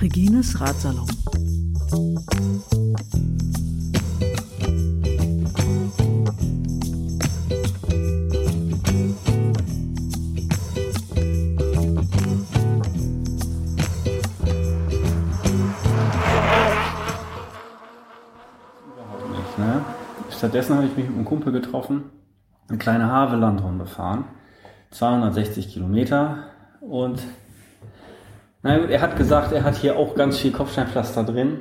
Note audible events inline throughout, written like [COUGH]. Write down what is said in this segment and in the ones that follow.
Regines Ratsalon. Ne? Stattdessen habe ich mich mit einem Kumpel getroffen, eine kleine Havellandrunde fahren, 260 Kilometer und na gut, er hat gesagt, er hat hier auch ganz viel Kopfsteinpflaster drin.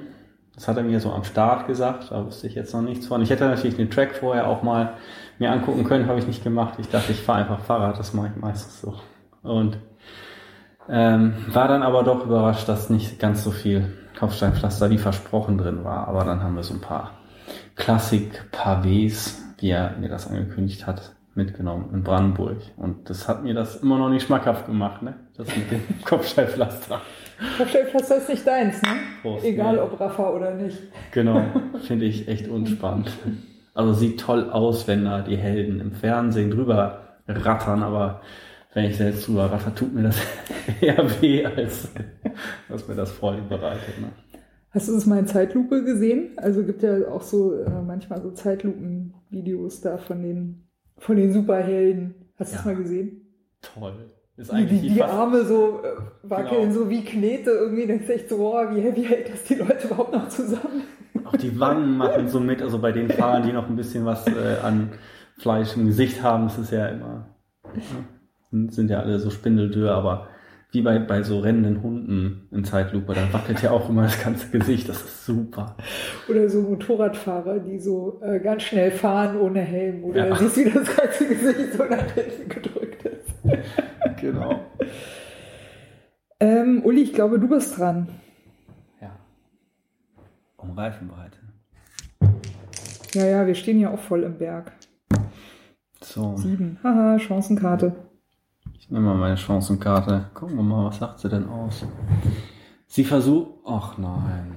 Das hat er mir so am Start gesagt, da wusste ich jetzt noch nichts von. Ich hätte natürlich den Track vorher auch mal mir angucken können, habe ich nicht gemacht. Ich dachte, ich fahre einfach Fahrrad, das mache ich meistens so. Und ähm, war dann aber doch überrascht, dass nicht ganz so viel Kopfsteinpflaster wie versprochen drin war. Aber dann haben wir so ein paar Klassik-Pavés, wie er mir das angekündigt hat, mitgenommen in Brandenburg. Und das hat mir das immer noch nicht schmackhaft gemacht, ne? Das mit dem [LAUGHS] Kopfsteinpflaster. Kopfsteinpflaster ist nicht deins, ne? Prost, Egal ne? ob Raffa oder nicht. Genau, [LAUGHS] finde ich echt unspannend. Also sieht toll aus, wenn da die Helden im Fernsehen drüber rattern, aber wenn ich selbst drüber ratter, tut mir das [LAUGHS] eher weh, als dass mir das Freude bereitet. Ne? Hast du das mal in Zeitlupe gesehen? Also gibt ja auch so äh, manchmal so Zeitlupen-Videos da von den, von den Superhelden. Hast du das mal gesehen? Toll. Ist eigentlich die, wie die Arme so äh, wackeln, Genau. so wie Knete irgendwie. Dann denkst du echt so, boah, wie, wie hält das die Leute überhaupt noch zusammen? auch die Wangen machen so mit, also bei den Fahrern, die noch ein bisschen was äh, an Fleisch im Gesicht haben, das ist ja immer, ja, sind ja alle so spindeldürr, aber wie bei, bei so rennenden Hunden in Zeitlupe, da wackelt ja auch immer das ganze Gesicht, das ist super. Oder so Motorradfahrer, die so äh, ganz schnell fahren ohne Helm. Oder Ja. siehst, wie das ganze Gesicht so nach hinten gedrückt ist. Genau. Ähm, Uli, ich glaube, du bist dran. Ja. Um Reifenbreite. Ja, ja, wir stehen ja auch voll im Berg. So, Sieben. Haha, Chancenkarte. Mal meine Chancenkarte. Gucken wir mal, was sagt sie denn aus? Sie versucht, ach nein.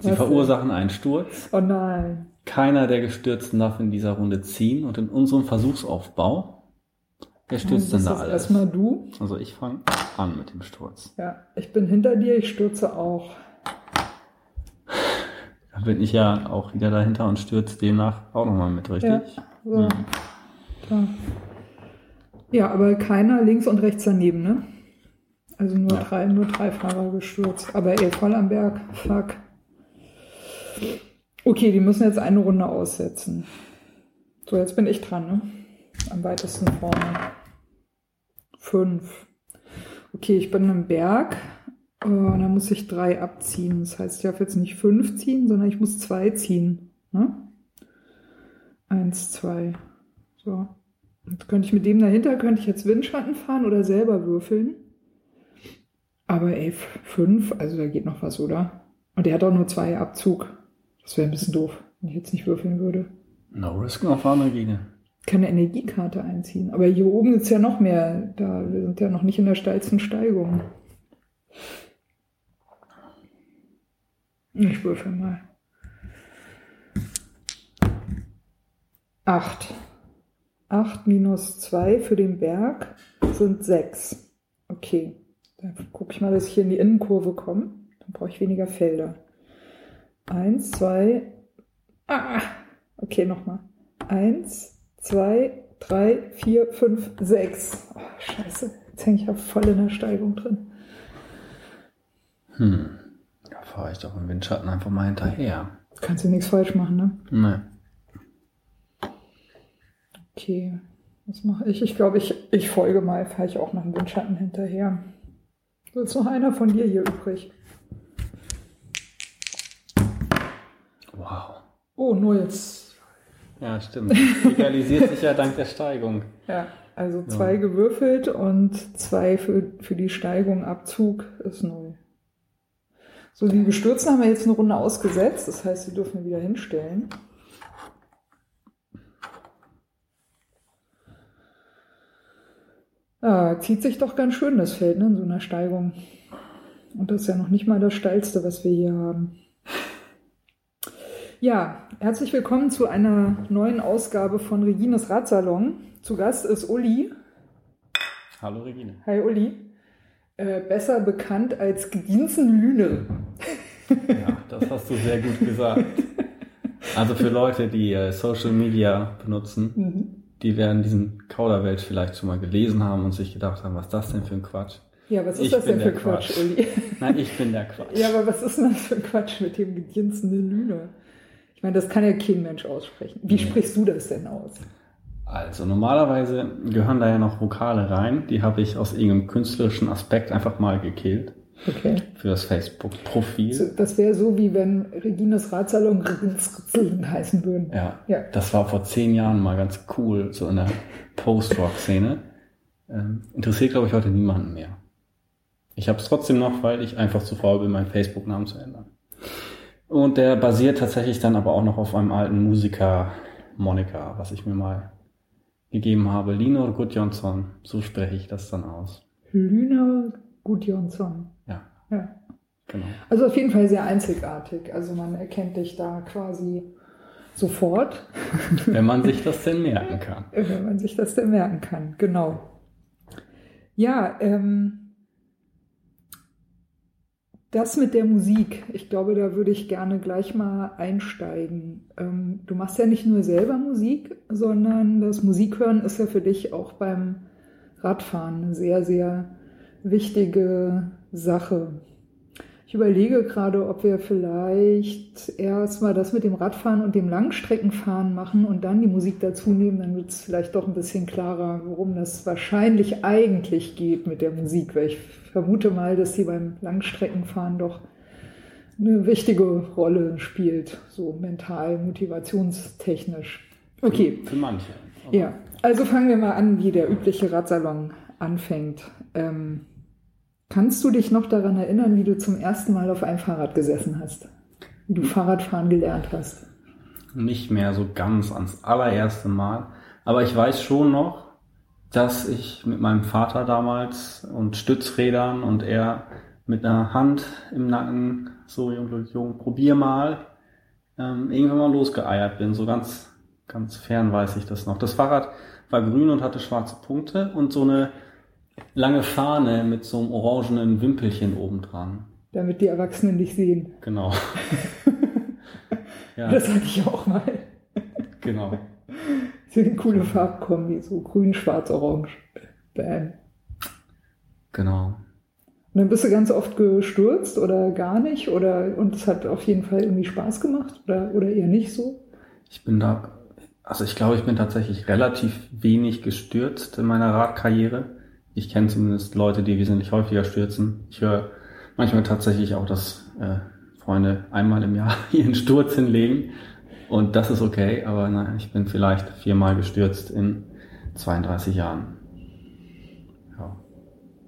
Sie Was verursachen einen Sturz. Oh nein. Keiner der Gestürzten darf in dieser Runde ziehen und in unserem Versuchsaufbau, wer stürzt denn da alles? Erstmal du. Also ich fange an mit dem Sturz. Ja, ich bin hinter dir, ich stürze auch. Da bin ich ja auch wieder dahinter und stürze demnach auch nochmal mit, richtig? Ja, so. Mhm. Klar. Ja, aber keiner links und rechts daneben, ne? Also nur Ja. drei, nur drei Fahrer gestürzt. Aber ey, voll am Berg. Fuck. Okay, die müssen jetzt eine Runde aussetzen. So, jetzt bin ich dran, ne? Am weitesten vorne. Fünf. Okay, ich bin im Berg. Äh, da muss ich drei abziehen. Das heißt, ich darf jetzt nicht fünf ziehen, sondern ich muss zwei ziehen. Ne? Eins, zwei. So. Jetzt könnte ich mit dem dahinter, könnte ich jetzt Windschatten fahren oder selber würfeln. Aber ey, fünf, also da geht noch was, oder? Und der hat auch nur zwei Abzug. Das wäre ein bisschen doof, wenn ich jetzt nicht würfeln würde. No risk, no fun, Regine. Ich kann eine Energiekarte einziehen. Aber hier oben ist ja noch mehr. Da, wir sind ja noch nicht in der steilsten Steigung. Ich würfel mal. Acht. Acht minus zwei für den Berg sind sechs. Okay. Dann gucke ich mal, dass ich hier in die Innenkurve komme. Dann brauche ich weniger Felder. Eins, zwei. Ah! Okay, nochmal. Eins, zwei, drei, vier, fünf, sechs. Oh, scheiße. Jetzt hänge ich ja voll in der Steigung drin. Hm. Da fahre ich doch im Windschatten einfach mal hinterher. Kannst du nichts falsch machen, ne? Nee. Okay. Was mache ich? Ich glaube, ich, ich folge mal. Fahre ich auch nach dem Windschatten hinterher. So, ist noch einer von dir hier übrig. Wow. Oh, null. Ja, stimmt. Legalisiert sich ja dank der Steigung. [LAUGHS] Ja, also zwei gewürfelt und zwei für, für die Steigung Abzug ist null. So, die Gestürzten haben wir jetzt eine Runde ausgesetzt. Das heißt, sie dürfen wir wieder hinstellen. Ja, zieht sich doch ganz schön das Feld ne, in so einer Steigung. Und das ist ja noch nicht mal das Steilste, was wir hier haben. Ja, herzlich willkommen zu einer neuen Ausgabe von Regines Radsalon. Zu Gast ist Uli. Hallo Regine. Hi Uli. Äh, besser bekannt als Gediensen Lüne. Ja, das hast du sehr gut gesagt. Also für Leute, die äh, Social Media benutzen, Mhm. Die werden diesen Kauderwelsch vielleicht schon mal gelesen haben und sich gedacht haben, was ist das denn für ein Quatsch? Ja, was ist Ich das denn für Quatsch, Quatsch. Uli? [LAUGHS] Nein, ich bin der Quatsch. Ja, aber was ist denn das für ein Quatsch mit dem gedienstenden Lüne? Ich meine, das kann ja kein Mensch aussprechen. Wie Nee. sprichst du das denn aus? Also normalerweise gehören da ja noch Vokale rein, die habe ich aus irgendeinem künstlerischen Aspekt einfach mal gekillt Okay. für das Facebook-Profil. Das wäre so, wie wenn Regines Radsalon Regines Radsalon heißen würden. Ja, Ja. das war vor zehn Jahren mal ganz cool, so in der Post-Rock-Szene. Ähm, interessiert, glaube ich, heute niemanden mehr. Ich habe es trotzdem noch, weil ich einfach zu faul bin, meinen Facebook-Namen zu ändern. Und der basiert tatsächlich dann aber auch noch auf einem alten Musiker Monika, was ich mir mal gegeben habe. Linor Gudjonsson, so spreche ich das dann aus. Lüne Gudjonsson. Ja, Ja. genau. Also auf jeden Fall sehr einzigartig. Also man erkennt dich da quasi sofort, [LAUGHS] Wenn man sich das denn merken kann. wenn man sich das denn merken kann. Genau. Ja, ähm, das mit der Musik, ich glaube, da würde ich gerne gleich mal einsteigen. Ähm, du machst ja nicht nur selber Musik, sondern das Musikhören ist ja für dich auch beim Radfahren eine sehr, sehr wichtige Sache. Ich überlege gerade, ob wir vielleicht erstmal das mit dem Radfahren und dem Langstreckenfahren machen und dann die Musik dazu nehmen. Dann wird es vielleicht doch ein bisschen klarer, worum das wahrscheinlich eigentlich geht mit der Musik, weil ich vermute mal, dass sie beim Langstreckenfahren doch eine wichtige Rolle spielt, so mental, motivationstechnisch. Okay, Für manche. Aber ja, also fangen wir mal an, wie der übliche Radsalon anfängt. Ähm, kannst du dich noch daran erinnern, wie du zum ersten Mal auf einem Fahrrad gesessen hast? Wie du Fahrradfahren gelernt hast? nicht mehr so ganz ans allererste Mal. Aber ich weiß schon noch, dass ich mit meinem Vater damals und Stützrädern und er mit einer Hand im Nacken, so Jung, Jung probier mal, ähm, irgendwann mal losgeeiert bin. So ganz, ganz fern weiß ich das noch. Das Fahrrad war grün und hatte schwarze Punkte und so eine lange Fahne mit so einem orangenen Wimpelchen obendran. Damit die Erwachsenen dich sehen. Genau. [LAUGHS] ja, Das hatte ich auch mal. genau. [LAUGHS] So eine coole Farbkombi, so grün, schwarz, orange. Bam. Genau. Und dann bist du ganz oft gestürzt oder gar nicht? Oder, und es hat auf jeden Fall irgendwie Spaß gemacht? Oder, oder eher nicht so? Ich bin da, also ich glaube, ich bin tatsächlich relativ wenig gestürzt in meiner Radkarriere. Ich kenne zumindest Leute, die wesentlich häufiger stürzen. Ich höre manchmal tatsächlich auch, dass äh, Freunde einmal im Jahr [LAUGHS] ihren Sturz hinlegen. Und das ist okay, aber nein, ich bin vielleicht viermal gestürzt in 32 Jahren. Ja,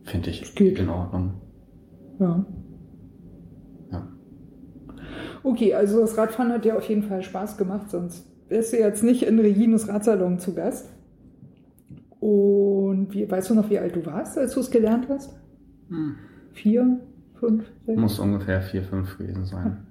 finde ich Geht. in Ordnung. Ja. Ja. Okay, also das Radfahren hat dir auf jeden Fall Spaß gemacht, sonst wärst du jetzt nicht in Regines Radsalon zu Gast. Und wie, weißt du noch, wie alt du warst, als du es gelernt hast? Hm. Vier, fünf, sechs? Muss ungefähr vier, fünf gewesen sein.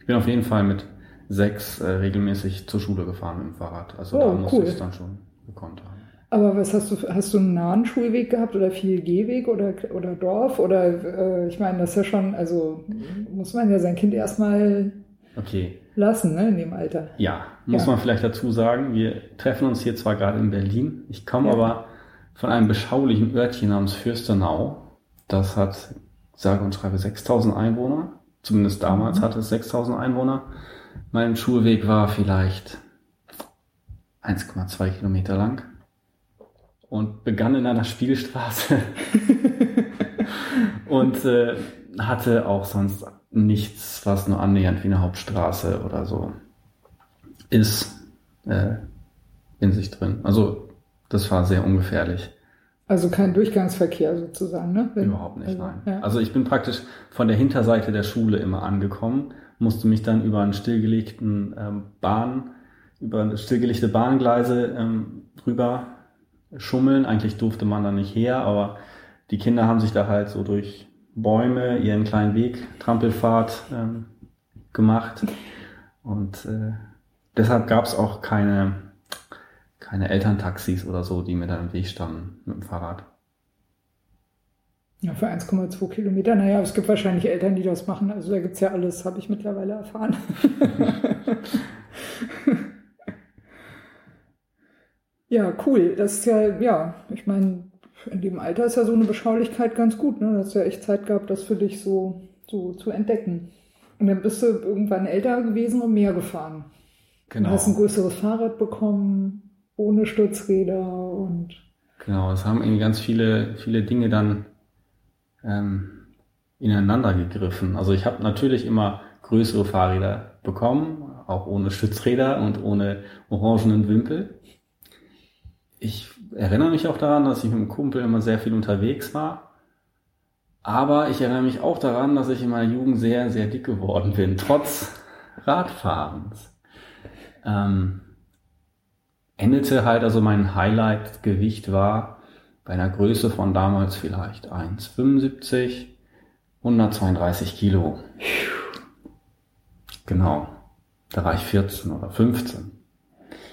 Ich bin auf jeden Fall mit sechs äh, regelmäßig zur Schule gefahren mit dem Fahrrad. Also da Oh, muss cool. ich es dann schon gekonnt haben. Aber was hast du, hast du einen nahen Schulweg gehabt oder viel Gehweg oder, oder Dorf? Oder äh, ich meine, das ist ja schon, also muss man ja sein Kind erstmal Okay, lassen, ne, in dem Alter. ja, muss Ja. man vielleicht dazu sagen, wir treffen uns hier zwar gerade in Berlin. Ich komme Ja. aber von einem beschaulichen Örtchen namens Fürstenau. Das hat, sage und schreibe, 6000 Einwohner. Zumindest damals Mhm. hatte es 6000 Einwohner. Mein Schulweg war vielleicht 1,2 Kilometer lang und begann in einer Spielstraße [LAUGHS] und äh, hatte auch sonst nichts, was nur annähernd wie eine Hauptstraße oder so ist äh, in sich drin. Also das war sehr ungefährlich. Also kein Durchgangsverkehr sozusagen, ne? Wenn- Überhaupt nicht, also, nein. Ja. Also ich bin praktisch von der Hinterseite der Schule immer angekommen, musste mich dann über einen stillgelegten ähm, Bahn, über eine stillgelegte Bahngleise ähm, rüber schummeln. Eigentlich durfte man da nicht her, aber die Kinder haben sich da halt so durch Bäume ihren kleinen Weg, Trampelfahrt ähm, gemacht. Und äh, deshalb gab es auch keine, keine Elterntaxis oder so, die mir dann im Weg standen mit dem Fahrrad. Ja, für 1,2 Kilometer. Naja, es gibt wahrscheinlich Eltern, die das machen. Also da gibt es ja alles, habe ich mittlerweile erfahren. [LAUGHS] ja, cool. Das ist ja, ja, ich meine, in dem Alter ist ja so eine Beschaulichkeit ganz gut. Ne? Du hast ja echt Zeit gehabt, das für dich so, so zu entdecken. Und dann bist du irgendwann älter gewesen und mehr gefahren. Genau. Du hast ein größeres Fahrrad bekommen, ohne Stützräder und. Genau, es haben irgendwie ganz viele, viele Dinge dann ähm, ineinander gegriffen. Also ich habe natürlich immer größere Fahrräder bekommen, auch ohne Stützräder und ohne orangenen Wimpel. Ich erinnere mich auch daran, dass ich mit dem Kumpel immer sehr viel unterwegs war. Aber ich erinnere mich auch daran, dass ich in meiner Jugend sehr, sehr dick geworden bin, trotz Radfahrens. Ähm, endete halt, also mein Highlight-Gewicht war bei einer Größe von damals vielleicht 1,75, 132 Kilo. Genau. Da war ich 14 oder 15.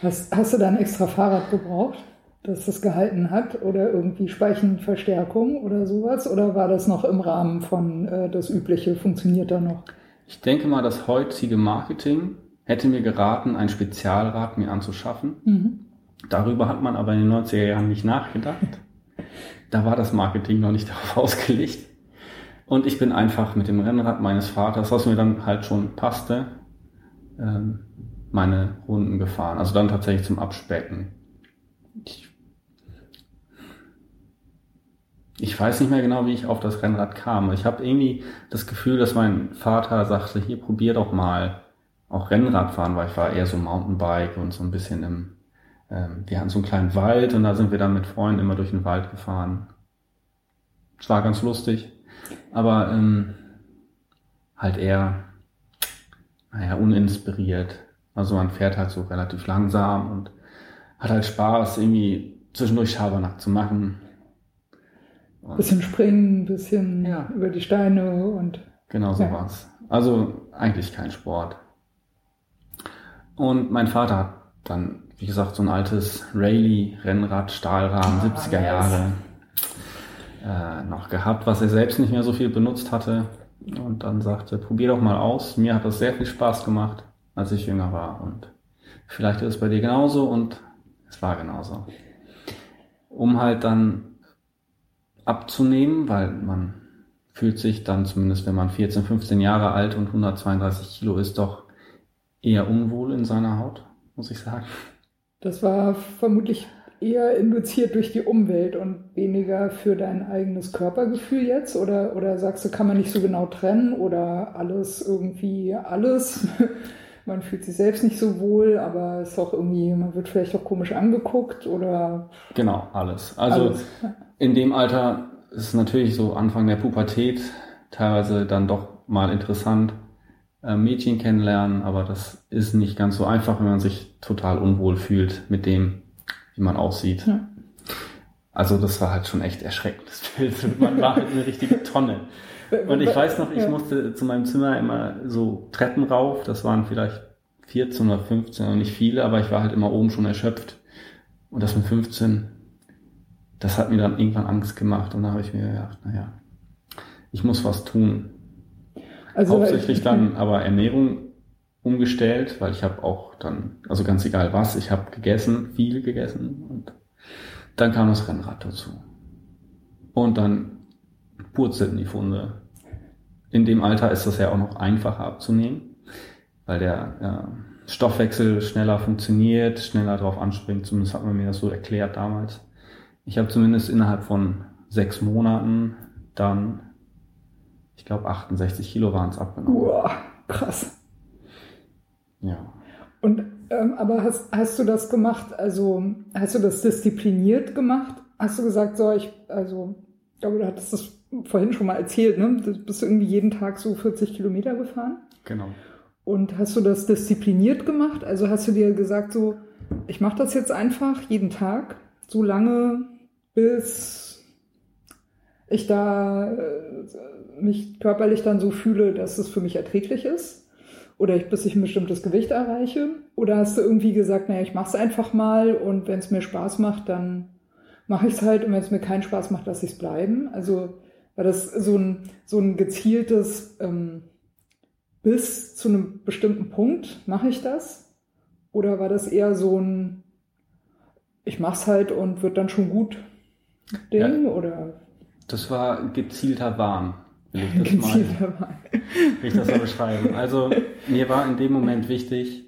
Hast, hast du da ein extra Fahrrad gebraucht, dass das gehalten hat? Oder irgendwie Speichenverstärkung oder sowas? Oder war das noch im Rahmen von äh, das Übliche? Funktioniert da noch? Ich denke mal, das heutige Marketing hätte mir geraten, ein Spezialrad mir anzuschaffen. Mhm. Darüber hat man aber in den 90er Jahren nicht nachgedacht. Da war das Marketing noch nicht [LAUGHS] darauf ausgelegt. Und ich bin einfach mit dem Rennrad meines Vaters, was mir dann halt schon passte, ähm, meine Runden gefahren. Also dann tatsächlich zum Abspecken. Ich, ich weiß nicht mehr genau, wie ich auf das Rennrad kam. Ich habe irgendwie das Gefühl, dass mein Vater sagte, hier probier doch mal auch Rennrad fahren, weil ich war eher so Mountainbike und so ein bisschen im, ähm, wir hatten so einen kleinen Wald und da sind wir dann mit Freunden immer durch den Wald gefahren. Es war ganz lustig, aber ähm, halt eher, naja, uninspiriert. Also man fährt halt so relativ langsam und hat halt Spaß, irgendwie zwischendurch Schabernack zu machen. Und Bisschen springen, bisschen Ja. über die Steine und. Genau so Ja. war's. Also eigentlich kein Sport. Und mein Vater hat dann, wie gesagt, so ein altes Rayleigh-Rennrad, Stahlrahmen, Ah, 70er nice. Jahre äh, noch gehabt, was er selbst nicht mehr so viel benutzt hatte. Und dann sagte, probier doch mal aus. Mir hat das sehr viel Spaß gemacht, als ich jünger war. Und vielleicht ist es bei dir genauso und es war genauso. Um halt dann abzunehmen, weil man fühlt sich dann zumindest, wenn man 14, 15 Jahre alt und 132 Kilo ist, doch eher unwohl in seiner Haut, muss ich sagen. Das war vermutlich eher induziert durch die Umwelt und weniger für dein eigenes Körpergefühl jetzt? Oder, oder sagst du, kann man nicht so genau trennen oder alles irgendwie alles? [LAUGHS] Man fühlt sich selbst nicht so wohl, aber ist auch irgendwie, man wird vielleicht auch komisch angeguckt oder Genau, alles. Also alles. [LAUGHS] in dem Alter ist es natürlich so Anfang der Pubertät teilweise dann doch mal interessant, äh, Mädchen kennenlernen, aber das ist nicht ganz so einfach, wenn man sich total unwohl fühlt mit dem, wie man aussieht. Ja. Also das war halt schon echt erschreckendes Bild. Man war halt eine richtige Tonne. [LAUGHS] Und ich weiß noch, ich musste zu meinem Zimmer immer so Treppen rauf. Das waren vielleicht 14 oder 15, noch nicht viele, aber ich war halt immer oben schon erschöpft. Und das mit 15, das hat mir dann irgendwann Angst gemacht. Und da habe ich mir gedacht, naja, ich muss was tun. Also, Hauptsächlich dann aber Ernährung umgestellt, weil ich habe auch dann, also ganz egal was, ich habe gegessen, viel gegessen und dann kam das Rennrad dazu. Und dann purzelten die Funde. In dem Alter ist das ja auch noch einfacher abzunehmen, weil der äh, Stoffwechsel schneller funktioniert, schneller drauf anspringt. Zumindest hat man mir das so erklärt damals. Ich habe zumindest innerhalb von sechs Monaten dann, ich glaube 68 Kilo waren es abgenommen. Uah, krass. Ja. Und ähm, aber hast, hast du das gemacht, also hast du das diszipliniert gemacht? Hast du gesagt, so, ich, also, ich glaube, du hattest das vorhin schon mal erzählt, ne? Du bist irgendwie jeden Tag so 40 Kilometer gefahren. Genau. Und hast du das diszipliniert gemacht? Also hast du dir gesagt, so, ich mache das jetzt einfach jeden Tag, so lange, bis ich da äh, mich körperlich dann so fühle, dass es für mich erträglich ist? Oder ich, bis ich ein bestimmtes Gewicht erreiche? Oder hast du irgendwie gesagt, naja, ich mache es einfach mal und wenn es mir Spaß macht, dann mache ich es halt und wenn es mir keinen Spaß macht, lasse ich es bleiben? Also war das so ein, so ein gezieltes, ähm, bis zu einem bestimmten Punkt mache ich das? Oder war das eher so ein, ich mache es halt und wird dann schon gut Ding? Ja, oder? Das war gezielter Wahn. Will ich das gezielter mal, Wahn. Will ich das mal beschreiben. Also mir war in dem Moment wichtig,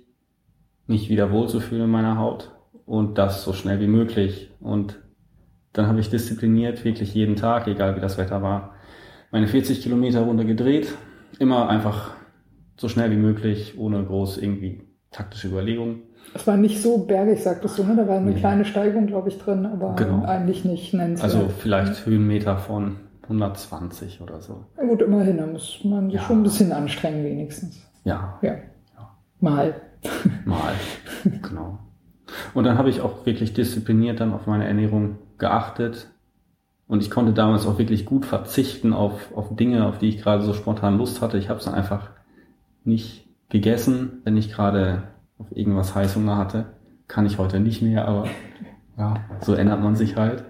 mich wieder wohlzufühlen in meiner Haut und das so schnell wie möglich. Und dann habe ich diszipliniert, wirklich jeden Tag, egal wie das Wetter war, meine 40 Kilometer runter gedreht. Immer einfach so schnell wie möglich, ohne groß irgendwie taktische Überlegungen. Es war nicht so bergig, sagtest du, ne? Da war eine nee. kleine Steigung, glaube ich, drin, aber genau. eigentlich nicht nennenswert. Also vielleicht Höhenmeter von 120 oder so. Na gut, immerhin, da muss man sich ja. schon ein bisschen anstrengen wenigstens. Ja. Ja. ja. Mal. Mal, genau. Und dann habe ich auch wirklich diszipliniert dann auf meine Ernährung geachtet. Und ich konnte damals auch wirklich gut verzichten auf, auf Dinge, auf die ich gerade so spontan Lust hatte. Ich habe es dann einfach nicht gegessen, wenn ich gerade auf irgendwas Heißhunger hatte. Kann ich heute nicht mehr, aber [LAUGHS] ja, so ändert man sich halt.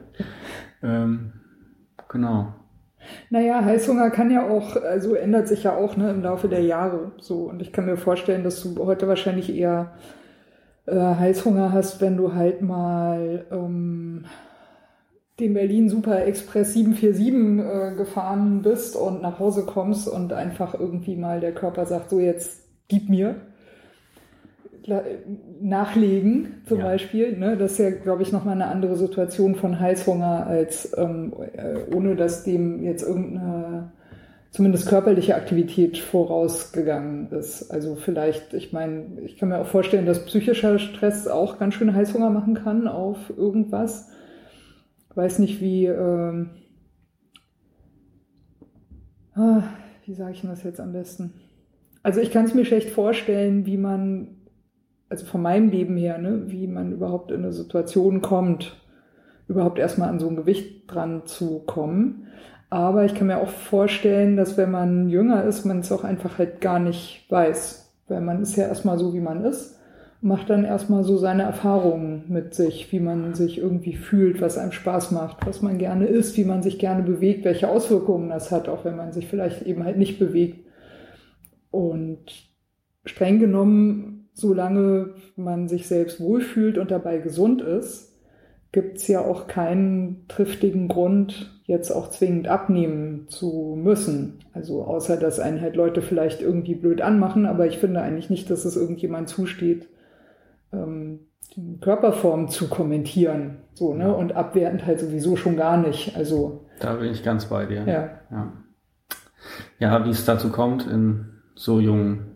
Ähm, genau. Naja, Heißhunger kann ja auch, also ändert sich ja auch ne, im Laufe der Jahre so. Und ich kann mir vorstellen, dass du heute wahrscheinlich eher äh, Heißhunger hast, wenn du halt mal ähm, den Berlin Super Express 747 äh, gefahren bist und nach Hause kommst und einfach irgendwie mal der Körper sagt, so jetzt gib mir. Nachlegen zum ja. Beispiel, ne? das ist ja, glaube ich, nochmal eine andere Situation von Heißhunger, als ähm, äh, ohne dass dem jetzt irgendeine zumindest körperliche Aktivität vorausgegangen ist. Also vielleicht, ich meine, ich kann mir auch vorstellen, dass psychischer Stress auch ganz schön Heißhunger machen kann auf irgendwas weiß nicht, wie, ähm, ah, wie sage ich das jetzt am besten? Also ich kann es mir schlecht vorstellen, wie man, also von meinem Leben her, ne, wie man überhaupt in eine Situation kommt, überhaupt erstmal an so ein Gewicht dran zu kommen. Aber ich kann mir auch vorstellen, dass wenn man jünger ist, man es auch einfach halt gar nicht weiß. Weil man ist ja erstmal so, wie man ist macht dann erstmal so seine Erfahrungen mit sich, wie man sich irgendwie fühlt, was einem Spaß macht, was man gerne isst, wie man sich gerne bewegt, welche Auswirkungen das hat, auch wenn man sich vielleicht eben halt nicht bewegt. Und streng genommen, solange man sich selbst wohlfühlt und dabei gesund ist, gibt es ja auch keinen triftigen Grund, jetzt auch zwingend abnehmen zu müssen. Also außer, dass einen halt Leute vielleicht irgendwie blöd anmachen, aber ich finde eigentlich nicht, dass es irgendjemand zusteht, ähm, Körperform zu kommentieren. So, ne? Und abwertend halt sowieso schon gar nicht. Also. Da bin ich ganz bei dir. Ja. Ja, ja wie es dazu kommt in so jungen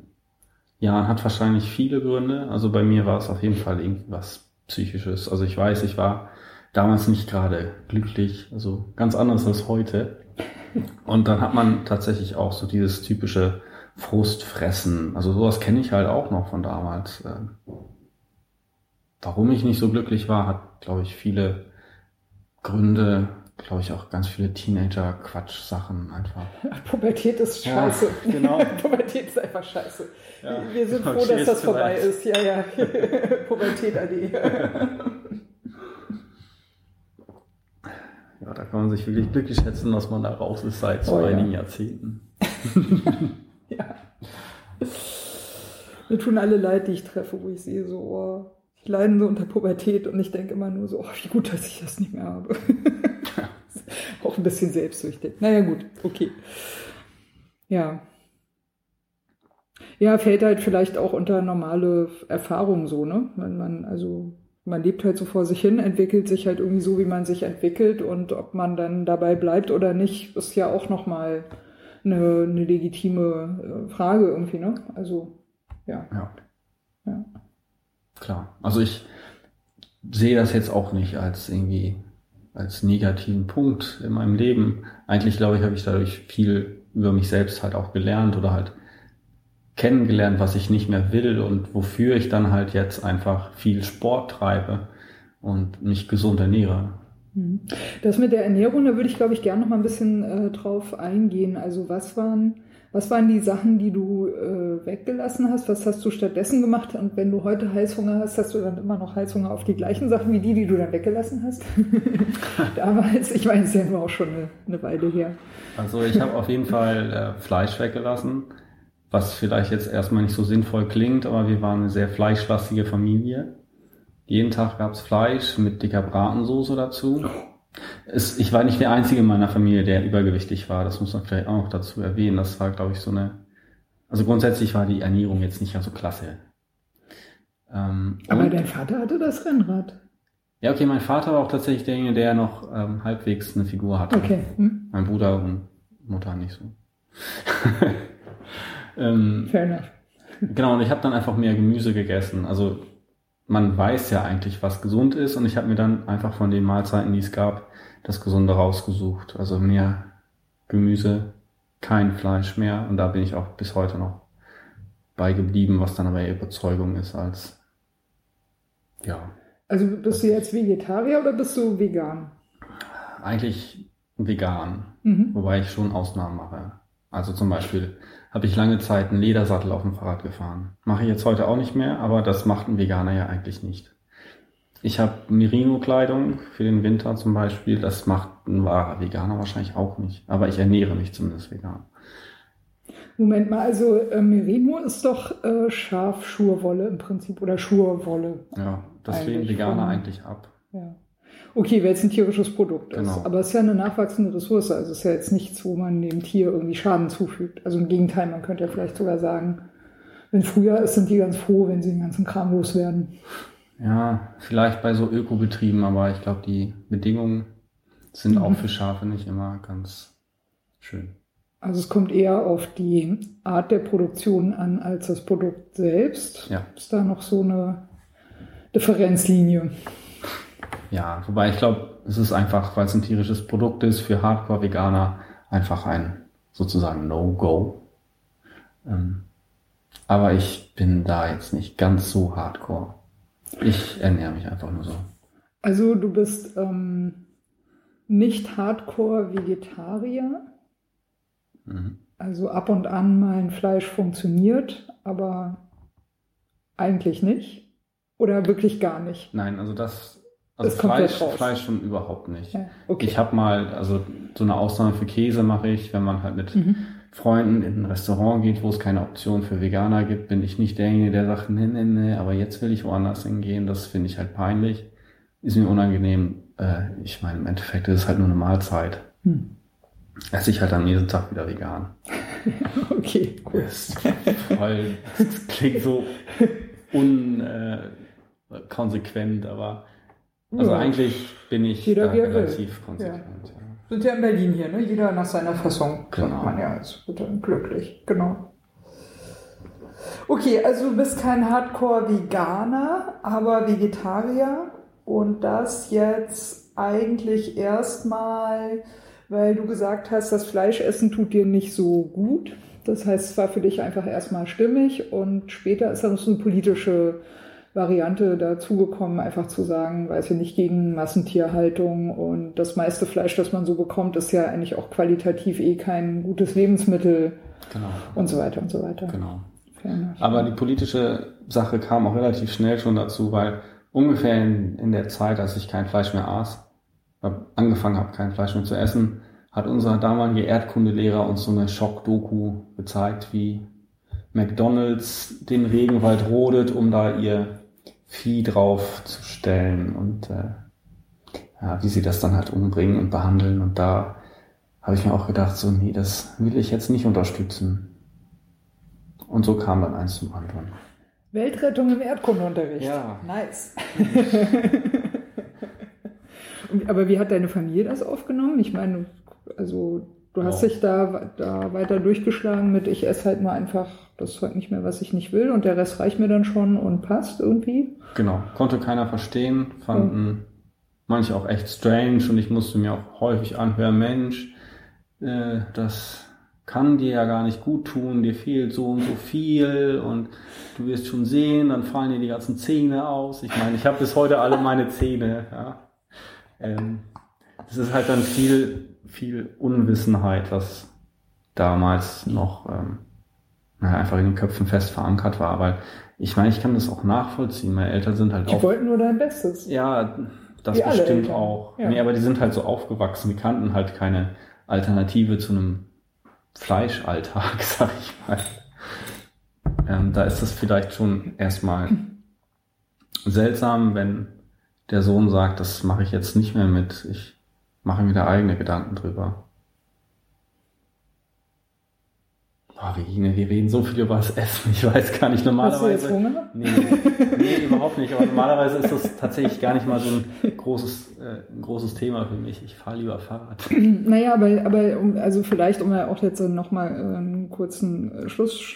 Jahren, hat wahrscheinlich viele Gründe. Also bei mir war es auf jeden Fall irgendwas Psychisches. Also ich weiß, ich war damals nicht gerade glücklich, also ganz anders als heute. Und dann hat man tatsächlich auch so dieses typische Frustfressen. Also sowas kenne ich halt auch noch von damals. Warum ich nicht so glücklich war, hat, glaube ich, viele Gründe, glaube ich, auch ganz viele Teenager-Quatsch-Sachen einfach. Pubertät ist scheiße. Ja, genau. [LAUGHS] Pubertät ist einfach scheiße. Ja, Wir sind [LAUGHS] froh, dass das vorbei ist. Ja, ja. [LAUGHS] Pubertät AD. ja, da kann man sich wirklich glücklich schätzen, dass man da raus ist seit so oh, einigen ja. Jahrzehnten. ja. Mir tun alle leid, die ich treffe, wo ich sehe, so, oh, die leiden so unter Pubertät und ich denke immer nur so, oh, wie gut, dass ich das nicht mehr habe. [LAUGHS] Auch ein bisschen selbstsüchtig. Naja, gut, okay. Ja. Ja, fällt halt vielleicht auch unter normale Erfahrungen so, ne? Wenn man, also, man lebt halt so vor sich hin, entwickelt sich halt irgendwie so, wie man sich entwickelt und ob man dann dabei bleibt oder nicht, ist ja auch nochmal eine, eine legitime äh, Frage irgendwie, ne? Also, ja. Ja. ja. Klar. Also ich sehe das jetzt auch nicht als irgendwie als negativen Punkt in meinem Leben. Eigentlich glaube ich, habe ich dadurch viel über mich selbst halt auch gelernt oder halt kennengelernt, was ich nicht mehr will und wofür ich dann halt jetzt einfach viel Sport treibe und mich gesund ernähre. Mhm. Das mit der Ernährung, da würde ich glaube ich gerne noch mal ein bisschen äh, drauf eingehen. Also was waren Was waren die Sachen, die du äh, weggelassen hast? Was hast du stattdessen gemacht? Und wenn du heute Heißhunger hast, hast du dann immer noch Heißhunger auf die gleichen Sachen wie die, die du dann weggelassen hast? [LAUGHS] [LAUGHS] Damals, ich meine, es ist ja nur auch schon eine, eine Weile her. Also ich habe auf jeden Fall äh, Fleisch weggelassen, was vielleicht jetzt erstmal nicht so sinnvoll klingt, aber wir waren eine sehr fleischlastige Familie. Jeden Tag gab's Fleisch mit dicker Bratensoße dazu. Es, ich war nicht der Einzige in meiner Familie, der übergewichtig war. Das muss man vielleicht auch noch dazu erwähnen. Das war, glaube ich, so eine. Also grundsätzlich war die Ernährung jetzt nicht so klasse. Ähm, Aber dein Vater hatte das Rennrad. Ja, okay, mein Vater war auch tatsächlich derjenige, der noch ähm, halbwegs eine Figur hatte. Okay. Hm. Mein Bruder und Mutter nicht so. [LAUGHS] ähm, Fair enough. Genau, und ich habe dann einfach mehr Gemüse gegessen. Also man weiß ja eigentlich, was gesund ist und ich habe mir dann einfach von den Mahlzeiten, die es gab, das Gesunde rausgesucht. Also mehr Gemüse, kein Fleisch mehr und da bin ich auch bis heute noch beigeblieben, was dann aber eher Überzeugung ist als ja. Also bist du jetzt Vegetarier oder bist du vegan? Eigentlich vegan, mhm. wobei ich schon Ausnahmen mache. Also zum Beispiel habe ich lange Zeit einen Ledersattel auf dem Fahrrad gefahren. Mache ich jetzt heute auch nicht mehr, aber das macht ein Veganer ja eigentlich nicht. Ich habe Merino-Kleidung für den Winter zum Beispiel. Das macht ein wahrer Veganer wahrscheinlich auch nicht. Aber ich ernähre mich zumindest vegan. Moment mal, also äh, Merino ist doch äh, Schafschurwolle im Prinzip oder Schurwolle. Ja, das lehnen Veganer eigentlich ab. Ja. Okay, weil es ein tierisches Produkt ist. Genau. Aber es ist ja eine nachwachsende Ressource. Also es ist ja jetzt nichts, wo man dem Tier irgendwie Schaden zufügt. Also im Gegenteil, man könnte ja vielleicht sogar sagen, wenn früher ist, sind die ganz froh, wenn sie den ganzen Kram loswerden. Ja, vielleicht bei so Ökobetrieben, aber ich glaube, die Bedingungen sind mhm. auch für Schafe nicht immer ganz schön. Also es kommt eher auf die Art der Produktion an als das Produkt selbst. Ja. Ist da noch so eine Differenzlinie? Ja, wobei ich glaube, es ist einfach, weil es ein tierisches Produkt ist, für Hardcore-Veganer einfach ein sozusagen No-Go. Ähm, aber ich bin da jetzt nicht ganz so hardcore. Ich ernähre mich einfach nur so. Also du bist ähm, nicht Hardcore-Vegetarier. Mhm. Also ab und an mal ein Fleisch funktioniert, aber eigentlich nicht. Oder wirklich gar nicht? Nein, also das also Fleisch, Fleisch schon überhaupt nicht. Ja, okay. Ich habe mal, also so eine Ausnahme für Käse mache ich, wenn man halt mit mhm. Freunden in ein Restaurant geht, wo es keine Option für Veganer gibt, bin ich nicht derjenige, der sagt, nee, nee, nee, aber jetzt will ich woanders hingehen. Das finde ich halt peinlich. Ist mir unangenehm. Äh, ich meine, im Endeffekt ist es halt nur eine Mahlzeit. Hm. Esse ich halt am nächsten Tag wieder vegan. [LAUGHS] okay, cool. Das, voll, das klingt so unkonsequent, äh, aber also ja. eigentlich bin ich Jeder da relativ konsequent. Ja. Ja. Sind ja in Berlin hier, ne? Jeder nach seiner Fassung. Genau. Man ja als glücklich, genau. Okay, also du bist kein Hardcore-Veganer, aber Vegetarier. Und das jetzt eigentlich erstmal, weil du gesagt hast, das Fleischessen tut dir nicht so gut. Das heißt, es war für dich einfach erstmal stimmig und später ist dann so eine politische Variante dazugekommen, einfach zu sagen, weiß ich nicht, gegen Massentierhaltung und das meiste Fleisch, das man so bekommt, ist ja eigentlich auch qualitativ eh kein gutes Lebensmittel genau. und so weiter und so weiter. Genau. Aber die politische Sache kam auch relativ schnell schon dazu, weil ungefähr in, in der Zeit, als ich kein Fleisch mehr aß, angefangen habe, kein Fleisch mehr zu essen, hat unser damaliger Erdkundelehrer uns so eine Schock-Doku gezeigt, wie McDonalds den Regenwald rodet, um da ihr Vieh draufzustellen und äh, ja, wie sie das dann halt umbringen und behandeln. Und da habe ich mir auch gedacht, so, nee, das will ich jetzt nicht unterstützen. Und so kam dann eins zum anderen. Weltrettung im Erdkundeunterricht. Ja. Nice. [LAUGHS] Aber wie hat deine Familie das aufgenommen? Ich meine, also du hast dich da, da weiter durchgeschlagen mit, ich esse halt mal einfach das halt nicht mehr, was ich nicht will und der Rest reicht mir dann schon und passt irgendwie. Genau, konnte keiner verstehen, fanden ja. manche auch echt strange und ich musste mir auch häufig anhören, Mensch, äh, das kann dir ja gar nicht gut tun, dir fehlt so und so viel und du wirst schon sehen, dann fallen dir die ganzen Zähne aus. Ich meine, ich habe bis heute alle meine Zähne. Ja. Ähm, das ist halt dann viel, viel Unwissenheit, was damals noch ähm, naja, einfach in den Köpfen fest verankert war. Weil ich meine, ich kann das auch nachvollziehen. Meine Eltern sind halt Die auch. wollten nur dein Bestes. Ja, das Wie bestimmt auch. Ja. Nee, aber die sind halt so aufgewachsen, die kannten halt keine Alternative zu einem Fleischalltag, [LAUGHS] sag ich mal. Ähm, da ist es vielleicht schon erstmal seltsam, wenn der Sohn sagt, das mache ich jetzt nicht mehr mit, ich mache mir da eigene Gedanken drüber. Boah, Regine, wir reden so viel über das Essen, ich weiß gar nicht, Hast du normalerweise... jetzt Hunger? Nee, nee, überhaupt nicht. Aber normalerweise ist das tatsächlich gar nicht mal so ein großes, äh, ein großes Thema für mich. Ich fahre lieber Fahrrad. [CLEARS THROAT] Naja, aber, aber um, also vielleicht, um ja auch jetzt nochmal äh, einen kurzen Schluss,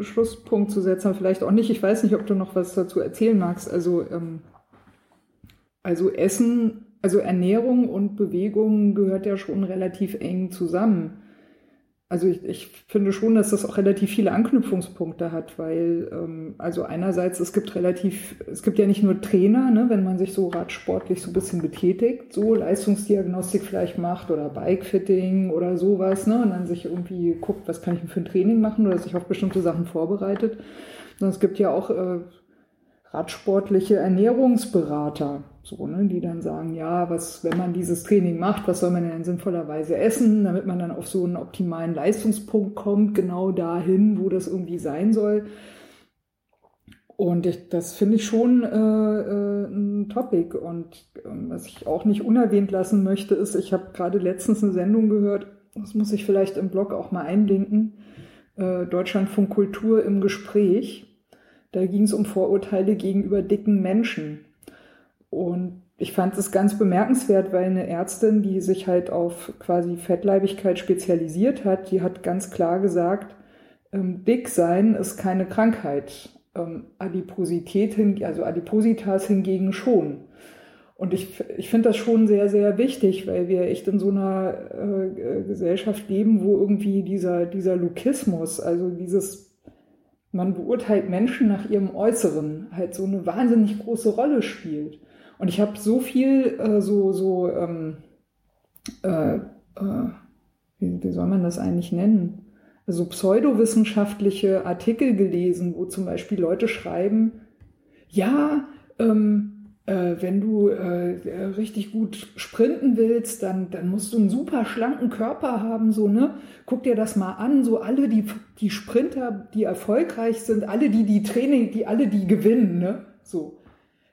Schlusspunkt zu setzen, vielleicht auch nicht. Ich weiß nicht, ob du noch was dazu erzählen magst. Also, ähm, also Essen, also Ernährung und Bewegung gehört ja schon relativ eng zusammen. Also ich, ich finde schon, dass das auch relativ viele Anknüpfungspunkte hat, weil ähm, also einerseits es gibt relativ, es gibt ja nicht nur Trainer, ne, wenn man sich so radsportlich so ein bisschen betätigt, so Leistungsdiagnostik vielleicht macht oder Bikefitting oder sowas, ne, und dann sich irgendwie guckt, was kann ich denn für ein Training machen oder sich auf bestimmte Sachen vorbereitet. Sondern es gibt ja auch äh, radsportliche Ernährungsberater, so, ne, die dann sagen, ja, was, wenn man dieses Training macht, was soll man denn sinnvollerweise essen, damit man dann auf so einen optimalen Leistungspunkt kommt, genau dahin, wo das irgendwie sein soll. Und ich, das finde ich schon äh, äh, ein Topic. Und ähm, was ich auch nicht unerwähnt lassen möchte, ist, ich habe gerade letztens eine Sendung gehört, das muss ich vielleicht im Blog auch mal einlinken, äh, Deutschlandfunk Kultur im Gespräch. Da ging es um Vorurteile gegenüber dicken Menschen. Und ich fand es ganz bemerkenswert, weil eine Ärztin, die sich halt auf quasi Fettleibigkeit spezialisiert hat, die hat ganz klar gesagt, ähm, dick sein ist keine Krankheit. Ähm, Adiposität, hin, also Adipositas hingegen schon. Und ich, ich finde das schon sehr, sehr wichtig, weil wir echt in so einer äh, Gesellschaft leben, wo irgendwie dieser, dieser Lukismus, also dieses, man beurteilt Menschen nach ihrem Äußeren, halt so eine wahnsinnig große Rolle spielt. Und ich habe so viel äh, so, so ähm, äh, äh, wie, wie soll man das eigentlich nennen? Also pseudowissenschaftliche Artikel gelesen, wo zum Beispiel Leute schreiben, ja, ähm, äh, wenn du äh, richtig gut sprinten willst, dann, dann musst du einen super schlanken Körper haben, so, ne? Guck dir das mal an, so alle die, die Sprinter, die erfolgreich sind, alle die, die Training, die alle die gewinnen, ne? So.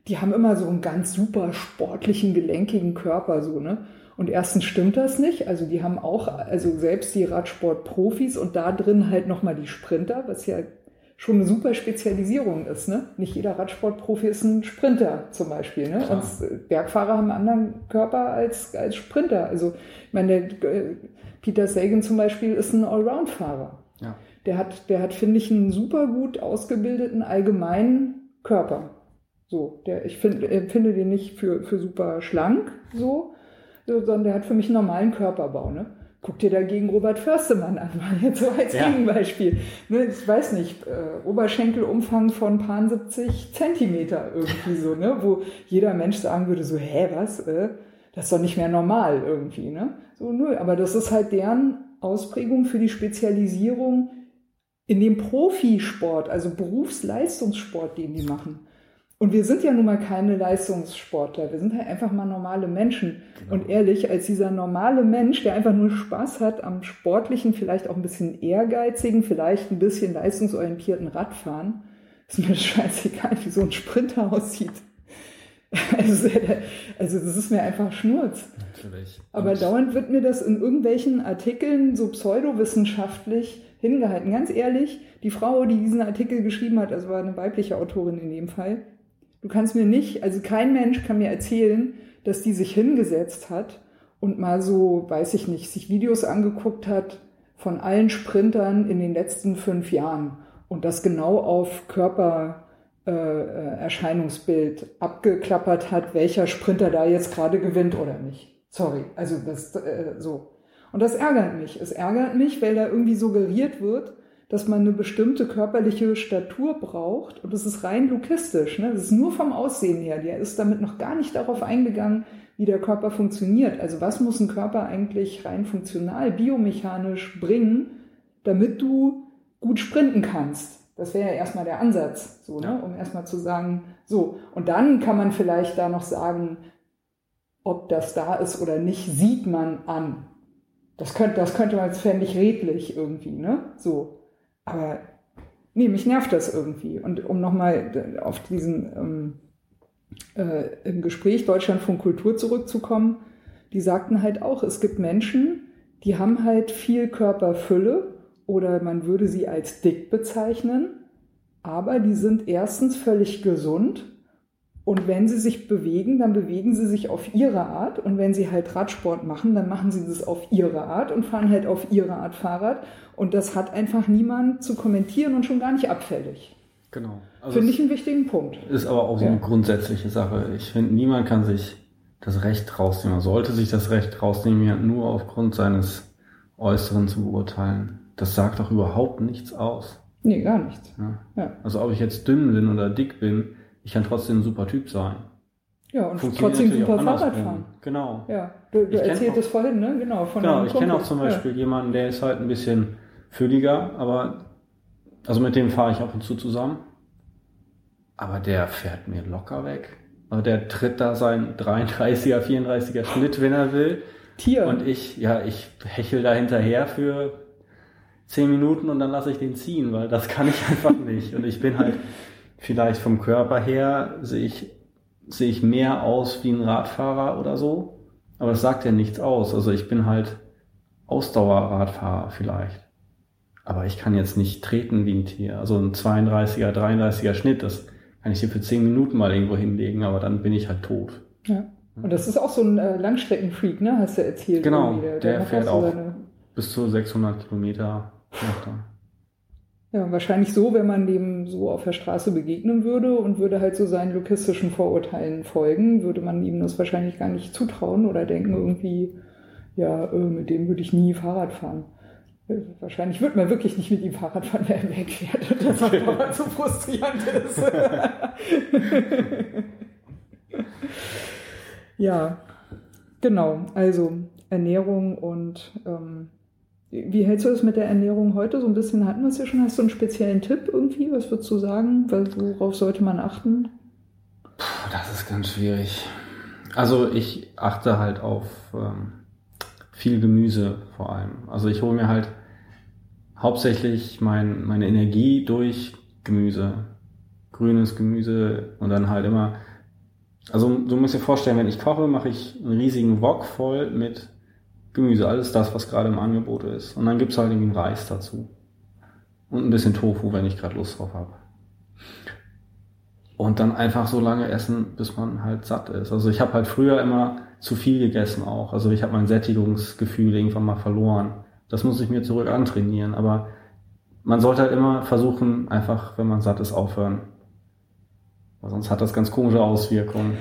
Die haben immer so einen ganz super sportlichen, gelenkigen Körper, so, ne? Und erstens stimmt das nicht. Also die haben auch, also selbst die Radsportprofis und da drin halt nochmal die Sprinter, was ja schon eine super Spezialisierung ist. Ne? Nicht jeder Radsportprofi ist ein Sprinter zum Beispiel. Ne? Klar. Und Bergfahrer haben einen anderen Körper als, als Sprinter. Also ich meine, der, äh, Peter Sagan zum Beispiel ist ein Allround-Fahrer. Ja. Der hat, der hat, finde ich, einen super gut ausgebildeten allgemeinen Körper. So, der, ich find, empfinde den nicht für, für super schlank, so, sondern der hat für mich einen normalen Körperbau. Ne? Guck dir dagegen Robert Förstemann an, [LAUGHS] mal jetzt so als Ja. Gegenbeispiel. Ne, ich weiß nicht, äh, Oberschenkelumfang von paar 70 Zentimeter irgendwie so, ne? wo jeder Mensch sagen würde, so, hä, was? Äh, das ist doch nicht mehr normal irgendwie. Ne? So, nö, aber das ist halt deren Ausprägung für die Spezialisierung in dem Profisport, also Berufsleistungssport, den die machen. Und wir sind ja nun mal keine Leistungssportler, wir sind halt einfach mal normale Menschen. Genau. Und ehrlich, als dieser normale Mensch, der einfach nur Spaß hat am sportlichen, vielleicht auch ein bisschen ehrgeizigen, vielleicht ein bisschen leistungsorientierten Radfahren, ist mir [LAUGHS] scheißegal, wie so ein Sprinter aussieht. Also, also das ist mir einfach Schnurz. Natürlich. Aber Und- dauernd wird mir das in irgendwelchen Artikeln so pseudowissenschaftlich hingehalten. Ganz ehrlich, die Frau, die diesen Artikel geschrieben hat, also war eine weibliche Autorin in dem Fall, du kannst mir nicht, also kein Mensch kann mir erzählen, dass die sich hingesetzt hat und mal so, weiß ich nicht, sich Videos angeguckt hat von allen Sprintern in den letzten fünf Jahren und das genau auf Körper äh, äh, abgeklappert hat, welcher Sprinter da jetzt gerade gewinnt oder nicht. Sorry, also das äh, so. Und das ärgert mich. Es ärgert mich, weil da irgendwie suggeriert wird, dass man eine bestimmte körperliche Statur braucht. Und das ist rein logistisch. Ne? Das ist nur vom Aussehen her. Der ist damit noch gar nicht darauf eingegangen, wie der Körper funktioniert. Also was muss ein Körper eigentlich rein funktional, biomechanisch bringen, damit du gut sprinten kannst. Das wäre ja erstmal der Ansatz, so, ne? Um erstmal zu sagen, so. Und dann kann man vielleicht da noch sagen, ob das da ist oder nicht, sieht man an. Das könnte, das könnte man jetzt fände ich redlich irgendwie, ne? So. Aber nee, mich nervt das irgendwie. Und um nochmal auf diesen ähm, äh, im Gespräch Deutschlandfunk Kultur zurückzukommen, die sagten halt auch, es gibt Menschen, die haben halt viel Körperfülle oder man würde sie als dick bezeichnen, aber die sind erstens völlig gesund und wenn sie sich bewegen, dann bewegen sie sich auf ihre Art und wenn sie halt Radsport machen, dann machen sie das auf ihre Art und fahren halt auf ihre Art Fahrrad und das hat einfach niemand zu kommentieren und schon gar nicht abfällig. Genau. Also Finde ich einen wichtigen Punkt. ist aber auch so Ja. eine grundsätzliche Sache. Ich finde, niemand kann sich das Recht rausnehmen. Man sollte sich das Recht rausnehmen, jemand nur aufgrund seines Äußeren zu beurteilen. Das sagt doch überhaupt nichts aus. Nee, gar nichts. Ja. Ja. Also ob ich jetzt dünn bin oder dick bin, ich kann trotzdem ein super Typ sein. Ja, und trotzdem super Fahrrad fahren. Genau. Ja, du, du erzähltest auch- vorhin, ne? Genau, von Genau, ich kenne auch zum Beispiel jemanden, der ist halt ein bisschen fülliger, aber also mit dem fahre ich ab und zu zusammen. Aber der fährt mir locker weg. Also der tritt da seinen 33er, 34er Schnitt, wenn er will. Ja. Tier. Und ich, ja, ich hechel da hinterher für 10 Minuten und dann lasse ich den ziehen, weil das kann ich [LAUGHS] einfach nicht. Und ich bin halt vielleicht vom Körper her, sehe ich, sehe ich mehr aus wie ein Radfahrer oder so. Aber das sagt ja nichts aus. Also ich bin halt Ausdauerradfahrer vielleicht. Aber ich kann jetzt nicht treten wie ein Tier. Also ein 32er, 33er Schnitt, das kann ich hier für 10 Minuten mal irgendwo hinlegen, aber dann bin ich halt tot. ja. Und das ist auch so ein äh, Langstreckenfreak, ne? Hast du erzählt. Genau, der macht fährt auch. seine- Bis zu 600 Kilometer er. Ja, wahrscheinlich so, wenn man dem so auf der Straße begegnen würde und würde halt so seinen lokistischen Vorurteilen folgen, würde man ihm das wahrscheinlich gar nicht zutrauen oder denken irgendwie, ja, äh, mit dem würde ich nie Fahrrad fahren. Äh, Wahrscheinlich wird man wirklich nicht mit ihm Fahrrad fahren, wenn er wegfährt und das aber zu frustrierend ist. [LAUGHS] ja, genau. Also Ernährung und ähm, wie hältst du das mit der Ernährung heute? So ein bisschen hatten wir es ja schon. Hast du einen speziellen Tipp irgendwie? Was würdest du sagen? Worauf sollte man achten? Puh, Das ist ganz schwierig. Also ich achte halt auf ähm, viel Gemüse vor allem. Also ich hole mir halt hauptsächlich mein, meine Energie durch Gemüse. Grünes Gemüse und dann halt immer. Also du musst dir vorstellen, wenn ich koche, mache ich einen riesigen Wok voll mit Gemüse. Alles das, was gerade im Angebot ist. Und dann gibt's halt irgendwie einen Reis dazu. Und ein bisschen Tofu, wenn ich gerade Lust drauf habe. Und dann einfach so lange essen, bis man halt satt ist. Also ich habe halt früher immer zu viel gegessen auch. Also ich habe mein Sättigungsgefühl irgendwann mal verloren. Das muss ich mir zurück antrainieren. Aber man sollte halt immer versuchen, einfach, wenn man satt ist, aufhören. Weil sonst hat das ganz komische Auswirkungen.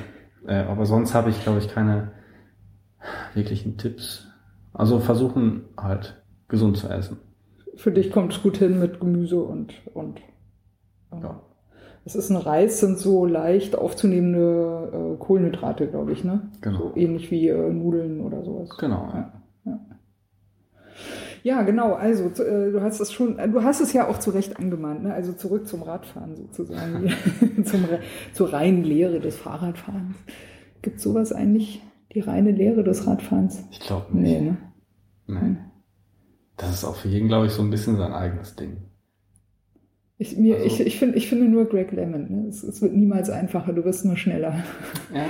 Äh, aber sonst habe ich, glaube ich, keine wirklichen Tipps. Also versuchen halt gesund zu essen. Für dich kommt es gut hin mit Gemüse und, und ähm, Ja. es ist ein Reis, sind so leicht aufzunehmende äh, Kohlenhydrate, glaube ich, ne? Genau. So ähnlich wie äh, Nudeln oder sowas. Genau. Ja. Ja, genau. Also äh, du hast es schon, äh, du hast es ja auch zu Recht angemahnt, ne? Also zurück zum Radfahren sozusagen, [LAUGHS] zum, zur reinen Lehre des Fahrradfahrens. Gibt sowas eigentlich, die reine Lehre des Radfahrens? Ich glaube nicht. Nee, ne? Nee. Das ist auch für jeden, glaube ich, so ein bisschen sein eigenes Ding. Ich, mir, Also- ich, ich, find, ich finde nur Greg Lemon. Ne? Es, es wird niemals einfacher, du wirst nur schneller. Ja.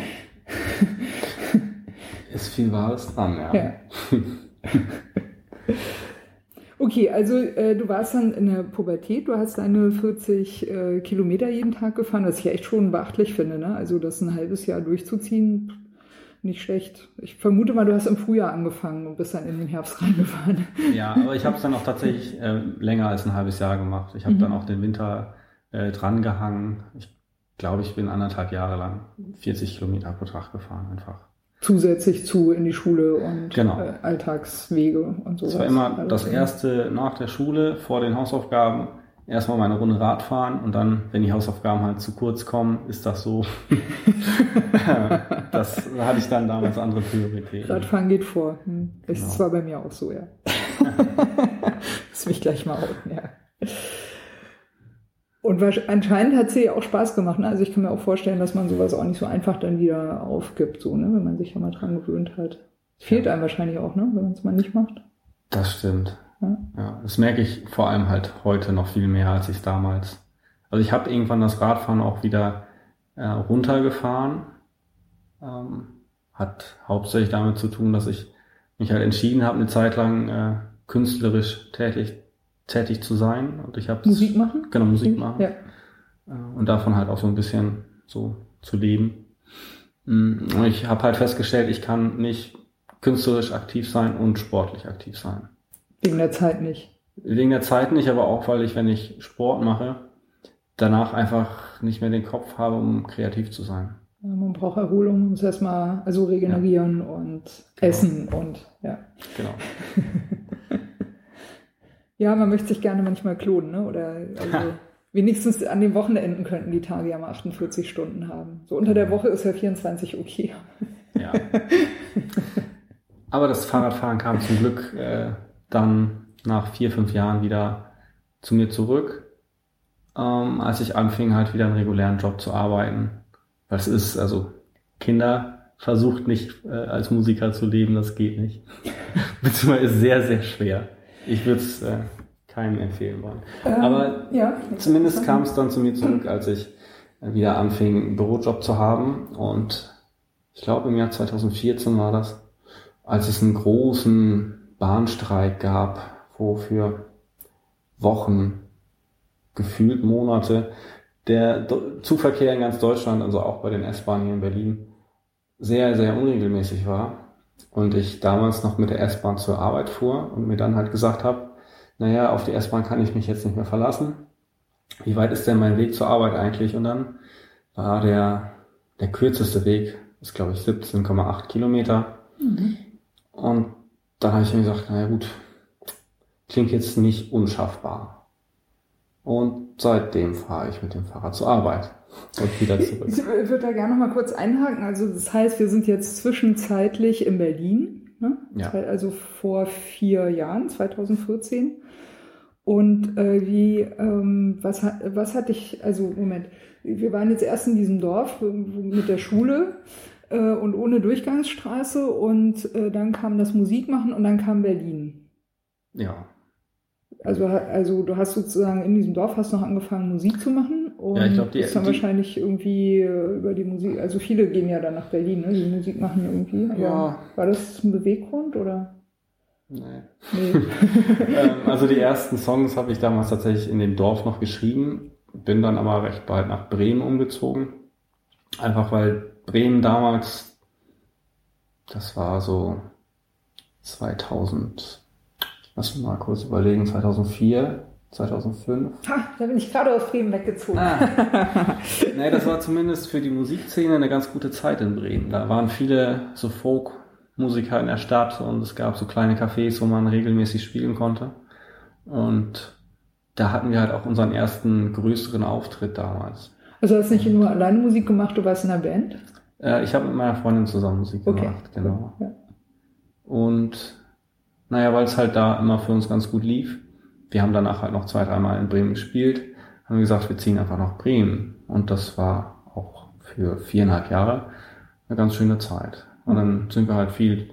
[LAUGHS] Ist viel Wahres dran, ja. Ja. Okay, also äh, du warst dann in der Pubertät, du hast deine 40 äh, Kilometer jeden Tag gefahren, was ich ja echt schon beachtlich finde. Ne? Also das ein halbes Jahr durchzuziehen, nicht schlecht. Ich vermute mal, du hast im Frühjahr angefangen und bist dann in den Herbst reingefahren. Ja, aber ich habe es dann auch tatsächlich äh, länger als ein halbes Jahr gemacht. Ich habe Mhm. dann auch den Winter äh, dran gehangen. Ich glaube, ich bin anderthalb Jahre lang 40 Kilometer pro Tag gefahren einfach. Zusätzlich zu in die Schule und Genau. äh, Alltagswege und sowas. Das war immer das erste nach der Schule, vor den Hausaufgaben. Erstmal meine Runde Radfahren und dann, wenn die Hausaufgaben halt zu kurz kommen, ist das so. [LAUGHS] das hatte ich dann damals andere Prioritäten. Radfahren geht vor. Hm. Ist Genau. zwar bei mir auch so, ja. [LAUGHS] Lass mich gleich mal outen, ja. Und anscheinend hat sie auch Spaß gemacht. Ne? Also ich kann mir auch vorstellen, dass man sowas auch nicht so einfach dann wieder aufgibt, so, ne? wenn man sich ja mal dran gewöhnt hat. Fehlt einem wahrscheinlich auch, ne? wenn man es mal nicht macht. Das stimmt. Ja? das merke ich vor allem halt heute noch viel mehr, als ich damals. Also ich habe irgendwann das Radfahren auch wieder äh, runtergefahren. Ähm, hat hauptsächlich damit zu tun, dass ich mich halt entschieden habe, eine Zeit lang äh, künstlerisch tätig tätig zu sein. Und ich habe Musik machen? Genau, Musik machen. Ja. Äh, und davon halt auch so ein bisschen so zu leben. Mm, und ich habe halt festgestellt, ich kann nicht künstlerisch aktiv sein und sportlich aktiv sein. Wegen der Zeit nicht. Wegen der Zeit nicht, aber auch, weil ich, wenn ich Sport mache, danach einfach nicht mehr den Kopf habe, um kreativ zu sein. Man braucht Erholung, man muss erstmal also regenerieren ja. und genau. essen und ja. Genau. [LAUGHS] Ja, man möchte sich gerne manchmal klonen, ne? Oder also wenigstens an den Wochenenden könnten die Tage ja mal 48 Stunden haben. So unter der Woche ist ja 24 okay. Ja. Aber das Fahrradfahren kam zum Glück äh, dann nach vier, fünf Jahren wieder zu mir zurück, ähm, als ich anfing, halt wieder einen regulären Job zu arbeiten. Was ist, also Kinder versucht nicht äh, als Musiker zu leben, das geht nicht. [LAUGHS] Beziehungsweise ist sehr, sehr schwer. Ich würde es äh, keinem empfehlen wollen. Ähm, Aber ja, zumindest kam es dann zu mir zurück, als ich wieder anfing, einen Bürojob zu haben. Und ich glaube, im Jahr 2014 war das, als es einen großen Bahnstreik gab, wo für Wochen, gefühlt Monate, der Zugverkehr in ganz Deutschland, also auch bei den S-Bahnen hier in Berlin, sehr, sehr unregelmäßig war und ich damals noch mit der S-Bahn zur Arbeit fuhr und mir dann halt gesagt habe, naja, auf die S-Bahn kann ich mich jetzt nicht mehr verlassen. Wie weit ist denn mein Weg zur Arbeit eigentlich? Und dann war der, der kürzeste Weg, ist glaube ich 17,8 Kilometer. Mhm. Und dann habe ich mir gesagt, naja gut, klingt jetzt nicht unschaffbar. Und seitdem fahre ich mit dem Fahrrad zur Arbeit und wieder zurück. Ich würde da gerne noch mal kurz einhaken. Also das heißt, wir sind jetzt zwischenzeitlich in Berlin, ne? ja. also vor vier Jahren, 2014. Und äh, wie, ähm, was, hat, was hatte ich, also Moment, wir waren jetzt erst in diesem Dorf mit der Schule äh, und ohne Durchgangsstraße und äh, dann kam das Musikmachen und dann kam Berlin. Ja. Also, also du hast sozusagen in diesem Dorf hast noch angefangen Musik zu machen und ja, ich glaub, die, bist dann die, wahrscheinlich irgendwie äh, über die Musik, also viele gehen ja dann nach Berlin, ne? die Musik machen irgendwie. Aber ja. War das ein Beweggrund oder? Nee. Nee. [LAUGHS] ähm, [LAUGHS] also die ersten Songs habe ich damals tatsächlich in dem Dorf noch geschrieben, bin dann aber recht bald nach Bremen umgezogen. Einfach weil Bremen damals, das war so 2000 Lass uns mal kurz überlegen, 2004, 2005. Ha, da bin ich gerade aus Bremen weggezogen. Ah. [LAUGHS] nee, das war zumindest für die Musikszene eine ganz gute Zeit in Bremen. Da waren viele so Folk-Musiker in der Stadt und es gab so kleine Cafés, wo man regelmäßig spielen konnte. Und da hatten wir halt auch unseren ersten größeren Auftritt damals. Also hast du nicht nur alleine Musik gemacht, du warst in einer Band? Äh, ich habe mit meiner Freundin zusammen Musik okay. gemacht, genau. Ja. Und naja, weil es halt da immer für uns ganz gut lief. Wir haben danach halt noch zwei, dreimal in Bremen gespielt, haben gesagt, wir ziehen einfach nach Bremen. Und das war auch für viereinhalb Jahre eine ganz schöne Zeit. Und dann sind wir halt viel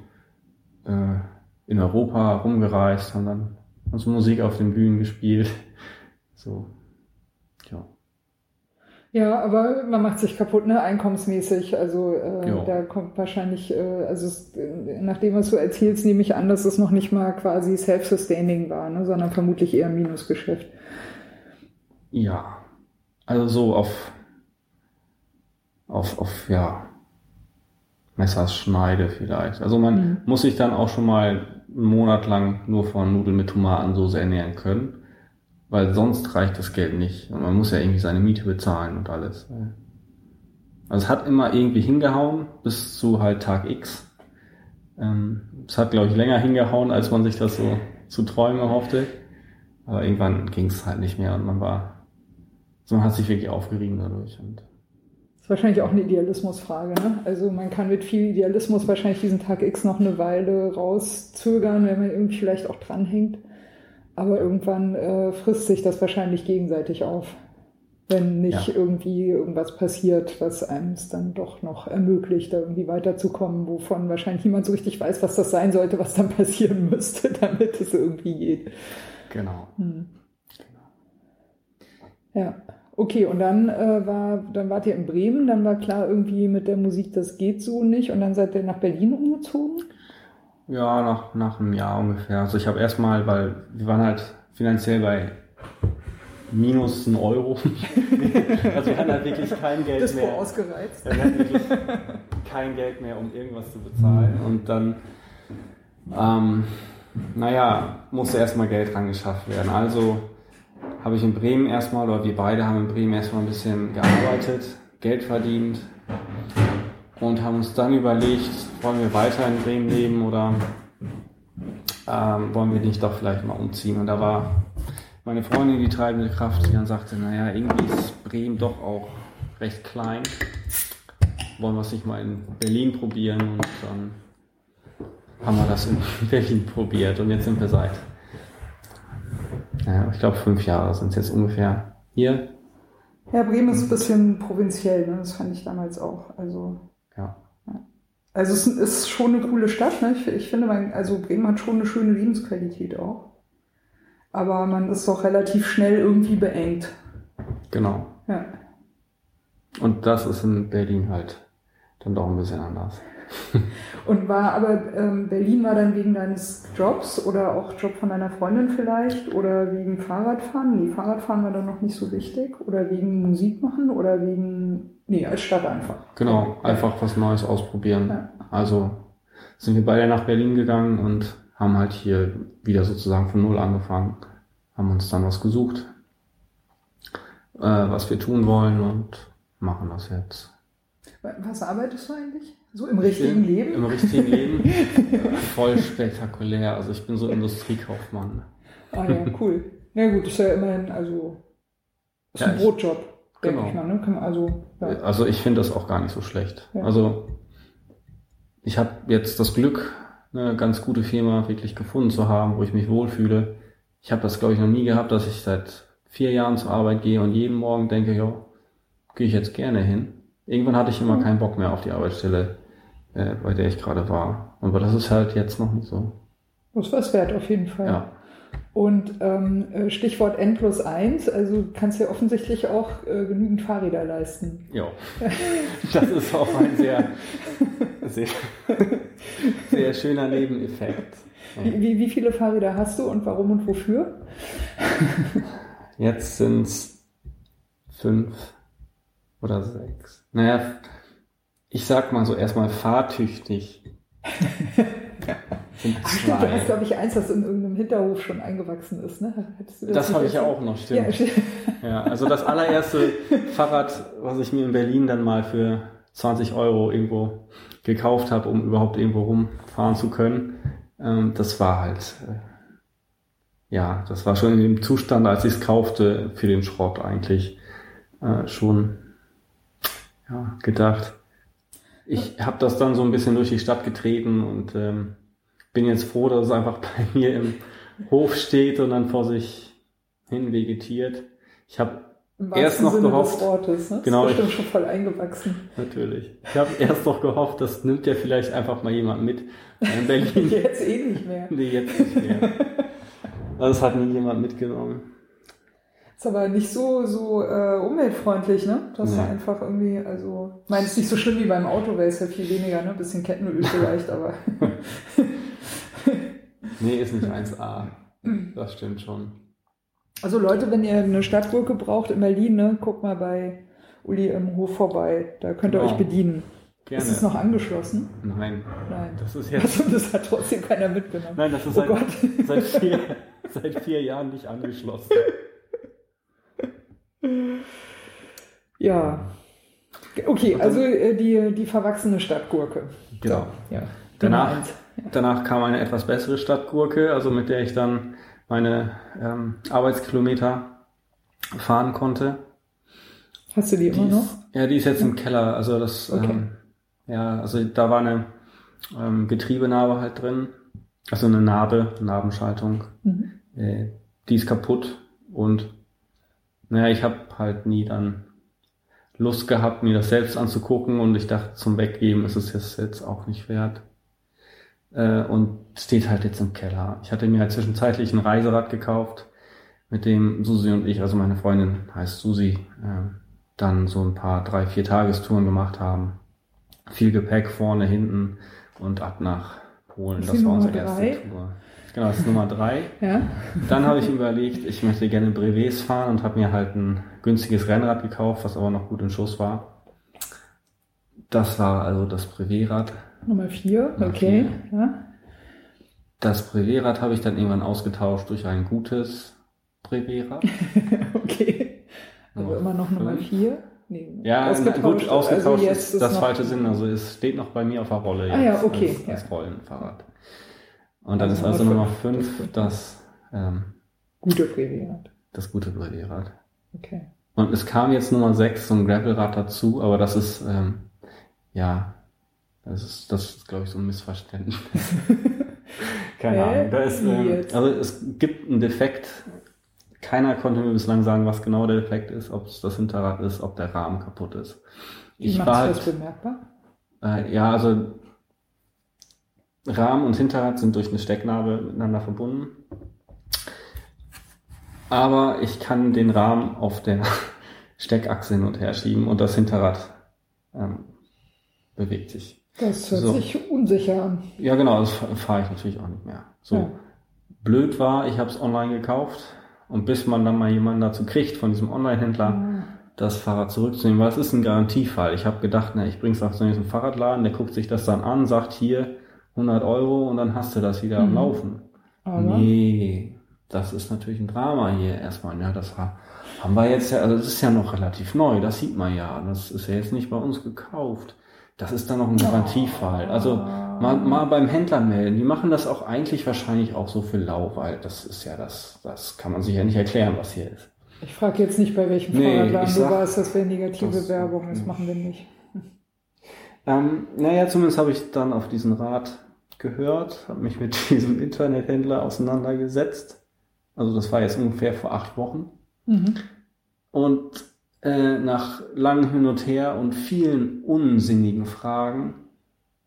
äh, in Europa rumgereist, haben dann unsere Musik auf den Bühnen gespielt. [LAUGHS] So. Ja, aber man macht sich kaputt, ne, einkommensmäßig. Also äh, da kommt wahrscheinlich, äh, also es, nachdem was du erzählst, nehme ich an, dass es noch nicht mal quasi self-sustaining war, ne, sondern vermutlich eher Minusgeschäft. Ja, also so auf, auf, auf, ja, Messerschneide vielleicht. Also man mhm. muss sich dann auch schon mal einen Monat lang nur von Nudeln mit Tomatensauce ernähren können weil sonst reicht das Geld nicht. Und man muss ja irgendwie seine Miete bezahlen und alles. Also es hat immer irgendwie hingehauen, bis zu halt Tag X. Ähm, es hat, glaube ich, länger hingehauen, als man sich das so zu träumen erhoffte. Aber irgendwann ging es halt nicht mehr und man war, so man hat sich wirklich aufgerieben dadurch. Und ist wahrscheinlich auch eine Idealismusfrage. Ne? Also man kann mit viel Idealismus wahrscheinlich diesen Tag X noch eine Weile rauszögern, wenn man irgendwie vielleicht auch dranhängt. Aber irgendwann äh, frisst sich das wahrscheinlich gegenseitig auf, wenn nicht Ja. irgendwie irgendwas passiert, was einem es dann doch noch ermöglicht, da irgendwie weiterzukommen, wovon wahrscheinlich niemand so richtig weiß, was das sein sollte, was dann [LAUGHS] passieren müsste, damit es irgendwie geht. Genau. Hm. Ja, okay, und dann äh, war, dann wart ihr in Bremen, dann war klar irgendwie mit der Musik, das geht so nicht, und dann seid ihr nach Berlin umgezogen. Ja, nach, nach einem Jahr ungefähr. Also ich habe erstmal, weil wir waren halt finanziell bei minus ein Euro. [LAUGHS] also wir hatten halt wirklich kein Geld Dispo mehr. ausgereizt. Ja, wir hatten wirklich kein Geld mehr, um irgendwas zu bezahlen. Und dann, ähm, naja, musste erstmal Geld rangeschafft werden. Also habe ich in Bremen erstmal, oder wir beide haben in Bremen erstmal ein bisschen gearbeitet, Geld verdient und haben uns dann überlegt, wollen wir weiter in Bremen leben oder ähm, wollen wir nicht doch vielleicht mal umziehen. Und da war meine Freundin die treibende Kraft, die dann sagte, naja, irgendwie ist Bremen doch auch recht klein. Wollen wir es nicht mal in Berlin probieren? Und dann haben wir das in [LAUGHS] Berlin probiert und jetzt sind wir seit, naja, ich glaube fünf Jahre sind es jetzt ungefähr hier. Ja, Bremen ist ein bisschen provinziell, ne? das fand ich damals auch. Also. Also es ist schon eine coole Stadt. Ne? Ich, ich finde, man, also Bremen hat schon eine schöne Lebensqualität auch. Aber man ist doch relativ schnell irgendwie beengt. Genau. Ja. Und das ist in Berlin halt dann doch ein bisschen anders. [LAUGHS] Und war aber ähm, Berlin war dann wegen deines Jobs oder auch Job von deiner Freundin vielleicht oder wegen Fahrradfahren? Nee, Fahrradfahren war dann noch nicht so wichtig. Oder wegen Musik machen oder wegen. Nee, als Stadt einfach. Genau, einfach was Neues ausprobieren. Ja. Also sind wir beide nach Berlin gegangen und haben halt hier wieder sozusagen von Null angefangen, haben uns dann was gesucht, äh, was wir tun wollen und machen das jetzt. Was arbeitest du eigentlich? So im richtigen Leben? Im richtigen Leben. [LAUGHS] Voll spektakulär. Also ich bin so Industriekaufmann. Ah ja, cool. Ja gut, ist ja immerhin, also ist Ja, ein ich- Brotjob, denke genau. ich mal. Ne? Also, ja. Also ich finde das auch gar nicht so schlecht. Ja. Also ich habe jetzt das Glück, eine ganz gute Firma wirklich gefunden zu haben, wo ich mich wohlfühle. Ich habe das, glaube ich, noch nie gehabt, dass ich seit vier Jahren zur Arbeit gehe und jeden Morgen denke, ja, gehe ich jetzt gerne hin. Irgendwann hatte ich immer Mhm. keinen Bock mehr auf die Arbeitsstelle, äh, bei der ich gerade war. Aber das ist halt jetzt noch nicht so. Das war es wert auf jeden Fall. Ja. Und ähm, äh, Stichwort N plus 1, also du kannst ja offensichtlich auch äh, genügend Fahrräder leisten. Ja. Das ist auch ein sehr, sehr, sehr schöner Nebeneffekt. Wie, wie, wie viele Fahrräder hast du und warum und wofür? Jetzt sind's fünf oder sechs. Naja, ich sag mal so erstmal fahrtüchtig. [LAUGHS] Ach stimmt, du hast, glaube ich, eins, das in irgendeinem Hinterhof schon eingewachsen ist, ne? Das nicht habe ich ja auch noch, Ja, stimmt. stimmt. Ja, also das allererste [LAUGHS] Fahrrad, was ich mir in Berlin dann mal für 20 Euro irgendwo gekauft habe, um überhaupt irgendwo rumfahren zu können, ähm, das war halt, äh, ja, das war schon in dem Zustand, als ich es kaufte, für den Schrott eigentlich äh, schon ja, gedacht. Ich habe das dann so ein bisschen durch die Stadt getreten und ähm, bin jetzt froh, dass es einfach [LAUGHS] bei mir im Hof steht und dann vor sich hin vegetiert. Ich habe Erst noch Sinne gehofft- des Wortes, ne? Genau, Das ist ich- schon voll eingewachsen. natürlich. Ich habe erst noch gehofft, das nimmt ja vielleicht einfach mal jemand mit in Berlin. [LAUGHS] Jetzt eh nicht mehr. nee, jetzt nicht mehr. [LAUGHS] Also es hat nie jemand mitgenommen. Ist aber nicht so, so äh, umweltfreundlich, ne? Das ist Nee. einfach irgendwie, also, ich meine, es ist nicht so schlimm wie beim Auto, weil es ja viel weniger, ne? Bisschen Kettenöl vielleicht, aber [LAUGHS] Nee, ist nicht 1A. [CLEARS THROAT] Das stimmt schon. Also Leute, wenn ihr eine Stadtgurke braucht in Berlin, ne, guckt mal bei Uli im Hof vorbei. Da könnt ihr Genau. euch bedienen. Gerne. Ist es noch angeschlossen? Nein, Nein. das ist jetzt. Also das hat trotzdem keiner mitgenommen. Nein, das ist Oh seit, seit, vier, seit vier Jahren nicht angeschlossen. [LAUGHS] Ja. Okay, also äh, die, die verwachsene Stadtgurke. Genau. Ja. Danach, danach kam eine etwas bessere Stadtgurke, also mit der ich dann meine ähm, Arbeitskilometer fahren konnte. Hast du die, Die immer noch? ist, ja, die ist jetzt im Keller. Also das, Okay. ähm, ja, also da war eine ähm, Getriebenarbe halt drin. Also eine Narbe, Narbenschaltung. Mhm. Äh, die ist kaputt und naja, ich habe halt nie dann Lust gehabt, mir das selbst anzugucken und ich dachte, zum Weggeben ist es jetzt, jetzt auch nicht wert. Äh, und steht halt jetzt im Keller. Ich hatte mir halt zwischenzeitlich ein Reiserad gekauft, mit dem Susi und ich, also meine Freundin heißt Susi, äh, dann so ein paar drei, vier Tagestouren gemacht haben. Viel Gepäck vorne, hinten und ab nach Polen. Das war unsere Nummer erste drei? Tour. Genau, das ist Nummer drei. Ja. Dann habe ich überlegt, ich möchte gerne Brevets fahren und habe mir halt ein günstiges Rennrad gekauft, was aber noch gut in Schuss war. Das war also das Brevetrad. Nummer vier, Nummer okay. Ja. Das Brevetrad habe ich dann irgendwann ausgetauscht durch ein gutes Brevetrad. [LAUGHS] okay. Nummer immer noch Nummer fünf. vier? Nee, Ja, gut, ausgetauscht also jetzt ist das falsche Sinn. Also es steht noch bei mir auf der Rolle Ah ja, jetzt okay, als, als ja. Rollenfahrrad. Und dann Also ist also Nummer Nummer fünf das, ähm, Gute Präviat. das gute Brevetrad. Okay. Und es kam jetzt Nummer 6, so ein Gravelrad dazu, aber das ist, ähm, ja, das ist, das ist, glaube ich, so ein Missverständnis. [LAUGHS] Keine Hä? Ahnung. Da ist, ähm, also es gibt einen Defekt. Keiner konnte mir bislang sagen, was genau der Defekt ist, ob es das Hinterrad ist, ob der Rahmen kaputt ist. Ich macht war das halt, bemerkbar? äh, ja, also Rahmen und Hinterrad sind durch eine Stecknadel miteinander verbunden. Aber ich kann den Rahmen auf der [LAUGHS] Steckachse hin und her schieben und das Hinterrad ähm, bewegt sich. Das hört so. sich unsicher an. Ja, genau, das fahre ich natürlich auch nicht mehr. So Ja. blöd war, ich habe es online gekauft und bis man dann mal jemanden dazu kriegt von diesem Online-Händler, Ah, das Fahrrad zurückzunehmen, weil es ist ein Garantiefall. Ich habe gedacht, na, ich bring's auch zu diesem Fahrradladen, der guckt sich das dann an, sagt hier 100 Euro und dann hast du das wieder am Mhm. Laufen. Aber Nee, das ist natürlich ein Drama hier erstmal. Ja, das war, haben wir jetzt ja, also das ist ja noch relativ neu, das sieht man ja. Das ist ja jetzt nicht bei uns gekauft. Das ist dann noch ein Garantiefall. Also mal, mal beim Händler melden. Die machen das auch eigentlich wahrscheinlich auch so für lau, weil das ist ja das, das kann man sich ja nicht erklären, was hier ist. ich frage jetzt nicht, bei welchem Nee, Fahrradladen ich du sag- warst, das wäre negative das- Werbung, das machen wir nicht. Ähm, naja, zumindest habe ich dann auf diesen Rat gehört, habe mich mit [LAUGHS] diesem Internethändler auseinandergesetzt. Also das war jetzt ungefähr vor acht Wochen. Mhm. Und äh, nach langem Hin und Her und vielen unsinnigen Fragen,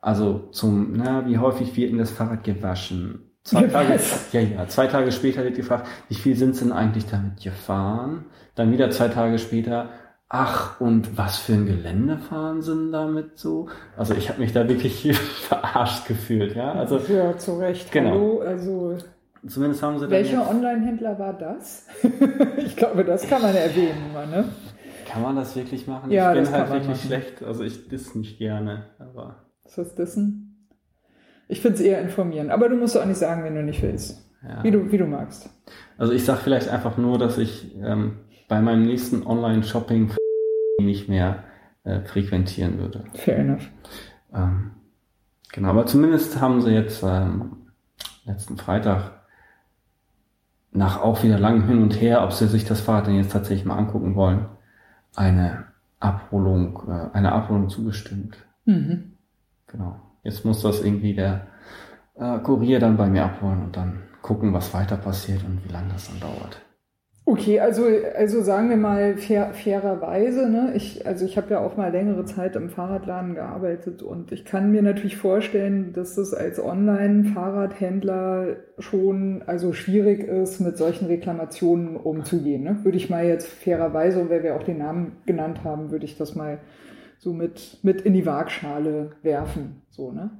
also zum, na, wie häufig wird denn das Fahrrad gewaschen? Zwei? Tage, ja, ja, zwei Tage später wird gefragt, wie viel sind sie denn eigentlich damit gefahren? Dann wieder zwei Tage später, ach, und was für ein Gelände fahren sie denn damit so? Also ich habe mich da wirklich [LAUGHS] verarscht gefühlt, ja. Also ja, zu Recht. Genau. Hallo, also zumindest haben sie welcher Online-Händler war das? [LAUGHS] ich glaube, das kann man erwähnen, mal, ne? Kann man das wirklich machen? Ja, ich bin halt wirklich machen. schlecht, also ich diss nicht gerne, aber Ist das Dissen? Ich finde es eher informieren, aber du musst auch nicht sagen, wenn du nicht willst. ja. Wie du, wie du magst. Also ich sage vielleicht einfach nur, dass ich ähm, bei meinem nächsten Online-Shopping nicht mehr äh, frequentieren würde. Fair enough. Ähm, genau, aber zumindest haben sie jetzt ähm, letzten Freitag nach auch wieder langem Hin und Her, ob sie sich das Fahrrad denn jetzt tatsächlich mal angucken wollen, eine Abholung, äh, eine Abholung zugestimmt. Mhm. Genau. Jetzt muss das irgendwie der äh, Kurier dann bei mir abholen und dann gucken, was weiter passiert und wie lange das dann dauert. Okay, also, also sagen wir mal fair, fairerweise, ne? Ich, also ich habe ja auch mal längere Zeit im Fahrradladen gearbeitet und ich kann mir natürlich vorstellen, dass das als Online-Fahrradhändler schon also schwierig ist, mit solchen Reklamationen umzugehen. Ne? Würde ich mal jetzt fairerweise, weil wir auch den Namen genannt haben, würde ich das mal so mit, mit in die Waagschale werfen. So, ne?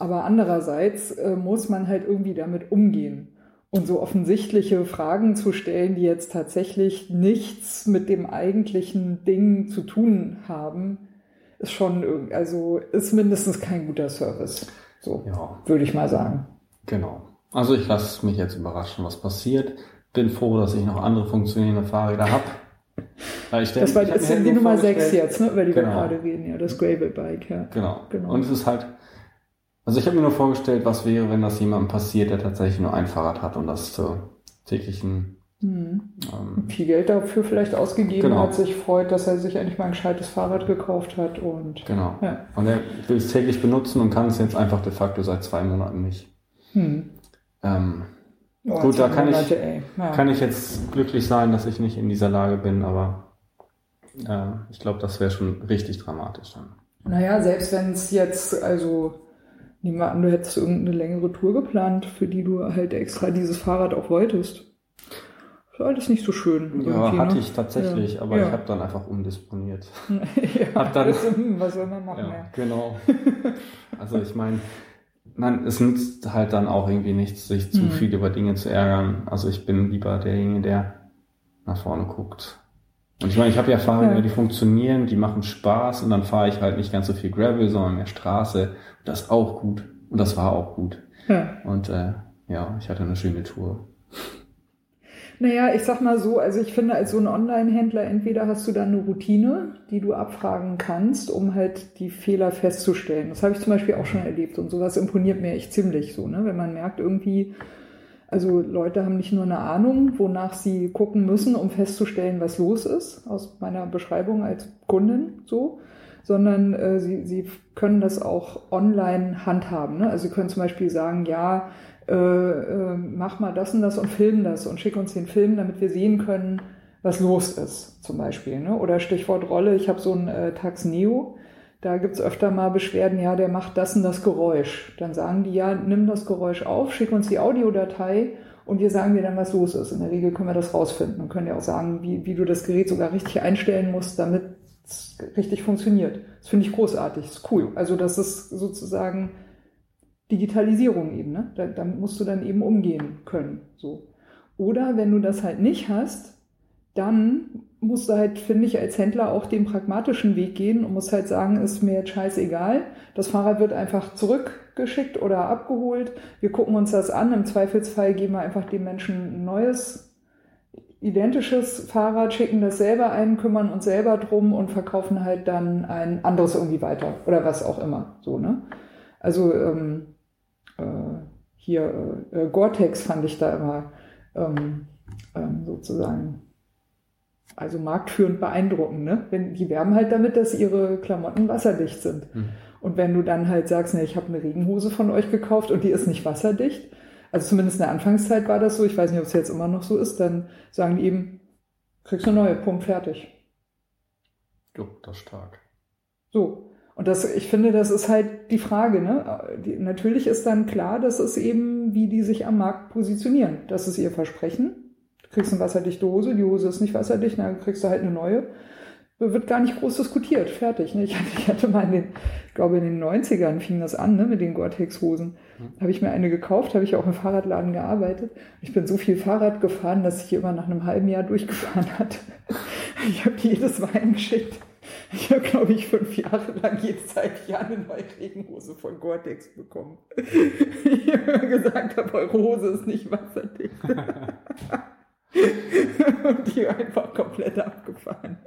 Aber andererseits äh, muss man halt irgendwie damit umgehen. Und so offensichtliche Fragen zu stellen, die jetzt tatsächlich nichts mit dem eigentlichen Ding zu tun haben, ist schon, also ist mindestens kein guter Service. So, Ja, würde ich mal sagen. genau. Also ich lasse mich jetzt überraschen, was passiert. Bin froh, dass ich noch andere funktionierende Fahrräder habe. Ich Das war ist die Nummer 6 vorgestellt- jetzt, ne, über die wir Genau. gerade reden, ja, das Gravel-Bike, ja. Genau. Genau. Und es ist halt, also ich habe mir nur vorgestellt, was wäre, wenn das jemandem passiert, der tatsächlich nur ein Fahrrad hat und das zur täglichen Hm. Ähm, Viel Geld dafür vielleicht ausgegeben Genau. hat, sich freut, dass er sich endlich mal ein gescheites Fahrrad gekauft hat und genau. ja. Und er will es täglich benutzen und kann es jetzt einfach de facto seit zwei Monaten nicht. Hm. Ähm, Oh, Gut, da kann ich- Monate, ey. Ja. Kann ich jetzt glücklich sein, dass ich nicht in dieser Lage bin, aber äh, ich glaube, das wäre schon richtig dramatisch dann. Naja, selbst wenn es jetzt, also nehmen wir an, du hättest irgendeine längere Tour geplant, für die du halt extra dieses Fahrrad auch wolltest. Ist alles nicht so schön. Ja, irgendwie, hatte ne? ich tatsächlich, Ja. aber Ja. ich habe dann einfach umdisponiert. [LAUGHS] ja, hab dann- also, was soll man machen? Ja, genau. [LAUGHS] Also ich meine, nein, es nützt halt dann auch irgendwie nichts, sich zu Mhm. viel über Dinge zu ärgern. Also ich bin lieber derjenige, der nach vorne guckt. Und ich meine, ich habe ja Fahrräder, Ja. die funktionieren, die machen Spaß und dann fahre ich halt nicht ganz so viel Gravel, sondern mehr Straße. Das ist auch gut. Und das war auch gut. Ja. Und äh, ja, ich hatte eine schöne Tour. Naja, ich sag mal so, also ich finde, als so ein Online-Händler, entweder hast du dann eine Routine, die du abfragen kannst, um halt die Fehler festzustellen. Das habe ich zum Beispiel auch schon erlebt und sowas imponiert mir echt ziemlich so, ne? Wenn man merkt irgendwie, also Leute haben nicht nur eine Ahnung, wonach sie gucken müssen, um festzustellen, was los ist, aus meiner Beschreibung als Kundin so, sondern äh, sie, sie können das auch online handhaben. Ne? Also sie können zum Beispiel sagen, ja, äh, äh, mach mal das und das und film das und schick uns den Film, damit wir sehen können, was los ist, zum Beispiel. Ne? Oder Stichwort Rolle, ich habe so ein äh, Tax Neo, da gibt's öfter mal Beschwerden, ja, der macht das und das Geräusch. Dann sagen die, ja, nimm das Geräusch auf, schick uns die Audiodatei und wir sagen dir dann, was los ist. In der Regel können wir das rausfinden und können dir auch sagen, wie, wie du das Gerät sogar richtig einstellen musst, damit es richtig funktioniert. Das finde ich großartig, ist cool. Also das ist sozusagen Digitalisierung eben, ne? Da, damit musst du dann eben umgehen können. So. Oder wenn du das halt nicht hast, dann musst du halt, finde ich, als Händler auch den pragmatischen Weg gehen und musst halt sagen, ist mir jetzt scheißegal. Das Fahrrad wird einfach zurückgeschickt oder abgeholt. Wir gucken uns das an. Im Zweifelsfall geben wir einfach dem Menschen ein neues, identisches Fahrrad, schicken das selber ein, kümmern uns selber drum und verkaufen halt dann ein anderes irgendwie weiter oder was auch immer. So, ne? Also ähm, äh, hier äh, Gore-Tex fand ich da immer ähm, ähm, sozusagen also marktführend beeindruckend, ne? Wenn die werben halt damit, dass ihre Klamotten wasserdicht sind. Hm. Und wenn du dann halt sagst, ne, ich habe eine Regenhose von euch gekauft und die ist nicht wasserdicht, also zumindest in der Anfangszeit war das so, ich weiß nicht, ob es jetzt immer noch so ist, dann sagen die eben, kriegst eine neue, Punkt, fertig. Jo, das ist stark. So. Und das, ich finde, das ist halt die Frage, ne? Die, natürlich ist dann klar, das ist eben, wie die sich am Markt positionieren. Das ist ihr Versprechen. Du kriegst eine wasserdichte Hose, die Hose ist nicht wasserdicht, dann kriegst du halt eine neue. Wird gar nicht groß diskutiert, fertig. Ne? Ich, hatte, ich hatte mal in den, ich glaube in den 90ern fing das an, ne, mit den Gore-Tex-Hosen. Habe ich mir eine gekauft, habe ich auch im Fahrradladen gearbeitet. Ich bin so viel Fahrrad gefahren, dass ich hier immer nach einem halben Jahr durchgefahren hatte. [LAUGHS] Ich habe jedes Mal eingeschickt. Ich habe, glaube ich, fünf Jahre lang jedes halbe Jahr eine neue Regenhose von Gore-Tex bekommen. [LAUGHS] Ich habe immer gesagt, habe, eure Hose ist nicht wasserdicht. [LAUGHS] Und [LAUGHS] die einfach komplett abgefahren.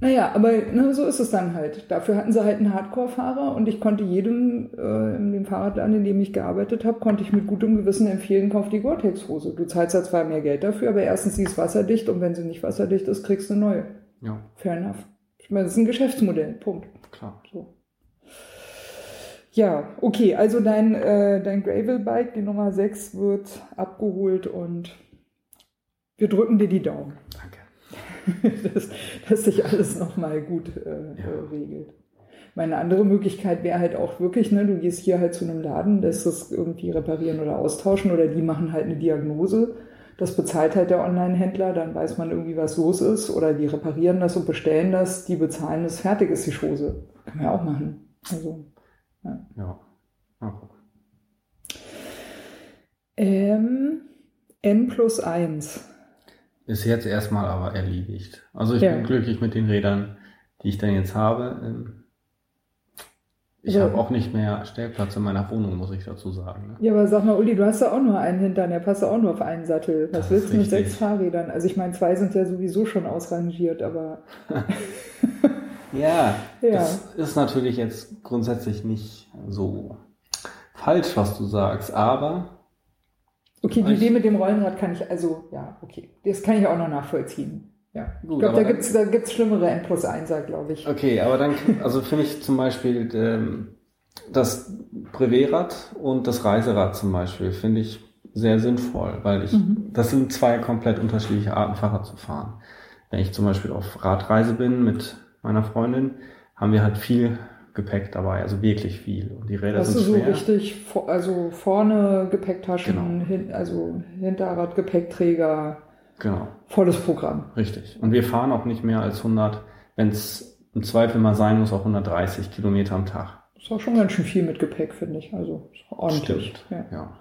Naja, aber ne, so ist es dann halt. Dafür hatten sie halt einen Hardcore-Fahrer und ich konnte jedem äh, in dem Fahrradladen, in dem ich gearbeitet habe, konnte ich mit gutem Gewissen empfehlen, kauf die Gore-Tex-Hose. Du zahlst ja zwar mehr Geld dafür, aber erstens, sie ist wasserdicht und wenn sie nicht wasserdicht ist, kriegst du eine neue. Ja, Fair enough. Ich meine, das ist ein Geschäftsmodell. Punkt. klar. So. Ja, okay, also dein, äh, dein Gravel-Bike, die Nummer 6, wird abgeholt und wir drücken dir die Daumen. Danke. [LAUGHS] dass, dass sich alles nochmal gut äh, Ja. regelt. Meine andere Möglichkeit wäre halt auch wirklich, ne, du gehst hier halt zu einem Laden, lässt das irgendwie reparieren oder austauschen oder die machen halt eine Diagnose. Das bezahlt halt der Online-Händler, dann weiß man irgendwie, was los ist. Oder die reparieren das und bestellen das, die bezahlen es, fertig ist die Chose. Kann man ja auch machen. Also, Ja. Mal gucken. ähm, N plus 1. Ist jetzt erstmal aber erledigt. Also ich Ja. bin glücklich mit den Rädern, die ich dann jetzt habe. Ähm, Ich Ja. habe auch nicht mehr Stellplatz in meiner Wohnung, muss ich dazu sagen. Ne? Ja, aber sag mal, Uli, du hast ja auch nur einen Hintern, der passt ja auch nur auf einen Sattel. Was Das willst du mit sechs Fahrrädern? Also ich meine, zwei sind ja sowieso schon ausrangiert, aber [LAUGHS] [LAUGHS] Ja, Ja. das ist natürlich jetzt grundsätzlich nicht so falsch, was du sagst, aber Okay, die Idee mit dem Rollenrad kann ich, also, ja, okay. Das kann ich auch noch nachvollziehen. Ja. Gut, ich glaube, da gibt's da gibt's schlimmere N plus 1er, glaube ich. Okay, aber dann, also finde ich zum Beispiel ähm, das Privatrad und das Reiserad zum Beispiel finde ich sehr sinnvoll, weil ich, Mhm. das sind zwei komplett unterschiedliche Arten Fahrrad zu fahren. Wenn ich zum Beispiel auf Radreise bin mit meiner Freundin, haben wir halt viel Gepäck dabei, also wirklich viel. Und die Räder du sind so schwer. richtig, vor- also vorne Gepäcktaschen, Genau. hin, also Hinterrad, Gepäckträger, Genau, volles Programm. richtig. Und wir fahren auch nicht mehr als 100, wenn es im Zweifel mal sein muss, auch 130 Kilometer am Tag. Ist auch schon ganz schön viel mit Gepäck, finde ich. Also ordentlich. Stimmt, Ja. ja.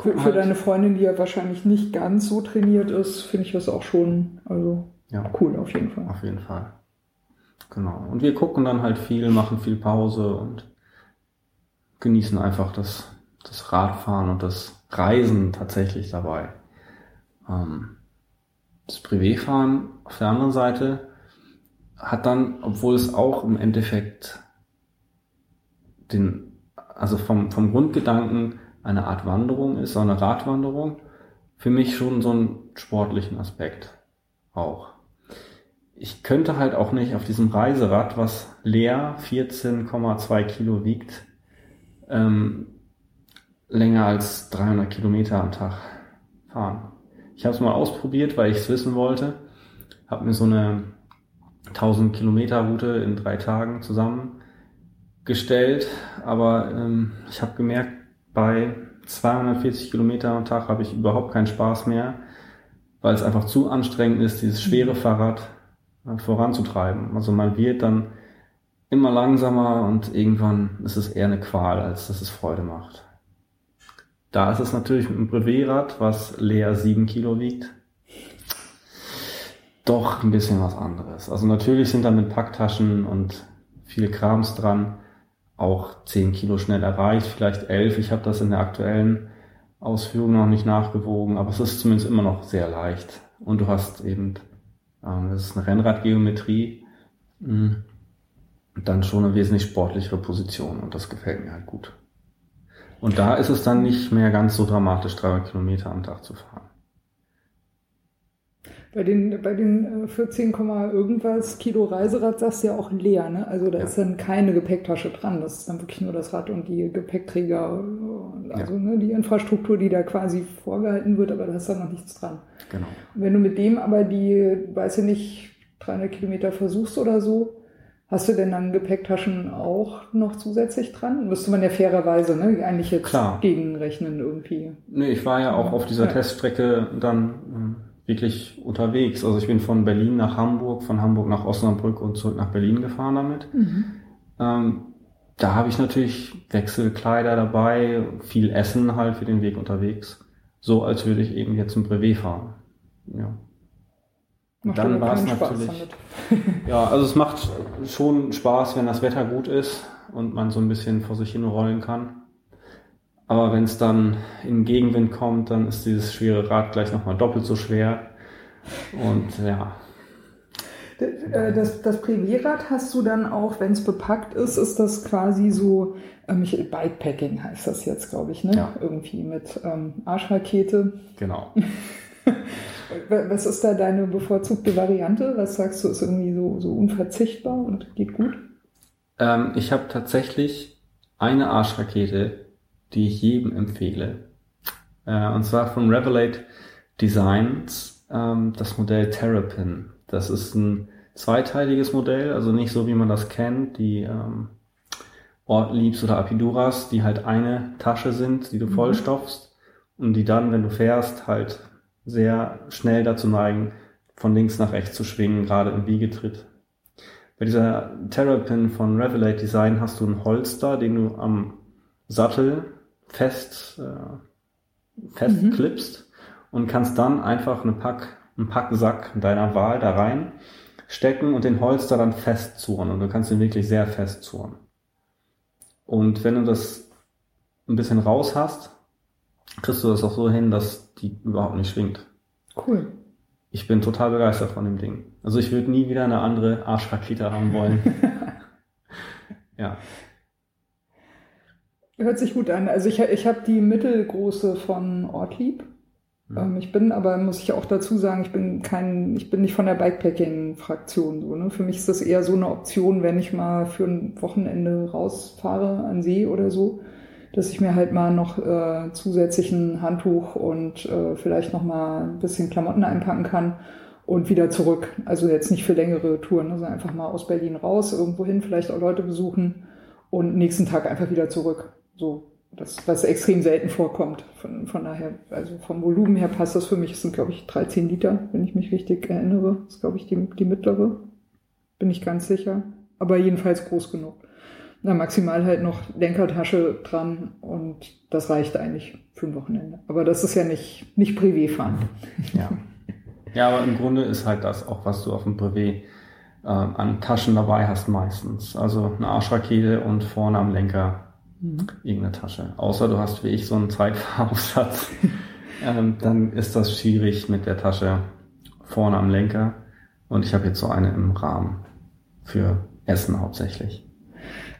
Für, für Halt- deine Freundin, die ja wahrscheinlich nicht ganz so trainiert ist, finde ich das auch schon, also Ja. cool auf jeden Fall. Auf jeden Fall. Genau. Und wir gucken dann halt viel, machen viel Pause und genießen einfach das, das Radfahren und das Reisen tatsächlich dabei. Ähm, das Privatfahren auf der anderen Seite hat dann, obwohl es auch im Endeffekt den, also vom, vom Grundgedanken eine Art Wanderung ist, so eine Radwanderung, für mich schon so einen sportlichen Aspekt auch ich könnte halt auch nicht auf diesem Reiserad, was leer 14,2 Kilo wiegt, ähm, länger als 300 Kilometer am Tag fahren. Ich habe es mal ausprobiert, weil ich es wissen wollte. Habe mir so eine 1000 Kilometer Route in drei Tagen zusammengestellt, aber ähm, ich habe gemerkt, bei 240 Kilometer am Tag habe ich überhaupt keinen Spaß mehr, weil es einfach zu anstrengend ist, dieses schwere Fahrrad voranzutreiben. Also man wird dann immer langsamer und irgendwann ist es eher eine Qual, als dass es Freude macht. Da ist es natürlich mit dem Brevetrad, was leer 7 Kilo wiegt, doch ein bisschen was anderes. Also natürlich sind da mit Packtaschen und viel Krams dran auch 10 Kilo schnell erreicht, vielleicht 11. Ich habe das in der aktuellen Ausführung noch nicht nachgewogen, aber es ist zumindest immer noch sehr leicht. Und du hast eben Das ist eine Rennradgeometrie. mh, Dann schon eine wesentlich sportlichere Position und das gefällt mir halt gut. Und da ist es dann nicht mehr ganz so dramatisch, 300 Kilometer am Tag zu fahren. Bei den, bei den äh, 14, Komma irgendwas Kilo Reiserad sagst du ja auch leer, ne? Also da Ja. ist dann keine Gepäcktasche dran. Das ist dann wirklich nur das Rad und die Gepäckträger, äh, also Ja. ne, die Infrastruktur, die da quasi vorgehalten wird, aber da ist dann noch nichts dran. Genau. Und wenn du mit dem aber die, weiß ich nicht, 300 Kilometer versuchst oder so, hast du denn dann Gepäcktaschen auch noch zusätzlich dran? Müsste man ja fairerweise, ne, eigentlich jetzt Klar. gegenrechnen irgendwie. Nee, ich war ja auch auf dieser Ja. Teststrecke dann ähm, wirklich unterwegs. Also ich bin von Berlin nach Hamburg, von Hamburg nach Osnabrück und zurück nach Berlin gefahren damit. Ähm, da habe ich natürlich Wechselkleider dabei, viel Essen halt für den Weg unterwegs. So als würde ich eben jetzt ein Brevet fahren. Ja. Macht Dann war es natürlich- [LAUGHS] Ja, also es macht schon Spaß, wenn das Wetter gut ist und man so ein bisschen vor sich hin rollen kann. Aber wenn es dann in Gegenwind kommt, dann ist dieses schwere Rad gleich nochmal doppelt so schwer. Und ja, Äh, Das, das Privatrad hast du dann auch, wenn es bepackt ist, ist das quasi so, ähm, ich, Bikepacking heißt das jetzt, glaube ich, ne? Ja. Irgendwie mit ähm, Arschrakete. genau. [LAUGHS] Wa- Was ist da deine bevorzugte Variante? Was sagst du, ist irgendwie so, so unverzichtbar und geht gut? Ähm, ich habe tatsächlich eine Arschrakete, die ich jedem empfehle. Äh, und zwar von Revelate Designs, ähm, das Modell Terrapin. Das ist ein zweiteiliges Modell, also nicht so wie man das kennt, die ähm, Ortliebs oder Apiduras, die halt eine Tasche sind, die du vollstopfst und die dann, wenn du fährst, halt sehr schnell dazu neigen, von links nach rechts zu schwingen, gerade im Wiegetritt. Bei dieser Terrapin von Revelate Design hast du einen Holster, den du am Sattel fest, äh, festklippst und kannst dann einfach eine Pack, einen Packsack deiner Wahl da rein stecken und den Holster dann festzurren. Und du kannst ihn wirklich sehr festzurren. Und wenn du das ein bisschen raus hast, kriegst du das auch so hin, dass die überhaupt nicht schwingt. Cool. Ich bin total begeistert von dem Ding. Also ich würde nie wieder eine andere Arschrakete haben wollen. [LAUGHS] ja. Hört sich gut an. Also ich, ich habe die mittelgroße von Ortlieb. Ja. Ähm, ich bin aber, muss ich auch dazu sagen, ich bin kein, ich bin nicht von der Bikepacking-Fraktion. So, ne? Für mich ist das eher so eine Option, wenn ich mal für ein Wochenende rausfahre an See oder so, dass ich mir halt mal noch äh, zusätzlich ein Handtuch und äh, vielleicht noch mal ein bisschen Klamotten einpacken kann und wieder zurück. Also jetzt nicht für längere Touren, also einfach mal aus Berlin raus, irgendwo hin, vielleicht auch Leute besuchen und nächsten Tag einfach wieder zurück. So, das, was extrem selten vorkommt. Von, von daher, also vom Volumen her passt das für mich. Es sind, glaube ich, 13 Liter, wenn ich mich richtig erinnere. Das ist, glaube ich, die, die mittlere. Bin ich ganz sicher. Aber jedenfalls groß genug. Na, maximal halt noch Lenkertasche dran und das reicht eigentlich für ein Wochenende. Aber das ist ja nicht, nicht Privé-Fahren. Ja. ja, aber im Grunde ist halt das auch, was du auf dem Privé äh, an Taschen dabei hast meistens. Also eine Arschrakete und vorne am Lenker irgendeine Tasche. Außer du hast wie ich so einen Zeitfahraufsatz. [LAUGHS] ähm, dann ist das schwierig mit der Tasche vorne am Lenker. Und ich habe jetzt so eine im Rahmen für Essen hauptsächlich.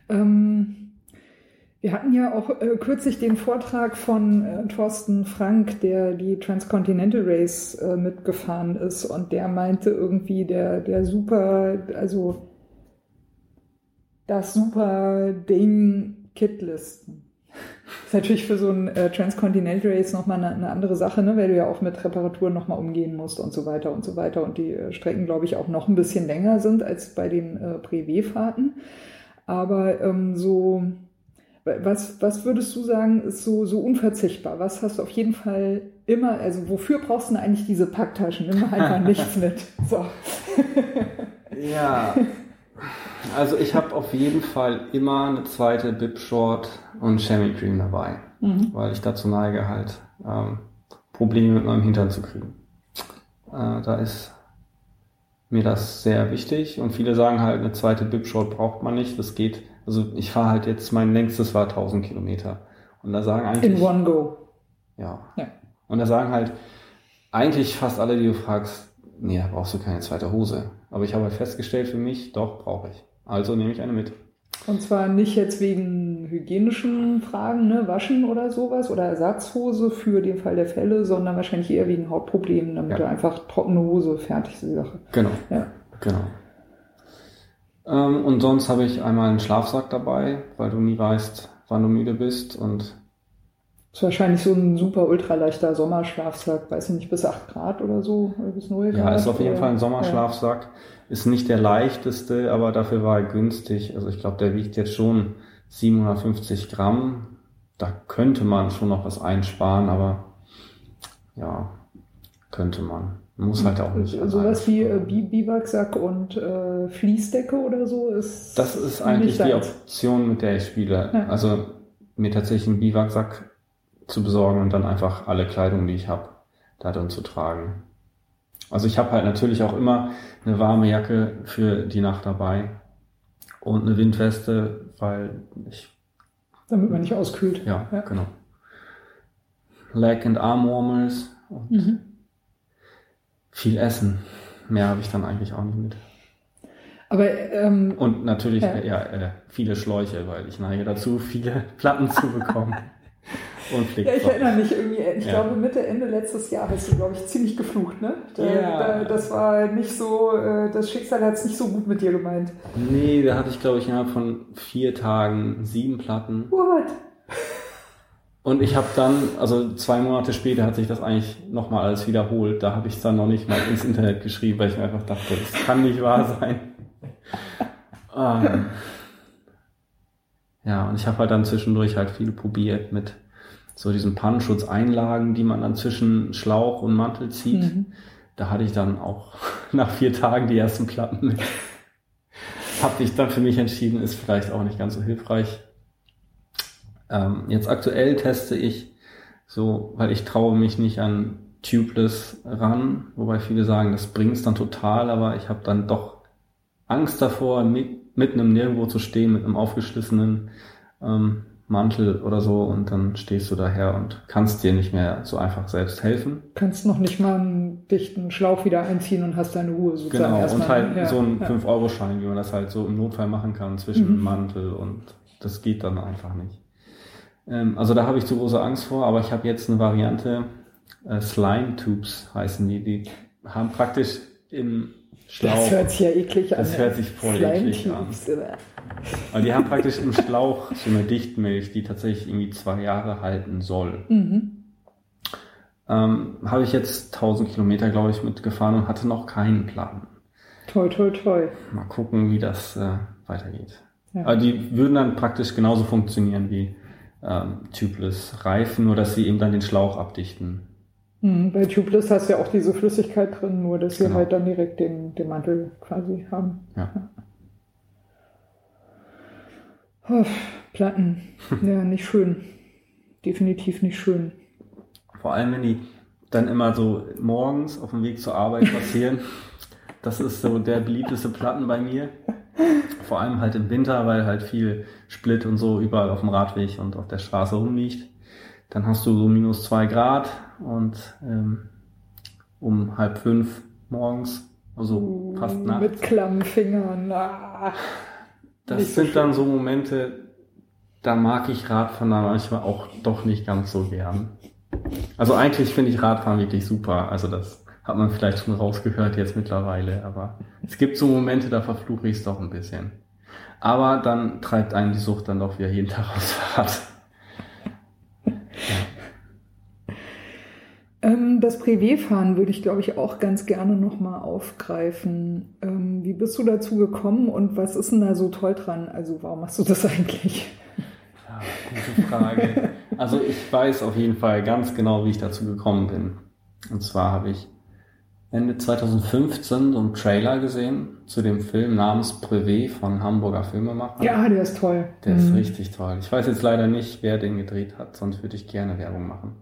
Ähm, wir hatten ja auch äh, kürzlich den Vortrag von äh, Thorsten Frank, der die Transcontinental Race äh, mitgefahren ist und der meinte irgendwie, der, der super, also das super Ding Kitlisten. Ist natürlich für so ein äh, Transcontinental Race nochmal eine, eine andere Sache, ne? weil du ja auch mit Reparaturen nochmal umgehen musst und so weiter und so weiter. Und die äh, Strecken, glaube ich, auch noch ein bisschen länger sind als bei den äh, Privé-Fahrten. Aber ähm, so, was, was würdest du sagen, ist so, so unverzichtbar? Was hast du auf jeden Fall immer, also wofür brauchst du denn eigentlich diese Packtaschen? Nimm einfach [LAUGHS] nichts mit. So. Ja, [LAUGHS] also ich habe auf jeden Fall immer eine zweite Bib Short und Chamois Cream dabei, Mhm. weil ich dazu neige halt ähm, Probleme mit meinem Hintern zu kriegen. Äh, da ist mir das sehr wichtig und viele sagen halt, eine zweite Bib Short braucht man nicht. Das geht. Also ich fahre halt jetzt, mein längstes war 1000 Kilometer und da sagen eigentlich In one go. ja. Ja. Und da sagen halt eigentlich fast alle, die du fragst, nee, da brauchst du keine zweite Hose. Aber ich habe halt festgestellt für mich, doch, brauche ich. Also nehme ich eine mit. Und zwar nicht jetzt wegen hygienischen Fragen, ne, Waschen oder sowas oder Ersatzhose für den Fall der Fälle, sondern wahrscheinlich eher wegen Hautproblemen, damit Ja. du einfach trockene Hose fertig ist die Sache. Genau, Ja. genau. Ähm, und sonst habe ich einmal einen Schlafsack dabei, weil du nie weißt, wann du müde bist. Und Ist wahrscheinlich so ein super ultraleichter Sommerschlafsack, weiß ich nicht, bis 8 Grad oder so, oder bis 0 ja, ist auf jeden oder- Fall ein Sommerschlafsack. Ist nicht der leichteste, aber dafür war er günstig. Also ich glaube, der wiegt jetzt schon 750 Gramm. Da könnte man schon noch was einsparen, aber ja, könnte man. Muss halt auch nicht. Ja. Sowas alles wie äh, Biwaksack und äh, Fließdecke oder so ist. Das ist eigentlich die. Option, mit der ich spiele. Ja. Also mir tatsächlich einen Biwaksack zu besorgen und dann einfach alle Kleidung, die ich habe, da drin zu tragen. Also ich habe halt natürlich auch immer eine warme Jacke für die Nacht dabei und eine Windweste, weil ich, Damit man nicht auskühlt. ja, Ja. genau. Leg and Arm Warmers und Mhm. viel Essen. Mehr habe ich dann eigentlich auch nicht mit. Aber ähm, Und natürlich Ja. ja. ja äh, viele Schläuche, weil ich neige dazu, viele Platten zu bekommen. [LAUGHS] Und Ja, ich erinnere mich irgendwie, ich Ja. glaube Mitte, Ende letztes Jahr hast du, glaube ich, ziemlich geflucht, ne? Da, Ja. da, das war nicht so, äh, das Schicksal hat es nicht so gut mit dir gemeint. Nee, da hatte ich, glaube ich, innerhalb von vier Tagen sieben Platten. What? Und ich habe dann, also zwei Monate später hat sich das eigentlich nochmal alles wiederholt. Da habe ich es dann noch nicht mal ins Internet geschrieben, weil ich mir einfach dachte, das kann nicht wahr sein. ähm, ja, und ich habe halt dann zwischendurch halt viel probiert mit so diesen Pannenschutzeinlagen, die man dann zwischen Schlauch und Mantel zieht. Mhm. Da hatte ich dann auch [LAUGHS] nach vier Tagen die ersten Platten mit. Habe ich dann für mich entschieden, ist vielleicht auch nicht ganz so hilfreich. Ähm, jetzt aktuell teste ich so, weil ich traue mich nicht an Tubeless ran, wobei viele sagen, das bringt's dann total, aber ich habe dann doch Angst davor, mit, mitten im Nirgendwo zu stehen mit einem aufgeschlissenen ähm, Mantel oder so und dann stehst du daher und kannst dir nicht mehr so einfach selbst helfen. Kannst noch nicht mal einen dichten Schlauch wieder einziehen und hast deine Ruhe sozusagen Genau, erstmal. und halt ja, so ein ja. 5-Euro-Schein, wie man das halt so im Notfall machen kann, zwischen Mhm. Mantel und das geht dann einfach nicht. Ähm, also da habe ich zu große Angst vor, aber ich habe jetzt eine Variante, äh, Slime Tubes heißen die, die haben praktisch im Schlauch. Das hört sich ja eklig an. Das hört sich voll eklig an. Aber die haben praktisch im Schlauch so eine Dichtmilch, die tatsächlich irgendwie zwei Jahre halten soll. Mhm. Ähm, habe ich jetzt 1000 Kilometer, glaube ich, mitgefahren und hatte noch keinen Plan. Toi, toi, toi. Mal gucken, wie das äh, weitergeht. Ja. Aber die würden dann praktisch genauso funktionieren wie ähm, tubeless Reifen, nur dass sie eben dann den Schlauch abdichten. Mhm, bei Tubeless hast du ja auch diese Flüssigkeit drin, nur dass wir Genau. halt dann direkt den, den Mantel quasi haben. Ja. Oh, Platten. [LAUGHS] Ja, nicht schön. Definitiv nicht schön. Vor allem, wenn die dann immer so morgens auf dem Weg zur Arbeit passieren. [LAUGHS] Das ist so der beliebteste Platten bei mir. Vor allem halt im Winter, weil halt viel Split und so überall auf dem Radweg und auf der Straße rumliegt. Dann hast du so minus zwei Grad und ähm, um halb fünf morgens, also fast nachts. Mit klammen Fingern. Ah. Das Nicht so sind dann so Momente, da mag ich Radfahren dann manchmal auch doch nicht ganz so gern. Also eigentlich finde ich Radfahren wirklich super. Also das hat man vielleicht schon rausgehört jetzt mittlerweile, aber es gibt so Momente, da verfluche ich es doch ein bisschen. Aber dann treibt einen die Sucht dann doch wieder jeden [LAUGHS] Tag aufs Rad. Ähm, das Privé-Fahren würde ich, glaube ich, auch ganz gerne nochmal aufgreifen. Ähm, wie bist du dazu gekommen und was ist denn da so toll dran? Also warum machst du das [LAUGHS] eigentlich? Ja, gute Frage. Also ich weiß auf jeden Fall ganz genau, wie ich dazu gekommen bin. Und zwar habe ich Ende 2015 so einen Trailer gesehen zu dem Film namens Privé von Hamburger Filmemacher. Ja, der ist toll. Der ist Mhm. richtig toll. Ich weiß jetzt leider nicht, wer den gedreht hat, sonst würde ich gerne Werbung machen.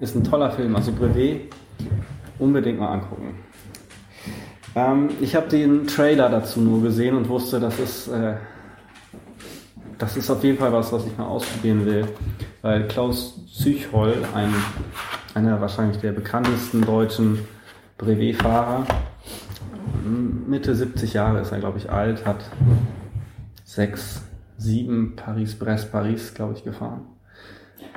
Ist ein toller Film, also Brevet unbedingt mal angucken. Ähm, ich habe den Trailer dazu nur gesehen und wusste, das ist, äh, das ist auf jeden Fall was, was ich mal ausprobieren will, weil Klaus Züchol, ein, einer wahrscheinlich der bekanntesten deutschen Brevet-Fahrer, Mitte 70 Jahre ist er, glaube ich, alt, hat sechs, sieben Paris-Brest-Paris, glaube ich, gefahren.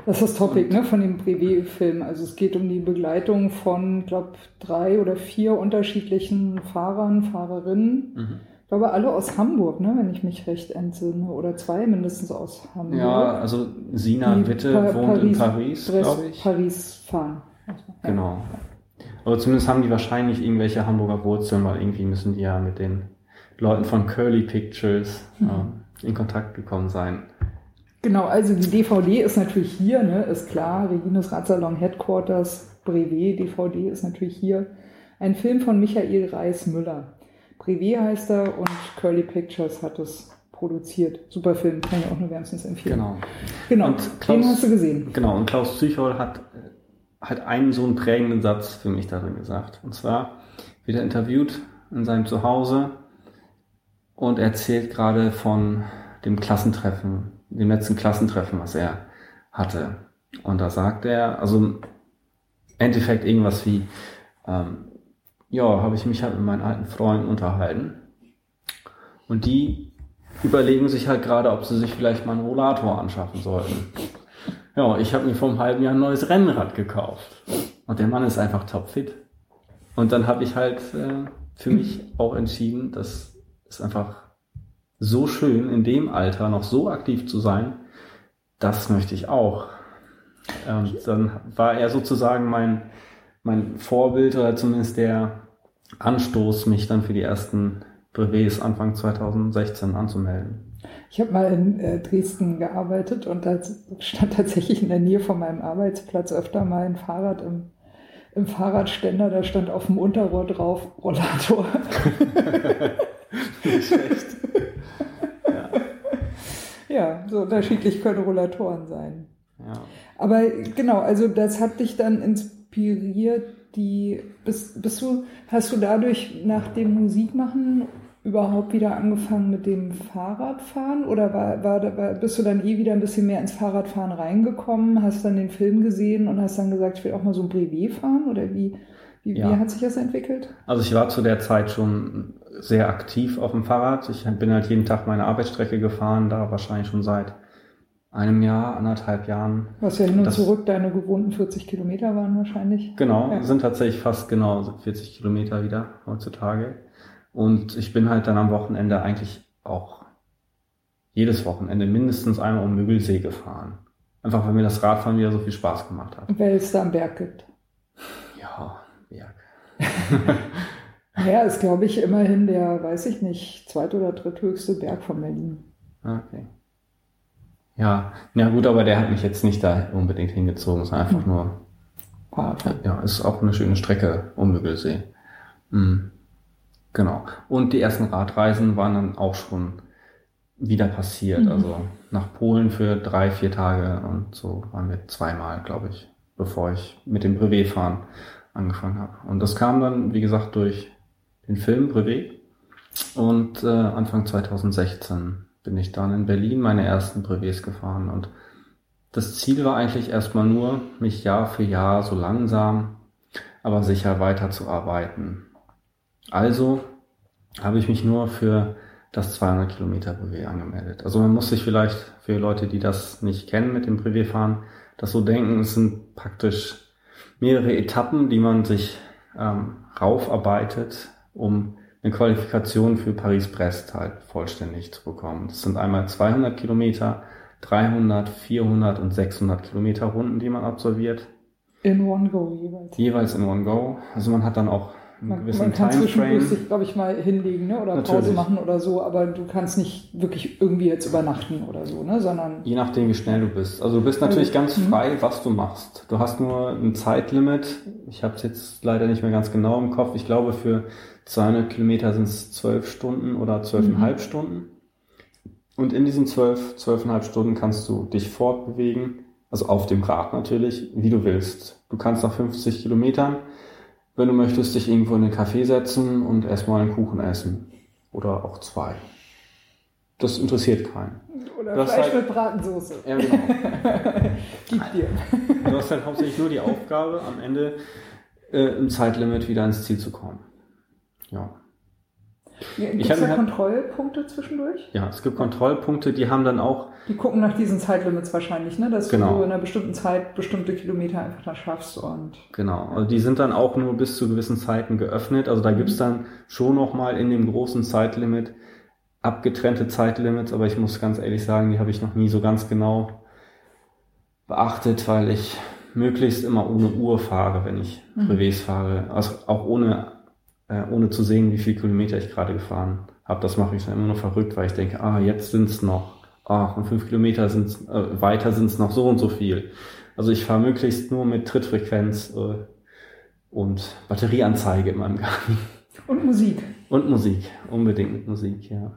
Das ist das Topic ne, von dem Privé-Film. Also es geht um die Begleitung von, glaube drei oder vier unterschiedlichen Fahrern, Fahrerinnen. Mhm. Ich glaube, alle aus Hamburg, ne, wenn ich mich recht entsinne. Oder zwei mindestens aus Hamburg. Ja, also Sina Die Witte Pa- wohnt in Paris- Paris, Brest- glaube ich. Paris fahren. Ja. Genau. Aber zumindest haben die wahrscheinlich irgendwelche Hamburger Wurzeln, weil irgendwie müssen die ja mit den Leuten von Curly Pictures Mhm. äh, in Kontakt gekommen sein. Genau, also die DVD ist natürlich hier, ne, ist klar. Regines Radsalon Headquarters, Brevet, DVD ist natürlich hier. Ein Film von Michael Reis-Müller. Brevet heißt er und Curly Pictures hat es produziert. Super Film, kann ich auch nur wärmstens empfehlen. Genau. Genau, Und den Klaus- hast du gesehen. Genau, und Klaus Züchol hat, hat einen so einen prägenden Satz für mich darin gesagt. Und zwar wird er interviewt in seinem Zuhause und erzählt gerade von dem Klassentreffen, dem letzten Klassentreffen, was er hatte. Und da sagt er, also im Endeffekt irgendwas wie, ähm, ja, habe ich mich halt mit meinen alten Freunden unterhalten. Und die überlegen sich halt gerade, ob sie sich vielleicht mal einen Rollator anschaffen sollten. Ja, ich habe mir vor einem halben Jahr ein neues Rennrad gekauft. Und der Mann ist einfach topfit. Und dann habe ich halt äh, für mich auch entschieden, das ist einfach so schön, in dem Alter noch so aktiv zu sein. Das möchte ich auch. Und dann war er sozusagen mein, mein Vorbild oder zumindest der Anstoß, mich dann für die ersten Brevets Anfang 2016 anzumelden. Ich habe mal in äh, Dresden gearbeitet und da stand tatsächlich in der Nähe von meinem Arbeitsplatz öfter mal ein Fahrrad im, im Fahrradständer, da stand auf dem Unterrohr drauf Rollator. [LAUGHS] Nicht schlecht. Ja, so unterschiedlich können Rollatoren sein. Ja. Aber genau, also das hat dich dann inspiriert, die bist, bist du, hast du dadurch nach dem Musikmachen überhaupt wieder angefangen mit dem Fahrradfahren oder war, war, war, bist du dann eh wieder ein bisschen mehr ins Fahrradfahren reingekommen, hast dann den Film gesehen und hast dann gesagt, ich will auch mal so ein Brevet fahren oder wie, wie, Ja. wie hat sich das entwickelt? Also ich war zu der Zeit schon sehr aktiv auf dem Fahrrad. Ich bin halt jeden Tag meine Arbeitsstrecke gefahren, da wahrscheinlich schon seit einem Jahr, anderthalb Jahren. Was ja hin und Das- zurück deine gewohnten 40 Kilometer waren wahrscheinlich. Genau, Ja. sind tatsächlich fast genau 40 Kilometer wieder heutzutage. Und ich bin halt dann am Wochenende eigentlich auch jedes Wochenende mindestens einmal um Müggelsee gefahren. Einfach weil mir das Radfahren wieder so viel Spaß gemacht hat. Weil es da am Berg gibt. Ja, Berg. [LAUGHS] Ja, ist, glaube ich, immerhin der, weiß ich nicht, zweit- oder dritthöchste Berg von Berlin. Okay. Ja, ja gut, aber der hat mich jetzt nicht da unbedingt hingezogen. Es ist einfach nur, Fahrrad. ja, ist auch eine schöne Strecke um Müggelsee. Mhm. Genau. Und die ersten Radreisen waren dann auch schon wieder passiert. Mhm. Also nach Polen für drei, vier Tage und so waren wir zweimal, glaube ich, bevor ich mit dem Brevetfahren angefangen habe. Und das kam dann, wie gesagt, durch den Film Brevet. Und äh, Anfang 2016 bin ich dann in Berlin meine ersten Brevets gefahren. Und das Ziel war eigentlich erstmal nur, mich Jahr für Jahr so langsam, aber sicher weiterzuarbeiten. Also habe ich mich nur für das 200 Kilometer Brevet angemeldet. Also man muss sich vielleicht für Leute, die das nicht kennen mit dem Brevetfahren, das so denken, es sind praktisch mehrere Etappen, die man sich ähm, raufarbeitet, um eine Qualifikation für Paris-Brest halt vollständig zu bekommen. Das sind einmal 200 Kilometer, 300, 400 und 600 Kilometer Runden, die man absolviert. In One Go jeweils. Jeweils in One Go. Also man hat dann auch Man, man kann zwischendurch sich, glaube ich, mal hinlegen ne? oder Pause Natürlich. machen oder so, aber du kannst nicht wirklich irgendwie jetzt übernachten oder so, ne? sondern Je nachdem, wie schnell du bist. Also du bist natürlich Also, ganz mhm. frei, was du machst. Du hast nur ein Zeitlimit. Ich habe es jetzt leider nicht mehr ganz genau im Kopf. Ich glaube, für 200 Kilometer sind es 12 Stunden oder 12,5 Stunden. Und in diesen 12, 12,5 Stunden kannst du dich fortbewegen, also auf dem Rad natürlich, wie du willst. Du kannst nach 50 Kilometern, wenn du möchtest, dich irgendwo in den Café setzen und erstmal einen Kuchen essen. Oder auch zwei. Das interessiert keinen. oder Das Fleisch halt- mit Bratensoße. Ja, genau. [LAUGHS] Gib dir. Du hast halt hauptsächlich nur die Aufgabe, am Ende äh, im Zeitlimit wieder ins Ziel zu kommen. Ja. Gibt es da hab- Kontrollpunkte zwischendurch? Ja, es gibt Kontrollpunkte, die haben dann auch, Die gucken nach diesen Zeitlimits wahrscheinlich, ne? dass Genau. du in einer bestimmten Zeit bestimmte Kilometer einfach dann schaffst und genau, also die sind dann auch nur bis zu gewissen Zeiten geöffnet. Also da gibt's dann schon nochmal in dem großen Zeitlimit abgetrennte Zeitlimits, aber ich muss ganz ehrlich sagen, die habe ich noch nie so ganz genau beachtet, weil ich möglichst immer ohne Uhr fahre, wenn ich Mhm. Brevets fahre. Also auch ohne, äh, ohne zu sehen, wie viel Kilometer ich gerade gefahren habe. Das mache ich dann immer nur verrückt, weil ich denke, ah, jetzt sind's noch, ah, und fünf Kilometer sind's, äh, weiter sind's noch so und so viel. Also ich fahre möglichst nur mit Trittfrequenz äh, und Batterieanzeige in meinem Garmin. und Musik. Und Musik, unbedingt mit Musik, ja.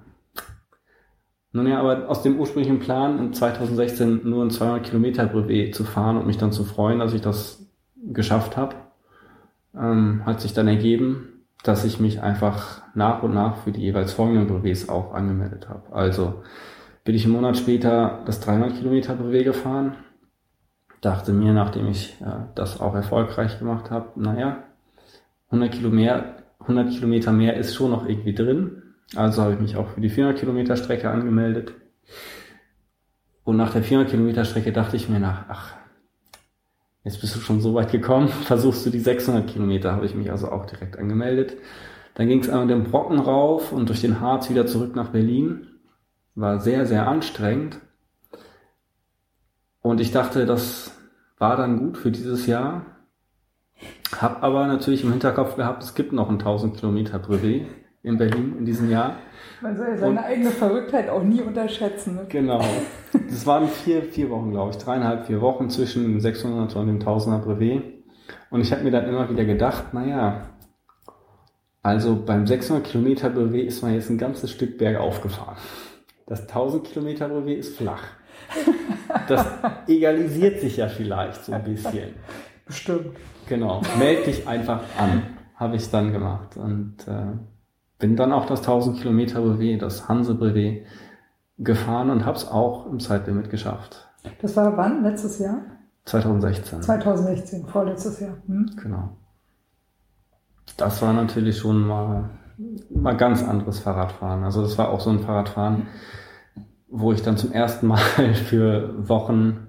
Nun ja, aber aus dem ursprünglichen Plan, in 2016 nur ein 200 Kilometer Brevet zu fahren und mich dann zu freuen, dass ich das geschafft habe, ähm, hat sich dann ergeben, dass ich mich einfach nach und nach für die jeweils folgenden Brevets auch angemeldet habe. Also bin ich einen Monat später das 300 Kilometer Brevet gefahren, dachte mir, nachdem ich äh, das auch erfolgreich gemacht habe, naja, 100 Kilometer, 100 Kilometer mehr ist schon noch irgendwie drin. Also habe ich mich auch für die 400 Kilometer Strecke angemeldet. Und nach der 400 Kilometer Strecke dachte ich mir nach, ach, jetzt bist du schon so weit gekommen, [LAUGHS] versuchst du die 600 Kilometer, habe ich mich also auch direkt angemeldet. Dann ging es einmal den Brocken rauf und durch den Harz wieder zurück nach Berlin. War sehr, sehr anstrengend. Und ich dachte, das war dann gut für dieses Jahr. Hab aber natürlich im Hinterkopf gehabt, es gibt noch ein 1000 Kilometer Brevet in Berlin in diesem Jahr. Man soll ja seine Und- eigene Verrücktheit auch nie unterschätzen. Ne? Genau. [LAUGHS] Das waren vier, vier Wochen, glaube ich, dreieinhalb, vier Wochen zwischen dem 600 und dem 1000er Brevet. Und ich habe mir dann immer wieder gedacht, naja, also beim 600 Kilometer Brevet ist man jetzt ein ganzes Stück bergauf gefahren. Das 1000 Kilometer Brevet ist flach. Das [LAUGHS] egalisiert sich ja vielleicht so ein bisschen. Bestimmt. Genau, meld dich einfach an, habe ich dann gemacht und äh, bin dann auch das 1000 Kilometer Brevet, das Hanse Brevet gefahren und habe es auch im Zeitlimit geschafft. Das war wann? Letztes Jahr? 2016. 2016, vorletztes Jahr. Hm? Genau. Das war natürlich schon mal, mal ganz anderes Fahrradfahren. Also das war auch so ein Fahrradfahren. wo ich dann zum ersten Mal [LAUGHS] für Wochen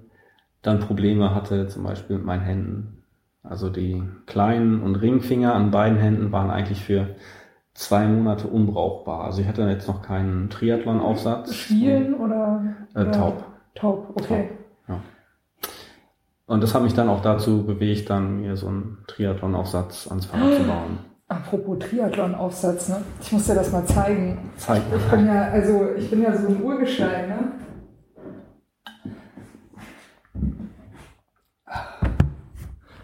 dann Probleme hatte, zum Beispiel mit meinen Händen. Also die kleinen und Ringfinger an beiden Händen waren eigentlich für zwei Monate unbrauchbar. Also ich hatte jetzt noch keinen Triathlon-Aufsatz. Spielen oder, Äh, oder taub. Taub, okay. Ja. Und das hat mich dann auch dazu bewegt, dann mir so einen Triathlon-Aufsatz ans Fahrrad zu bauen. Apropos Triathlon-Aufsatz, ne? Ich muss dir das mal zeigen. Zeig Ich bin ja, also ich bin ja so ein Urgestein, ne?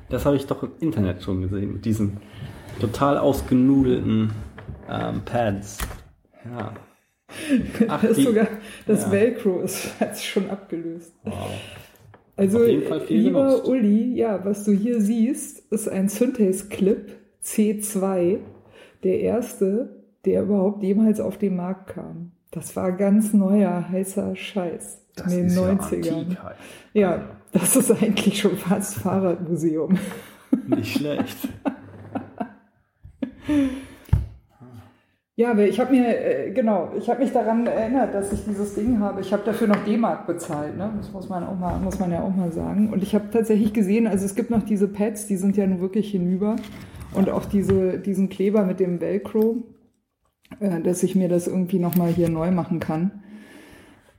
Das habe ich doch im Internet schon gesehen, mit diesen total ausgenudelten ähm, Pads. Ja. Ach, das ist sogar, das ja. Velcro ist [LAUGHS] hat sich schon abgelöst. Wow. Also, Auf jeden Fall viel lieber genutzt. Uli, ja, was du hier siehst, ist ein Synthes Clip C2, der erste, der überhaupt jemals auf den Markt kam. Das war ganz neuer, heißer Scheiß Das in den ist 90ern. ja antik halt. Ja, das ist eigentlich schon fast Fahrradmuseum. Nicht schlecht. [LAUGHS] Ja, ich habe mir, äh, genau, ich habe mich daran erinnert, dass ich dieses Ding habe. Ich habe dafür noch D-Mark bezahlt, ne? Das muss man auch mal, muss man ja auch mal sagen. Und ich habe tatsächlich gesehen, also es gibt noch diese Pads, die sind ja nun wirklich hinüber. Und auch diese, diesen Kleber mit dem Velcro, äh, dass ich mir das irgendwie nochmal hier neu machen kann.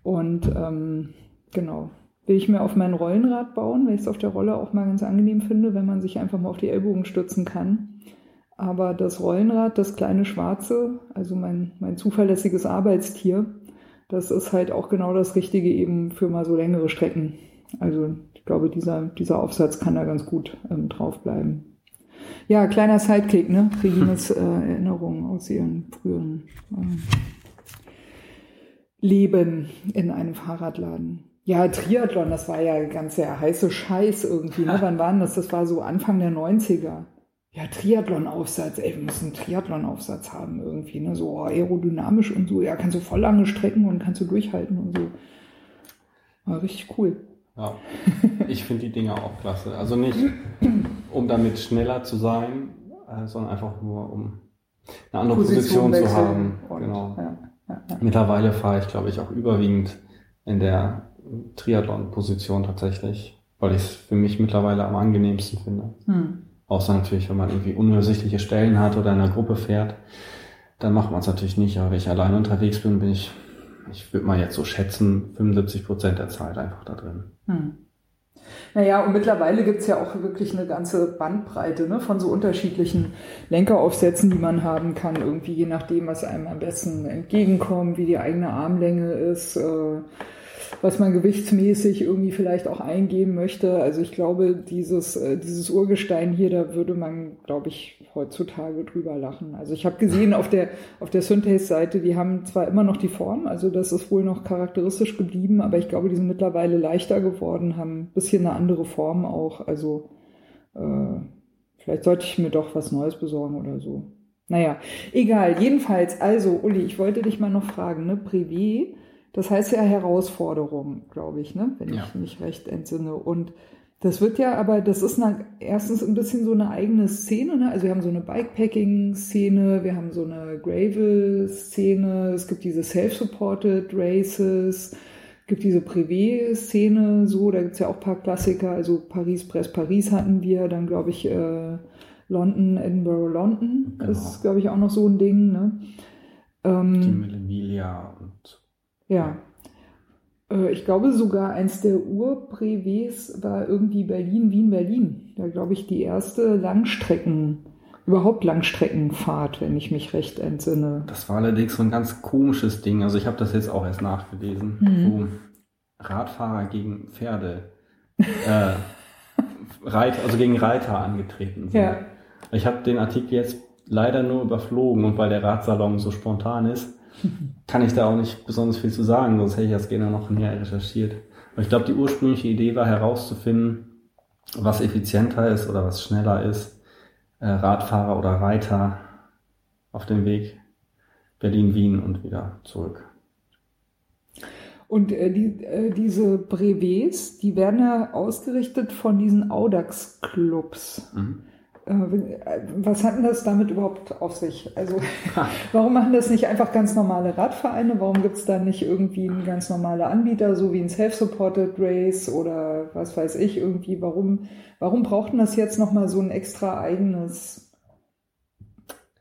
Und ähm, genau. Will ich mir auf mein Rollenrad bauen, weil ich es auf der Rolle auch mal ganz angenehm finde, wenn man sich einfach mal auf die Ellbogen stützen kann. Aber das Rollenrad, das kleine Schwarze, also mein, mein zuverlässiges Arbeitstier, das ist halt auch genau das Richtige eben für mal so längere Strecken. Also ich glaube, dieser, dieser Aufsatz kann da ganz gut ähm, draufbleiben. Ja, kleiner Sidekick, ne? Regines [LAUGHS] äh, Erinnerungen aus ihrem früheren ähm, Leben in einem Fahrradladen. Ja, Triathlon, das war ja ganz der heiße Scheiß irgendwie. Ne? [LAUGHS] Wann waren das? Das war so Anfang der 90er. Ja, Triathlon-Aufsatz, ey, wir müssen einen Triathlon-Aufsatz haben irgendwie, ne? So aerodynamisch und so, ja, kannst du voll lange strecken und kannst du durchhalten und so. War richtig cool. Ja. Ich finde die Dinger auch klasse. Also nicht, um damit schneller zu sein, äh, sondern einfach nur, um eine andere Position, zu wechseln haben. und- Genau. Ja, ja, ja. Mittlerweile fahre ich, glaube ich, auch überwiegend in der Triathlon-Position tatsächlich, weil ich es für mich mittlerweile am angenehmsten finde. Hm. Außer natürlich, wenn man irgendwie unübersichtliche Stellen hat oder in einer Gruppe fährt, dann macht man es natürlich nicht. Aber wenn ich alleine unterwegs bin, bin ich, ich würde mal jetzt so schätzen, 75 Prozent der Zeit einfach da drin. Hm. Naja, und mittlerweile gibt's ja auch wirklich eine ganze Bandbreite ne, von so unterschiedlichen Lenkeraufsätzen, die man haben kann, irgendwie je nachdem, was einem am besten entgegenkommt, wie die eigene Armlänge ist, äh, was man gewichtsmäßig irgendwie vielleicht auch eingeben möchte. Also ich glaube, dieses, äh, dieses Urgestein hier, da würde man, glaube ich, heutzutage drüber lachen. Also ich habe gesehen auf der, auf der Synthes-Seite, die haben zwar immer noch die Form, also das ist wohl noch charakteristisch geblieben, aber ich glaube, die sind mittlerweile leichter geworden, haben ein bisschen eine andere Form auch. Also äh, vielleicht sollte ich mir doch was Neues besorgen oder so. Naja, egal. Jedenfalls, also Uli, ich wollte dich mal noch fragen, ne? Privé, das heißt ja Herausforderung, glaube ich, ne? Wenn Ja. ich mich recht entsinne. Und das wird ja, aber das ist eine, erstens ein bisschen so eine eigene Szene, ne? Also wir haben so eine Bikepacking-Szene, wir haben so eine Gravel-Szene, es gibt diese Self-Supported Races, es gibt diese Privé-Szene, so, da gibt's ja auch ein paar Klassiker, also Paris, Brest, Paris hatten wir, dann glaube ich äh, London, Edinburgh, London, Genau. ist glaube ich auch noch so ein Ding, ne? Ähm, Die Millenilia und ja. Äh, Ich glaube sogar eins der Ur-Brevets war irgendwie Berlin, Wien, Berlin. Da glaube ich die erste Langstrecken, überhaupt Langstreckenfahrt, wenn ich mich recht entsinne. Das war allerdings so ein ganz komisches Ding. Also ich habe das jetzt auch erst nachgelesen, Mhm. wo Radfahrer gegen Pferde, äh, [LAUGHS] Reit, also gegen Reiter angetreten sind. Ja. Ich habe den Artikel jetzt leider nur überflogen und weil der Radsalon so spontan ist, kann ich da auch nicht besonders viel zu sagen, sonst hätte ich das gerne noch näher recherchiert. Aber ich glaube, die ursprüngliche Idee war herauszufinden, was effizienter ist oder was schneller ist, äh, Radfahrer oder Reiter auf dem Weg Berlin-Wien und wieder zurück. Und äh, die, äh, diese Brevets, die werden ja ausgerichtet von diesen Audax-Clubs. Mhm. Äh, was hat denn das damit überhaupt auf sich? Also warum machen das nicht einfach ganz normale Radvereine? Warum gibt es da nicht irgendwie einen ganz normale Anbieter, so wie ein Self-Supported Race oder was weiß ich irgendwie? Warum, warum braucht denn das jetzt nochmal so ein extra eigenes?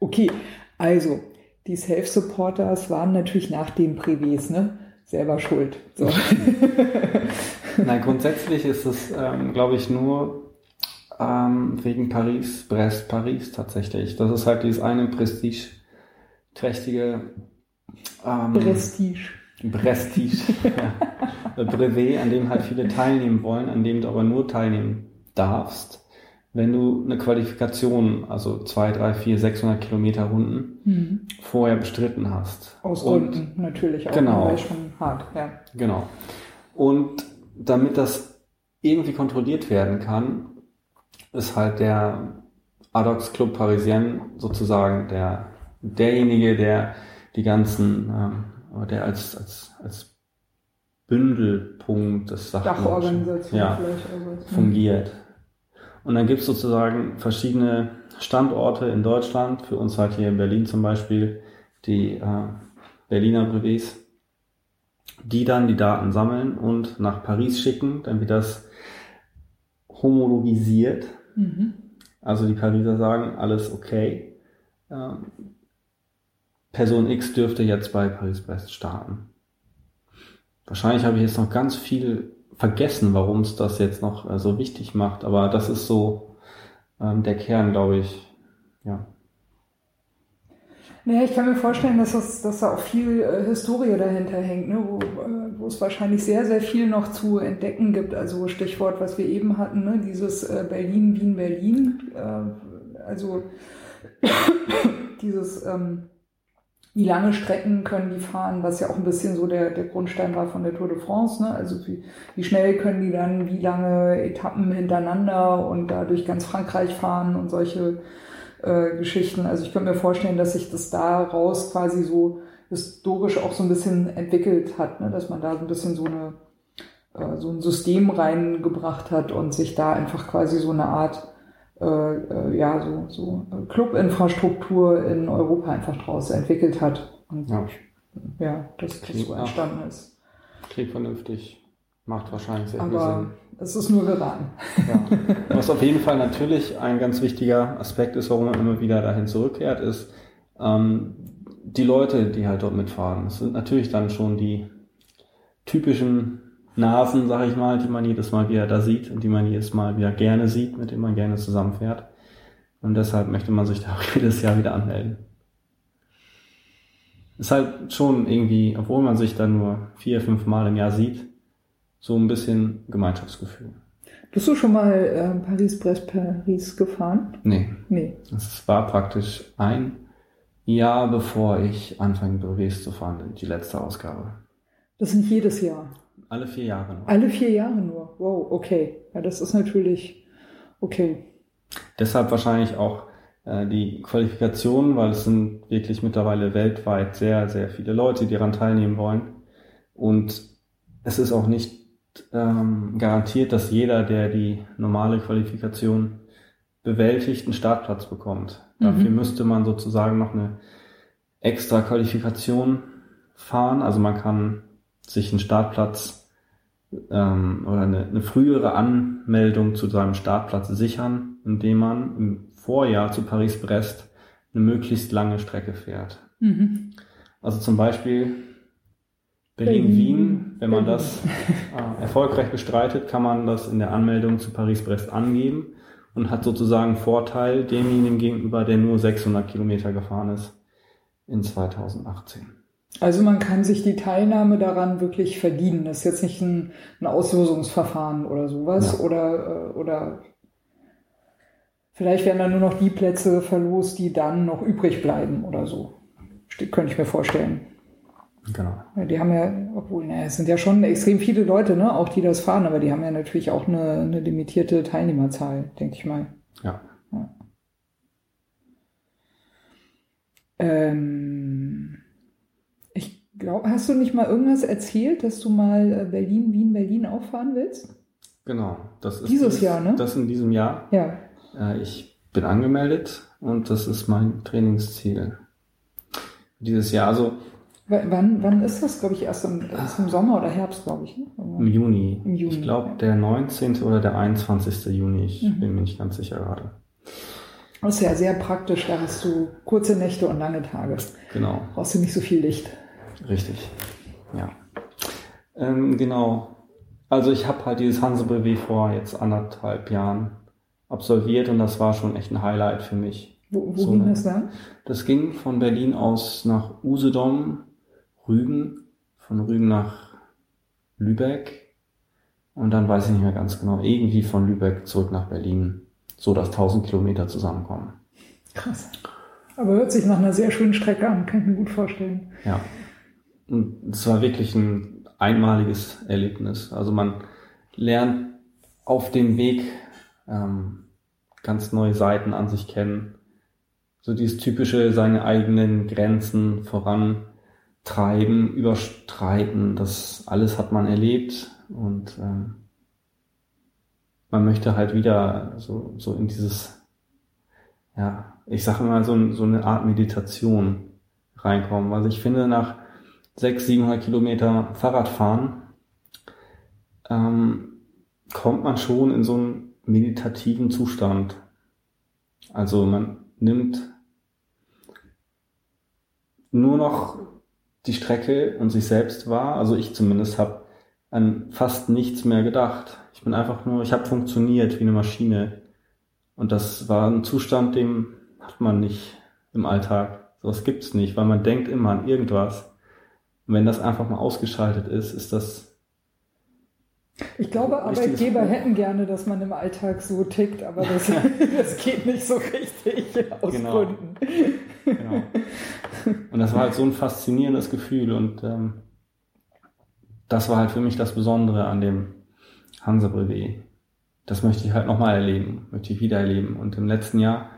Okay, also die Self-Supporters waren natürlich nach den Privés, ne? Selber schuld. So. [LAUGHS] Nein, grundsätzlich ist es, ähm, glaube ich, nur ähm, wegen Paris, Brest, Paris tatsächlich. Das ist halt dieses eine prestigeträchtige ähm, Prestige. Prestige. ja. [LAUGHS] Brevet, an dem halt viele teilnehmen wollen, an dem du aber nur teilnehmen darfst, wenn du eine Qualifikation, also zwei, drei, vier, 600 Kilometer Runden mhm. vorher bestritten hast. Aus Gründen natürlich auch. Genau. Schon hart, ja. Genau. Und damit das irgendwie kontrolliert werden kann, ist halt der Adox Club Parisien sozusagen der, derjenige, der die ganzen, ähm, der als, als, als Bündelpunkt des Dachorganisation ja, fungiert. Und dann gibt es sozusagen verschiedene Standorte in Deutschland, für uns halt hier in Berlin zum Beispiel, die äh, Berliner Brevets, die dann die Daten sammeln und nach Paris schicken, dann wird das homologisiert Mhm. Also die Pariser sagen, alles okay. Ähm, Person X dürfte jetzt bei Paris-Brest starten. Wahrscheinlich habe ich jetzt noch ganz viel vergessen, warum es das jetzt noch äh, so wichtig macht, aber das ist so ähm, der Kern, glaube ich. Ja. Naja, ich kann mir vorstellen, dass, das, dass da auch viel äh, Historie dahinter hängt, ne? wo, äh, wo es wahrscheinlich sehr, sehr viel noch zu entdecken gibt. Also Stichwort, was wir eben hatten, ne? dieses äh, Berlin, Wien, Berlin. Äh, also [COUGHS] dieses, ähm, wie lange Strecken können die fahren, was ja auch ein bisschen so der, der Grundstein war von der Tour de France. Ne? Also wie, wie schnell können die dann, wie lange Etappen hintereinander und da durch ganz Frankreich fahren und solche äh, Geschichten. Also ich könnte mir vorstellen, dass sich das daraus quasi so historisch auch so ein bisschen entwickelt hat, ne? dass man da so ein bisschen so eine äh, so ein System reingebracht hat und sich da einfach quasi so eine Art äh, äh, ja so, so Clubinfrastruktur in Europa einfach draus entwickelt hat und ja, ja dass das so entstanden ist. Klingt vernünftig. Macht wahrscheinlich sehr Aber viel Sinn. Es ist nur geraten. Ja. Was auf jeden Fall natürlich ein ganz wichtiger Aspekt ist, warum man immer wieder dahin zurückkehrt, ist ähm, die Leute, die halt dort mitfahren. Das sind natürlich dann schon die typischen Nasen, sag ich mal, die man jedes Mal wieder da sieht und die man jedes Mal wieder gerne sieht, mit denen man gerne zusammenfährt. Und deshalb möchte man sich da auch [LAUGHS] jedes Jahr wieder anmelden. Ist halt schon irgendwie, obwohl man sich dann nur vier, fünf Mal im Jahr sieht, so ein bisschen Gemeinschaftsgefühl. Bist du schon mal äh, Paris-Brest-Paris gefahren? Nee. Nee. Es war praktisch ein Jahr, bevor ich anfange, Brevets zu fahren, die letzte Ausgabe. Das sind jedes Jahr? Alle vier Jahre nur. Alle vier Jahre nur? Wow, okay. Ja, das ist natürlich okay. Deshalb wahrscheinlich auch äh, die Qualifikation, weil es sind wirklich mittlerweile weltweit sehr, sehr viele Leute, die daran teilnehmen wollen. Und es ist auch nicht ähm, garantiert, dass jeder, der die normale Qualifikation bewältigt, einen Startplatz bekommt. Mhm. Dafür müsste man sozusagen noch eine extra Qualifikation fahren. Also man kann sich einen Startplatz ähm, oder eine, eine frühere Anmeldung zu seinem Startplatz sichern, indem man im Vorjahr zu Paris-Brest eine möglichst lange Strecke fährt. Mhm. Also zum Beispiel Berlin-Wien, wenn man das äh, erfolgreich bestreitet, kann man das in der Anmeldung zu Paris-Brest angeben und hat sozusagen Vorteil demjenigen gegenüber, der nur 600 Kilometer gefahren ist in 2018. Also man kann sich die Teilnahme daran wirklich verdienen. Das ist jetzt nicht ein, ein Auslosungsverfahren oder sowas ja. oder, äh, oder vielleicht werden dann nur noch die Plätze verlost, die dann noch übrig bleiben oder so. Könnte ich mir vorstellen. Genau. Ja, die haben ja, obwohl, naja, es sind ja schon extrem viele Leute, ne, auch die das fahren, aber die haben ja natürlich auch eine, eine limitierte Teilnehmerzahl, denke ich mal. Ja. ja. Ähm, ich glaube, hast du nicht mal irgendwas erzählt, dass du mal äh, Berlin, Wien, Berlin auffahren willst? Genau, das ist dieses, Jahr, ne? Das in diesem Jahr. Ja. Äh, ich bin angemeldet und das ist mein Trainingsziel dieses Jahr. Also wann, wann ist das, glaube ich, erst im, erst im Sommer oder Herbst, glaube ich. Ne? im Juni. Im Juni, Ich glaube, ja. der 19. oder der 21. Juni. Ich Mhm. bin mir nicht ganz sicher gerade. Das ist ja sehr praktisch, da hast du kurze Nächte und lange Tage. Genau. Brauchst du nicht so viel Licht. Richtig. Ja. Ähm, genau. Also ich habe halt dieses Hansebrevet vor jetzt anderthalb Jahren absolviert und das war schon echt ein Highlight für mich. Wo, wo So ging eine- das dann? Das ging von Berlin aus nach Usedom, Rügen, von Rügen nach Lübeck und dann weiß ich nicht mehr ganz genau, irgendwie von Lübeck zurück nach Berlin, so dass 1000 Kilometer zusammenkommen. Krass. Aber hört sich nach einer sehr schönen Strecke an, kann ich mir gut vorstellen. Ja. Und es war wirklich ein einmaliges Erlebnis. Also man lernt auf dem Weg ähm, ganz neue Seiten an sich kennen. So dieses typische, seine eigenen Grenzen vorantreiben, überstreiten, das alles hat man erlebt und ähm, man möchte halt wieder so, so in dieses, ja, ich sage mal so, so eine Art Meditation reinkommen. Also ich finde, nach 600, 700 Kilometer Fahrradfahren ähm, kommt man schon in so einen meditativen Zustand. Also man nimmt nur noch die Strecke und sich selbst wahr. Also ich zumindest habe an fast nichts mehr gedacht. Ich bin einfach nur, ich habe funktioniert wie eine Maschine. Und das war ein Zustand, den hat man nicht im Alltag. Sowas gibt's nicht, weil man denkt immer an irgendwas. Und wenn das einfach mal ausgeschaltet ist, ist das Ich glaube, Arbeitgeber hätten gerne, dass man im Alltag so tickt, aber das, [LAUGHS] das geht nicht so richtig aus Genau. Gründen. Genau. Und das war halt so ein faszinierendes Gefühl und ähm, das war halt für mich das Besondere an dem Hansa-Brevet. Das möchte ich halt nochmal erleben, möchte ich wieder erleben. Und im letzten Jahr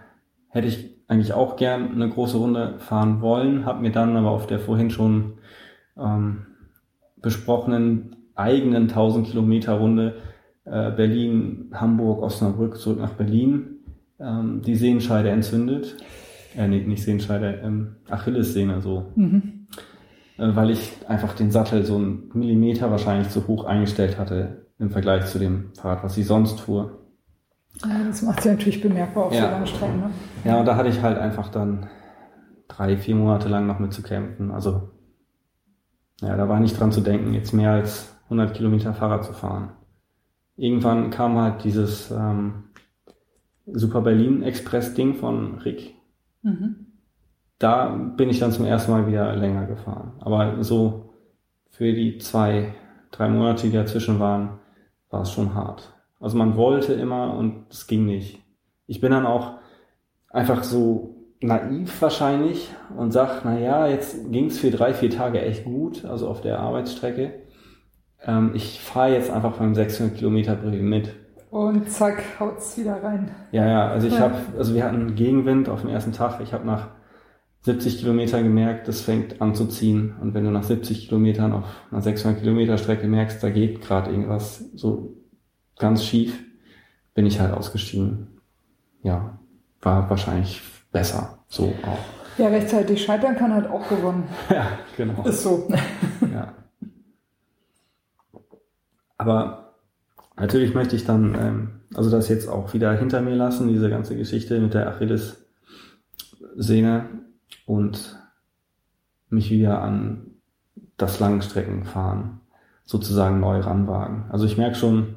hätte ich eigentlich auch gern eine große Runde fahren wollen, habe mir dann aber auf der vorhin schon ähm, besprochenen eigenen 1000 Kilometer Runde äh, Berlin, Hamburg, Osnabrück zurück nach Berlin ähm, die Sehenscheide entzündet. Äh, nee, nicht Sehenscheide, ähm, Achillessehne so. Mhm. Äh, weil ich einfach den Sattel so einen Millimeter wahrscheinlich zu hoch eingestellt hatte im Vergleich zu dem Fahrrad, was ich sonst fuhr. Ja, das macht sich natürlich bemerkbar auf so Ja. lange Strecken. Ne? Ja, und da hatte ich halt einfach dann drei, vier Monate lang noch mit zu kämpfen. Also, ja, da war nicht dran zu denken, jetzt mehr als 100 Kilometer Fahrrad zu fahren. Irgendwann kam halt dieses ähm, Super Berlin Express Ding von Rick. Mhm. Da bin ich dann zum ersten Mal wieder länger gefahren. Aber so für die zwei, drei Monate, die dazwischen waren, war es schon hart. Also man wollte immer und es ging nicht. Ich bin dann auch einfach so naiv wahrscheinlich und sag, na ja, jetzt ging's für drei, vier Tage echt gut, also auf der Arbeitsstrecke. Ähm, ich fahre jetzt einfach beim 600 Kilometer Brevet mit. Und zack, haut's wieder rein. Ja, ja, also ich Ja. habe, also wir hatten Gegenwind auf dem ersten Tag. Ich habe nach 70 Kilometern gemerkt, das fängt an zu ziehen. Und wenn du nach 70 Kilometern auf einer 600 Kilometer Strecke merkst, da geht gerade irgendwas so ganz schief, bin ich halt ausgestiegen. Ja, war wahrscheinlich besser, so auch. Ja, rechtzeitig scheitern kann halt auch gewonnen. [LAUGHS] Ja, genau. Ist so. Ja. Aber natürlich möchte ich dann, ähm, also das jetzt auch wieder hinter mir lassen, diese ganze Geschichte mit der Achillessehne und mich wieder an das Langstreckenfahren sozusagen neu ranwagen. Also ich merke schon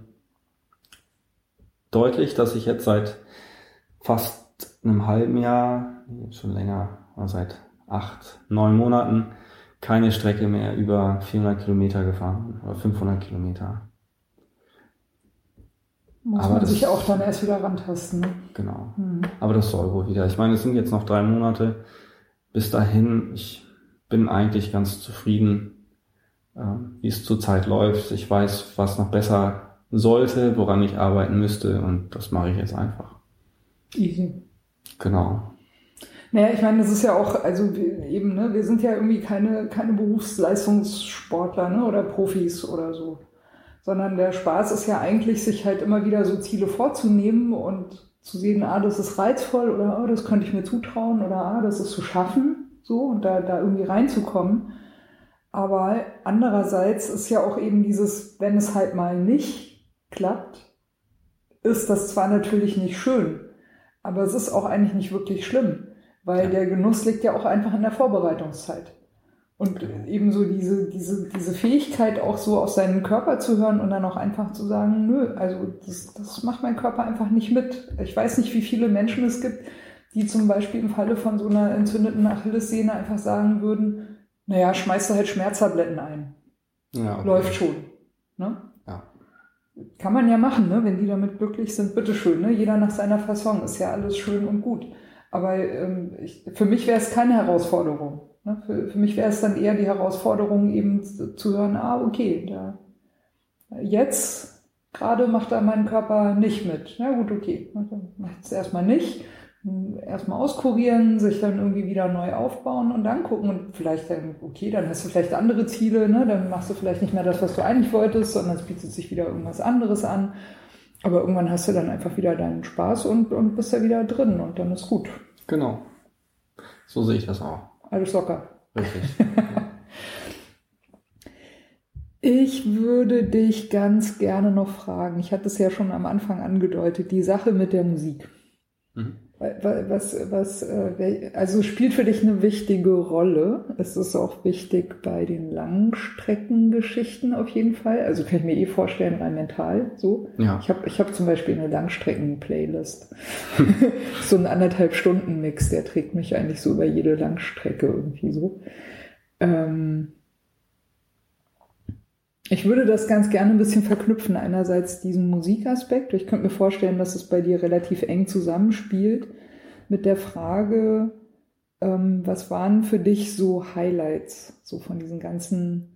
deutlich, dass ich jetzt seit fast einem halben Jahr, schon länger, seit acht, neun Monaten keine Strecke mehr über 400 Kilometer gefahren oder 500 Kilometer. Muss Aber man das- sich auch dann erst wieder rantasten. Ne? Genau. Mhm. Aber das soll wohl wieder. Ich meine, es sind jetzt noch drei Monate bis dahin. Ich bin eigentlich ganz zufrieden, ähm, wie es zurzeit läuft. Ich weiß, was noch besser sollte, woran ich arbeiten müsste und das mache ich jetzt einfach. Easy. Genau. Naja, ich meine, das ist ja auch, also wir, eben, ne, wir sind ja irgendwie keine, keine Berufsleistungssportler ne, oder Profis oder so. Sondern der Spaß ist ja eigentlich, sich halt immer wieder so Ziele vorzunehmen und zu sehen, ah, das ist reizvoll oder oh, das könnte ich mir zutrauen oder ah, das ist zu schaffen, so und da, da irgendwie reinzukommen. Aber andererseits ist ja auch eben dieses, wenn es halt mal nicht klappt, ist das zwar natürlich nicht schön, aber es ist auch eigentlich nicht wirklich schlimm, weil ja. der Genuss liegt ja auch einfach in der Vorbereitungszeit. Und ebenso diese, diese, diese Fähigkeit auch so auf seinen Körper zu hören und dann auch einfach zu sagen, nö, also das, das macht mein Körper einfach nicht mit. Ich weiß nicht, wie viele Menschen es gibt, die zum Beispiel im Falle von so einer entzündeten Achillessehne einfach sagen würden, naja, schmeißt da halt Schmerztabletten ein. Ja, okay. Läuft schon. Ne? Ja. Kann man ja machen, ne? wenn die damit glücklich sind, bitteschön. Ne? Jeder nach seiner Fasson, ist ja alles schön und gut. Aber ähm, ich, für mich wäre es keine Herausforderung. Ne? Für, für mich wäre es dann eher die Herausforderung, eben zu hören, ah, okay, da, jetzt gerade macht da mein Körper nicht mit. Na gut, okay, dann macht es erstmal nicht. Erstmal auskurieren, sich dann irgendwie wieder neu aufbauen und dann gucken und vielleicht dann, okay, dann hast du vielleicht andere Ziele, ne? dann machst du vielleicht nicht mehr das, was du eigentlich wolltest, sondern es bietet sich wieder irgendwas anderes an. Aber irgendwann hast du dann einfach wieder deinen Spaß und, und bist da wieder drin und dann ist gut. Genau. So sehe ich das auch. Alles locker. Richtig. [LAUGHS] Ich würde dich ganz gerne noch fragen, ich hatte es ja schon am Anfang angedeutet, die Sache mit der Musik. Mhm. Was, was, äh, also spielt für dich eine wichtige Rolle. Es ist auch wichtig bei den Langstreckengeschichten auf jeden Fall. Also kann ich mir eh vorstellen, rein mental so. Ja. Ich habe ich hab zum Beispiel eine Langstrecken-Playlist. [LAUGHS] [LAUGHS] so ein anderthalb Stunden Mix, der trägt mich eigentlich so über jede Langstrecke irgendwie so. Ähm, ich würde das ganz gerne ein bisschen verknüpfen. Einerseits diesen Musikaspekt. Ich könnte mir vorstellen, dass es bei dir relativ eng zusammenspielt mit der Frage, ähm, was waren für dich so Highlights, so von diesen ganzen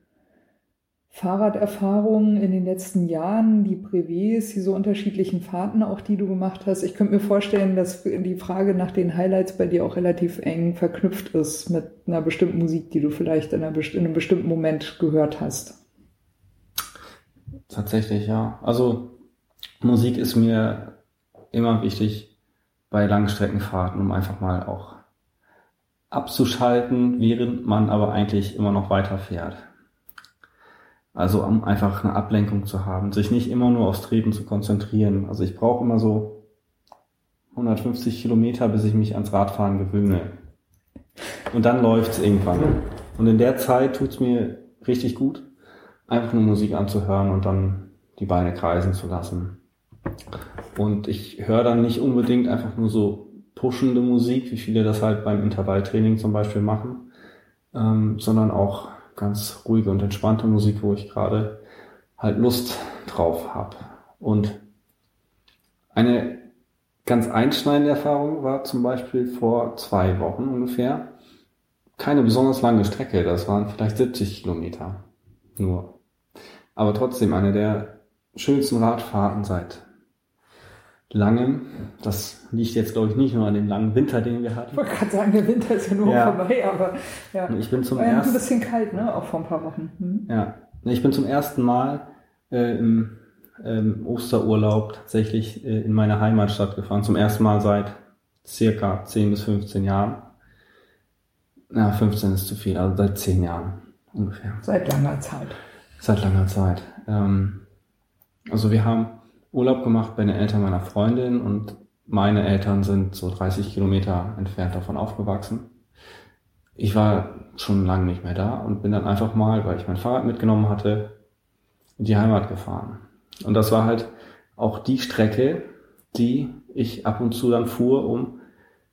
Fahrraderfahrungen in den letzten Jahren, die Brevets, diese unterschiedlichen Fahrten auch, die du gemacht hast. Ich könnte mir vorstellen, dass die Frage nach den Highlights bei dir auch relativ eng verknüpft ist mit einer bestimmten Musik, die du vielleicht in, einer, in einem bestimmten Moment gehört hast. Tatsächlich, ja. Also Musik ist mir immer wichtig bei Langstreckenfahrten, um einfach mal auch abzuschalten, während man aber eigentlich immer noch weiterfährt. Also um einfach eine Ablenkung zu haben, sich nicht immer nur aufs Treten zu konzentrieren. Also ich brauche immer so 150 Kilometer, bis ich mich ans Radfahren gewöhne. Und dann läuft's irgendwann. Und in der Zeit tut's mir richtig gut, einfach nur Musik anzuhören und dann die Beine kreisen zu lassen. Und ich höre dann nicht unbedingt einfach nur so pushende Musik, wie viele das halt beim Intervalltraining zum Beispiel machen, ähm, sondern auch ganz ruhige und entspannte Musik, wo ich gerade halt Lust drauf habe. Und eine ganz einschneidende Erfahrung war zum Beispiel vor zwei Wochen ungefähr. Keine besonders lange Strecke, das waren vielleicht 70 Kilometer nur aber trotzdem eine der schönsten Radfahrten seit langem. Das liegt jetzt, glaube ich, nicht nur an dem langen Winter, den wir hatten. Ich wollte gerade sagen, der Winter ist ja nur ja. vorbei, aber ja. Ich bin zum War ersten ein bisschen kalt, ne? Auch vor ein paar Wochen. Hm? Ja. Ich bin zum ersten Mal äh, im ähm, Osterurlaub tatsächlich äh, in meine Heimatstadt gefahren. Zum ersten Mal seit circa 10 bis 15 Jahren. Ja, 15 ist zu viel, also seit 10 Jahren ungefähr. Seit langer Zeit. Seit langer Zeit. Ähm, also wir haben Urlaub gemacht bei den Eltern meiner Freundin und meine Eltern sind so 30 Kilometer entfernt davon aufgewachsen. Ich war schon lange nicht mehr da und bin dann einfach mal, weil ich mein Fahrrad mitgenommen hatte, in die Heimat gefahren. Und das war halt auch die Strecke, die ich ab und zu dann fuhr, um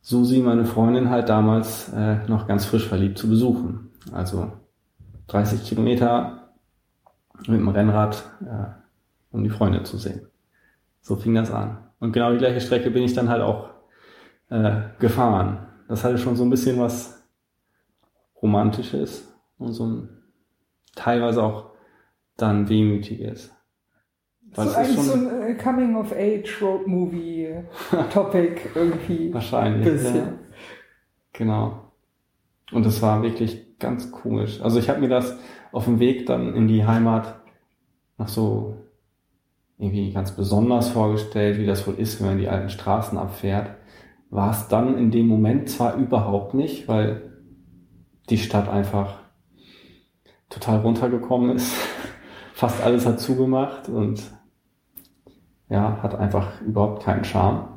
Susi, meine Freundin, halt damals äh, noch ganz frisch verliebt zu besuchen. Also 30 Kilometer mit dem Rennrad, äh, um die Freunde zu sehen. So fing das an. Und genau die gleiche Strecke bin ich dann halt auch äh, gefahren. Das hatte schon so ein bisschen was Romantisches und so ein teilweise auch dann Wehmütiges. So eigentlich so ein äh, Coming-of-Age-Road-Movie-Topic [LAUGHS] irgendwie. Wahrscheinlich. Ja. Genau. Und das war wirklich ganz komisch. Also ich habe mir das auf dem Weg dann in die Heimat noch so irgendwie ganz besonders vorgestellt, wie das wohl ist, wenn man die alten Straßen abfährt. War es dann in dem Moment zwar überhaupt nicht, weil die Stadt einfach total runtergekommen ist. [LAUGHS] Fast alles hat zugemacht und ja, hat einfach überhaupt keinen Charme.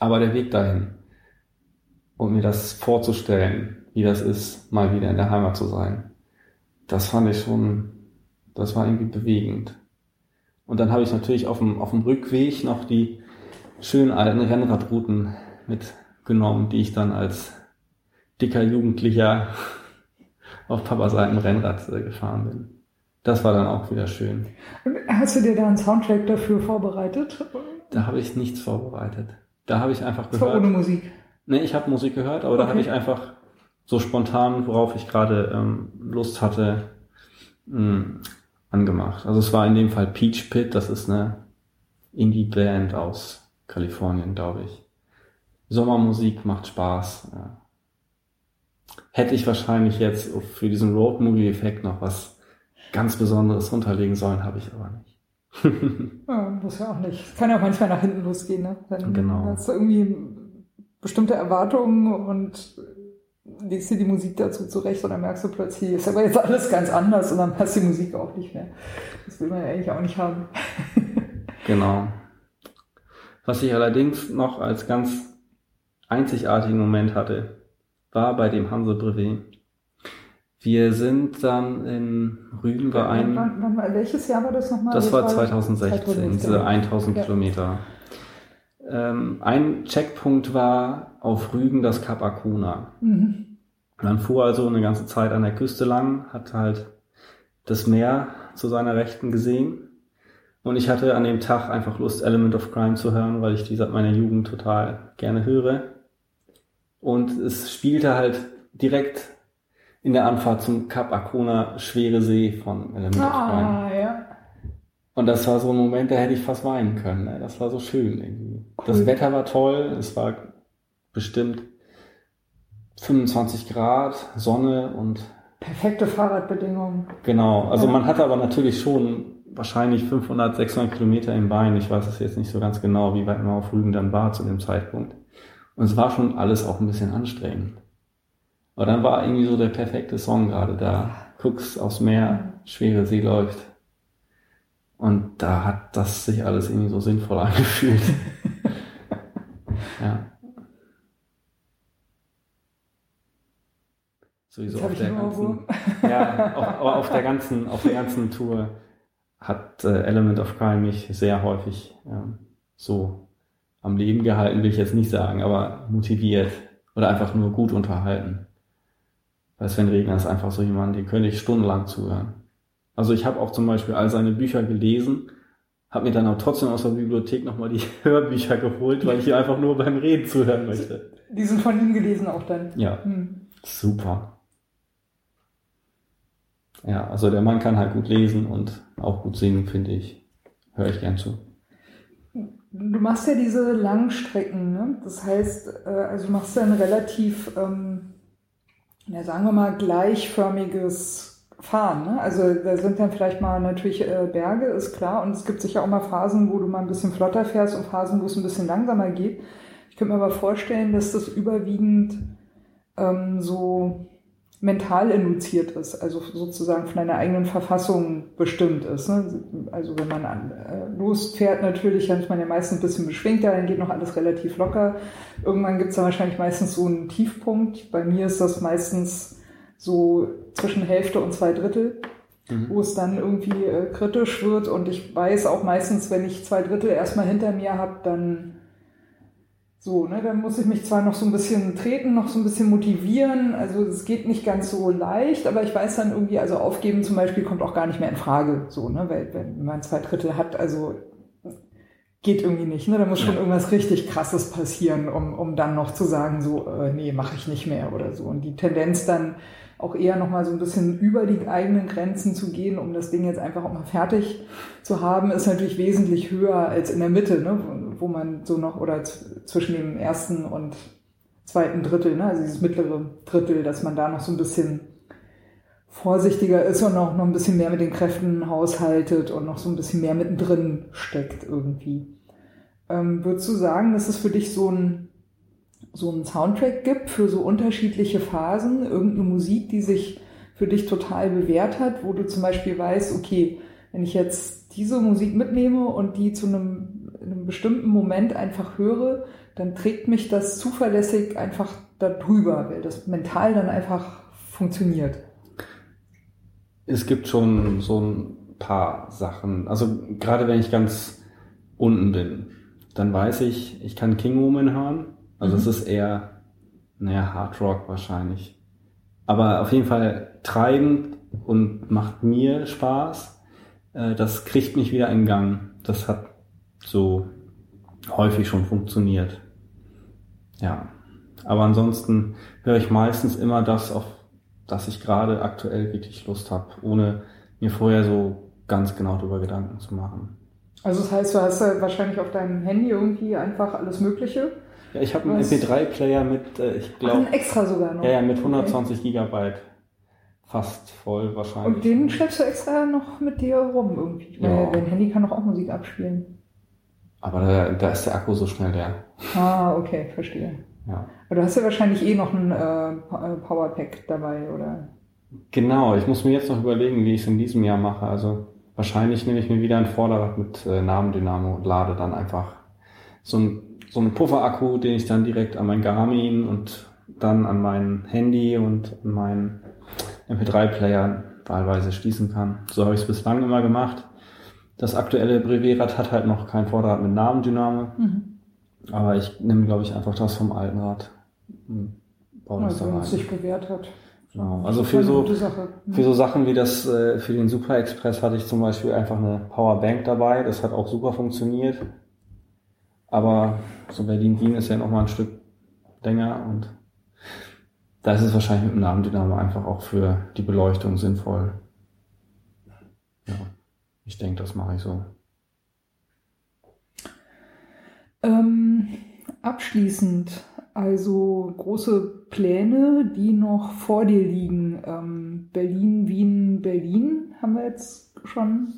Aber der Weg dahin, um mir das vorzustellen, wie das ist, mal wieder in der Heimat zu sein, das fand ich schon, das war irgendwie bewegend. Und dann habe ich natürlich auf dem, auf dem Rückweg noch die schönen alten Rennradrouten mitgenommen, die ich dann als dicker Jugendlicher [LAUGHS] auf Papas alten Rennrad äh, gefahren bin. Das war dann auch wieder schön. Hast du dir da einen Soundtrack dafür vorbereitet? Da habe ich nichts vorbereitet. Da habe ich einfach gehört. Das war ohne Musik. Nee, ich habe Musik gehört, aber okay. da habe ich einfach so spontan, worauf ich gerade ähm, Lust hatte, mh, hm, angemacht. Also es war in dem Fall Peach Pit, das ist eine Indie-Band aus Kalifornien, glaube ich. Sommermusik macht Spaß. Ja. Hätte ich wahrscheinlich jetzt für diesen Road-Movie-Effekt noch was ganz Besonderes runterlegen sollen, habe ich aber nicht. ja, [LAUGHS] [LAUGHS] muss ja auch nicht. Kann ja auch manchmal nach hinten losgehen, ne? Dann genau. hast du irgendwie bestimmte Erwartungen und legst dir die Musik dazu zurecht und dann merkst du plötzlich, ist aber jetzt alles ganz anders und dann passt die Musik auch nicht mehr. Das will man ja eigentlich auch nicht haben. [LAUGHS] genau. Was ich allerdings noch als ganz einzigartigen Moment hatte, war bei dem Hanse Brevet. Wir sind dann in Rügen war ein. Wann, wann, wann, welches Jahr war das nochmal? Das, das war 2016, 2016, diese 1000 ja. Kilometer. Ähm, ein Checkpunkt war auf Rügen das Kap Arkona. Mhm. Man fuhr also eine ganze Zeit an der Küste lang, hat halt das Meer zu seiner Rechten gesehen. Und ich hatte an dem Tag einfach Lust, Element of Crime zu hören, weil ich die seit meiner Jugend total gerne höre. Und es spielte halt direkt in der Anfahrt zum Kap Arkona Schwere See von Element ah, of Crime. Ja. Und das war so ein Moment, da hätte ich fast weinen können. Ne? Das war so schön irgendwie. Cool. Das Wetter war toll, es war bestimmt 25 Grad, Sonne und perfekte Fahrradbedingungen. Genau, also ja. man hatte aber natürlich schon wahrscheinlich 500, 600 Kilometer im Bein. Ich weiß es jetzt nicht so ganz genau, wie weit man auf Rügen dann war zu dem Zeitpunkt. Und es war schon alles auch ein bisschen anstrengend. Aber dann war irgendwie so der perfekte Song gerade da. Guckst aufs Meer, schwere See läuft. Und da hat das sich alles irgendwie so sinnvoll [LAUGHS] angefühlt. ja. Sowieso auf der ganzen, [LAUGHS] ja, auf, auf der ganzen, auf der ganzen Tour hat äh, Element of Crime mich sehr häufig ähm, so am Leben gehalten, will ich jetzt nicht sagen, aber motiviert oder einfach nur gut unterhalten. Weil Sven Regner ist einfach so jemand, den könnte ich stundenlang zuhören. Also ich habe auch zum Beispiel all seine Bücher gelesen, habe mir dann auch trotzdem aus der Bibliothek nochmal die [LAUGHS] Hörbücher geholt, weil ich hier einfach nur beim Reden zuhören möchte. Die sind von ihm gelesen auch dann. Ja, hm. super. Ja, also der Mann kann halt gut lesen und auch gut singen, finde ich. Höre ich gern zu. Du machst ja diese Langstrecken, ne? Das heißt, äh, also du machst ja ein relativ, ähm, ja, sagen wir mal, gleichförmiges Fahren. Ne? Also da sind dann vielleicht mal natürlich äh, Berge, ist klar. Und es gibt sicher auch mal Phasen, wo du mal ein bisschen flotter fährst und Phasen, wo es ein bisschen langsamer geht. Ich könnte mir aber vorstellen, dass das überwiegend ähm, so mental induziert ist, also sozusagen von deiner eigenen Verfassung bestimmt ist. Ne? Also wenn man an, äh, losfährt, natürlich, dann ist man ja meistens ein bisschen beschwingter, dann geht noch alles relativ locker. Irgendwann gibt es dann wahrscheinlich meistens so einen Tiefpunkt. Bei mir ist das meistens so zwischen Hälfte und zwei Drittel, mhm. wo es dann irgendwie äh, kritisch wird. Und ich weiß auch meistens, wenn ich zwei Drittel erstmal hinter mir habe, dann so, ne, dann muss ich mich zwar noch so ein bisschen treten, noch so ein bisschen motivieren. Also es geht nicht ganz so leicht, aber ich weiß dann irgendwie, also aufgeben zum Beispiel kommt auch gar nicht mehr in Frage. So, ne, weil wenn man zwei Drittel hat, also geht irgendwie nicht. Ne? Da muss schon irgendwas richtig Krasses passieren, um, um dann noch zu sagen, so, äh, nee, mache ich nicht mehr oder so. Und die Tendenz dann auch eher nochmal so ein bisschen über die eigenen Grenzen zu gehen, um das Ding jetzt einfach auch mal fertig zu haben, ist natürlich wesentlich höher als in der Mitte, ne? wo man so noch, oder zwischen dem ersten und zweiten Drittel, ne? also dieses mittlere Drittel, dass man da noch so ein bisschen vorsichtiger ist und auch noch ein bisschen mehr mit den Kräften haushaltet und noch so ein bisschen mehr mittendrin steckt irgendwie. Ähm, würdest du sagen, dass es für dich so ein, so ein Soundtrack gibt für so unterschiedliche Phasen? Irgendeine Musik, die sich für dich total bewährt hat, wo du zum Beispiel weißt, okay, wenn ich jetzt diese Musik mitnehme und die zu einem, einem bestimmten Moment einfach höre, dann trägt mich das zuverlässig einfach darüber, weil das mental dann einfach funktioniert. Es gibt schon so ein paar Sachen. Also gerade wenn ich ganz unten bin, dann weiß ich, ich kann King Woman hören. Also mhm. es ist eher, naja, Hard Rock wahrscheinlich. Aber auf jeden Fall treibend und macht mir Spaß. Äh, das kriegt mich wieder in Gang. Das hat so häufig schon funktioniert. Ja. Aber ansonsten höre ich meistens immer das, auf das ich gerade aktuell wirklich Lust habe, ohne mir vorher so ganz genau darüber Gedanken zu machen. Also das heißt, du hast ja wahrscheinlich auf deinem Handy irgendwie einfach alles Mögliche. Ja, ich habe einen MP3-Player mit, äh, ich glaube. extra sogar noch. Ja, ja, mit 120 okay. Gigabyte. Fast voll wahrscheinlich. Und den schleppst du extra noch mit dir rum irgendwie. Weil ja. dein Handy kann doch auch Musik abspielen. Aber da, da ist der Akku so schnell leer. Ah, okay, verstehe. Ja. Aber du hast ja wahrscheinlich eh noch ein äh, äh, Powerpack dabei, oder? Genau, ich muss mir jetzt noch überlegen, wie ich es in diesem Jahr mache. Also wahrscheinlich nehme ich mir wieder ein Vorderrad mit äh, Namendynamo und lade dann einfach so ein so einen Pufferakku, den ich dann direkt an mein Garmin und dann an mein Handy und an meinen MP3-Player wahlweise schließen kann. So habe ich es bislang immer gemacht. Das aktuelle Brevet-Rad hat halt noch kein Vorderrad mit Namendynamo. Mhm. Aber ich nehme, glaube ich, einfach das vom alten Rad. Und baue das also, da rein. es sich bewährt hat. Genau. Also für so, für so Sachen wie das, äh, für den Super Express hatte ich zum Beispiel einfach eine Powerbank dabei. Das hat auch super funktioniert. Aber so Berlin-Wien ist ja noch mal ein Stück länger und da ist es wahrscheinlich mit dem Namendynamo einfach auch für die Beleuchtung sinnvoll. Ja, ich denke, das mache ich so. Ähm, abschließend, also große Pläne, die noch vor dir liegen. Ähm, Berlin, Wien, Berlin haben wir jetzt schon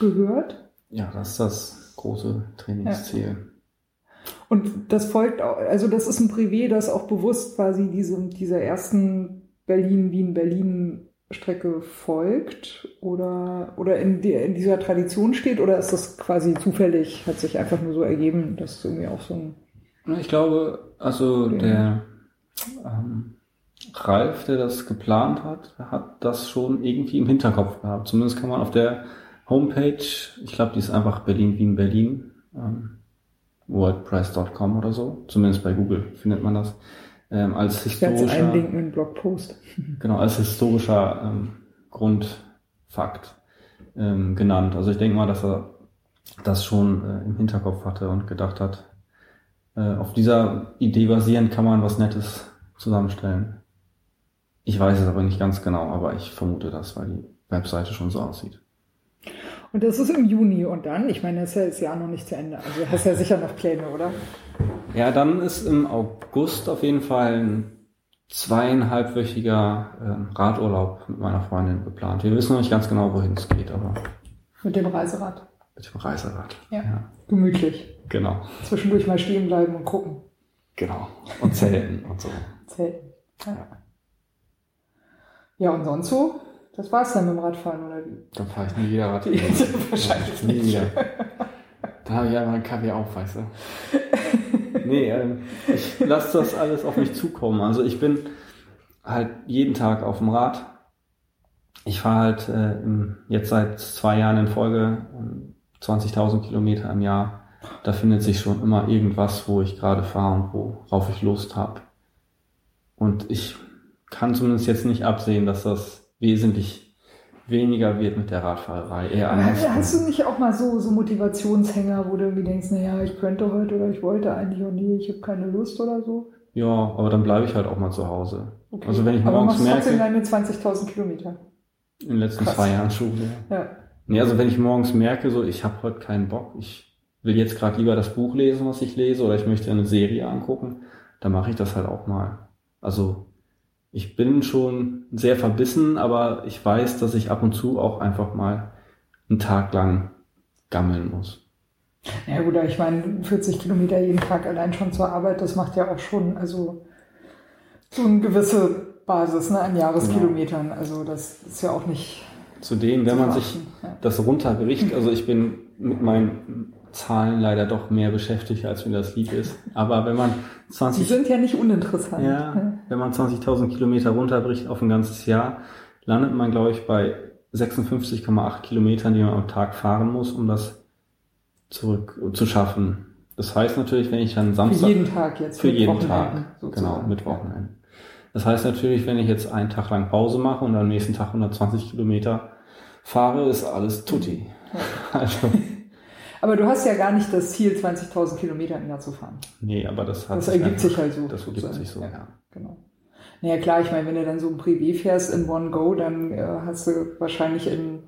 gehört. Ja, das ist das große Trainingsziel. Ja. Und das folgt auch, also das ist ein Privé, das auch bewusst quasi diesem, dieser ersten Berlin, Wien, Berlin Strecke folgt oder, oder in, die, in dieser Tradition steht oder ist das quasi zufällig, hat sich einfach nur so ergeben, dass irgendwie auch so ein. Ich glaube, also okay. der ähm, Ralf, der das geplant hat, hat das schon irgendwie im Hinterkopf gehabt. Zumindest kann man auf der Homepage, ich glaube, die ist einfach Berlin, Wien, Berlin, ähm, WordPress.com oder so, zumindest bei Google findet man das ähm, als historischer. Ich werde einlinken in Blogpost. [LAUGHS] Genau, als historischer ähm, Grundfakt ähm, genannt. Also ich denke mal, dass er das schon äh, im Hinterkopf hatte und gedacht hat, äh, auf dieser Idee basierend kann man was Nettes zusammenstellen. Ich weiß es aber nicht ganz genau, aber ich vermute das, weil die Webseite schon so aussieht. Und das ist im Juni und dann, ich meine, das ist ja das Jahr noch nicht zu Ende. Also hast ja sicher noch Pläne, oder? Ja, dann ist im August auf jeden Fall ein zweieinhalbwöchiger äh, Radurlaub mit meiner Freundin geplant. Wir wissen noch nicht ganz genau, wohin es geht, aber. Mit dem Reiserad. Mit dem Reiserad. Ja. ja. Gemütlich. Genau. Zwischendurch mal stehen bleiben und gucken. Genau. Und zelten und so. Zelten. Ja. ja, und sonst so? Das war's dann mit dem Radfahren, oder wie? Dann fahre ich nie wieder [LAUGHS] Radfahren. Wahrscheinlich nie wieder. Dann habe ich einfach einen Kaffee auf, weißt du. [LAUGHS] nee, ähm, ich lasse das alles auf mich zukommen. Also ich bin halt jeden Tag auf dem Rad. Ich fahre halt äh, jetzt seit zwei Jahren in Folge 20.000 ähm, Kilometer im Jahr. Da findet sich schon immer irgendwas, wo ich gerade fahre und worauf ich Lust habe. Und ich kann zumindest jetzt nicht absehen, dass das wesentlich weniger wird mit der Radfahrerei. Eher hast, hast du nicht auch mal so, so Motivationshänger, wo du irgendwie denkst, naja, ich könnte heute oder ich wollte eigentlich und nee, ich habe keine Lust oder so? Ja, aber dann bleibe ich halt auch mal zu Hause. Okay. Also wenn ich aber morgens merke... trotzdem deine 20.000 Kilometer. In den letzten Krass. zwei Jahren schon, ja. ja. Nee, also wenn ich morgens merke, so ich habe heute keinen Bock, ich will jetzt gerade lieber das Buch lesen, was ich lese, oder ich möchte eine Serie angucken, dann mache ich das halt auch mal. Also ich bin schon sehr verbissen, aber ich weiß, dass ich ab und zu auch einfach mal einen Tag lang gammeln muss. Ja gut, ich meine, 40 Kilometer jeden Tag allein schon zur Arbeit, das macht ja auch schon, also so eine gewisse Basis ne, an Jahreskilometern. Also das ist ja auch nicht. Zudem, wenn man sich ja. das runterbricht, also ich bin mit meinen Zahlen leider doch mehr beschäftigt, als mir das lieb ist. Aber wenn man Die 20, sind ja nicht uninteressant. ja, wenn man 20.000 Kilometer runterbricht auf ein ganzes Jahr, landet man, glaube ich, bei 56,8 Kilometern, die man am Tag fahren muss, um das zurück zu schaffen. Das heißt natürlich, wenn ich dann Für Samstag jeden Tag jetzt. Für jeden Tag, sozusagen. genau, mit Wochenenden. Das heißt natürlich, wenn ich jetzt einen Tag lang Pause mache und am nächsten Tag 120 Kilometer fahre, ist alles tutti. [LAUGHS] Also, Aber du hast ja gar nicht das Ziel, 20.000 Kilometer im Jahr zu fahren. nee, aber das hat Das ergibt einfach- sich halt so. Das ergibt sich so, ja. Genau. Naja, klar, ich meine, wenn du dann so ein Privé fährst in One Go, dann äh, hast du wahrscheinlich in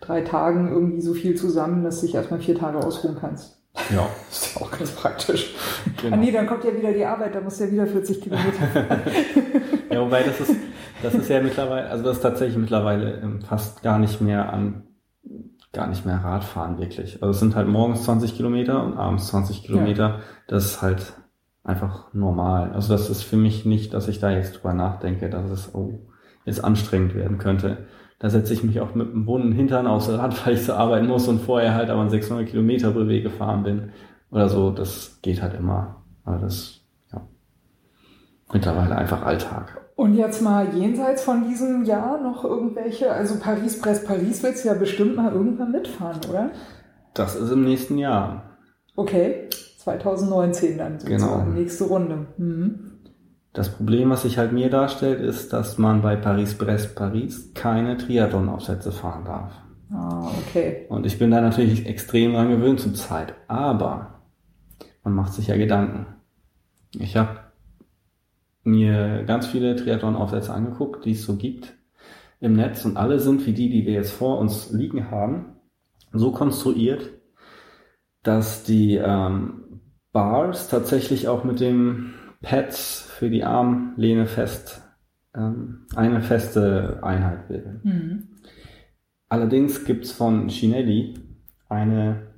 drei Tagen irgendwie so viel zusammen, dass du dich erstmal vier Tage ausruhen kannst. Ja, [LAUGHS] ist ja auch ganz praktisch. genau. Ah nee, dann kommt ja wieder die Arbeit, da musst du ja wieder 40 Kilometer. [LAUGHS] Ja, wobei das ist, das ist ja mittlerweile, also das ist tatsächlich mittlerweile ähm, fast gar nicht mehr an, gar nicht mehr Radfahren wirklich. Also es sind halt morgens 20 Kilometer und abends 20 Kilometer. Das ist halt einfach normal. Also das ist für mich nicht, dass ich da jetzt drüber nachdenke, dass es, oh, jetzt anstrengend werden könnte. Da setze ich mich auch mit einem wunden Hintern aufs Rad, [LAUGHS] weil ich zur Arbeit muss und vorher halt aber einen 600 Kilometer Beweg gefahren bin oder so. Das geht halt immer. Aber das, ja, mittlerweile einfach Alltag. Und jetzt mal jenseits von diesem Jahr noch irgendwelche, also Paris, Brest, Paris willst du ja bestimmt mal irgendwann mitfahren, oder? Das ist im nächsten Jahr. Okay, 2019 dann sozusagen, Genau. nächste Runde. Mhm. Das Problem, was sich halt mir darstellt, ist, dass man bei Paris-Brest-Paris keine Triathlon-Aufsätze fahren darf. Ah, okay. Und ich bin da natürlich extrem dran gewöhnt zur Zeit. Aber man macht sich ja Gedanken. Ich habe mir ganz viele Triathlon-Aufsätze angeguckt, die es so gibt im Netz. Und alle sind wie die, die wir jetzt vor uns liegen haben, so konstruiert, dass die ähm, Bars tatsächlich auch mit dem Pads für die Armlehne fest ähm, eine feste Einheit bilden. Mhm. Allerdings gibt's von Chinelli eine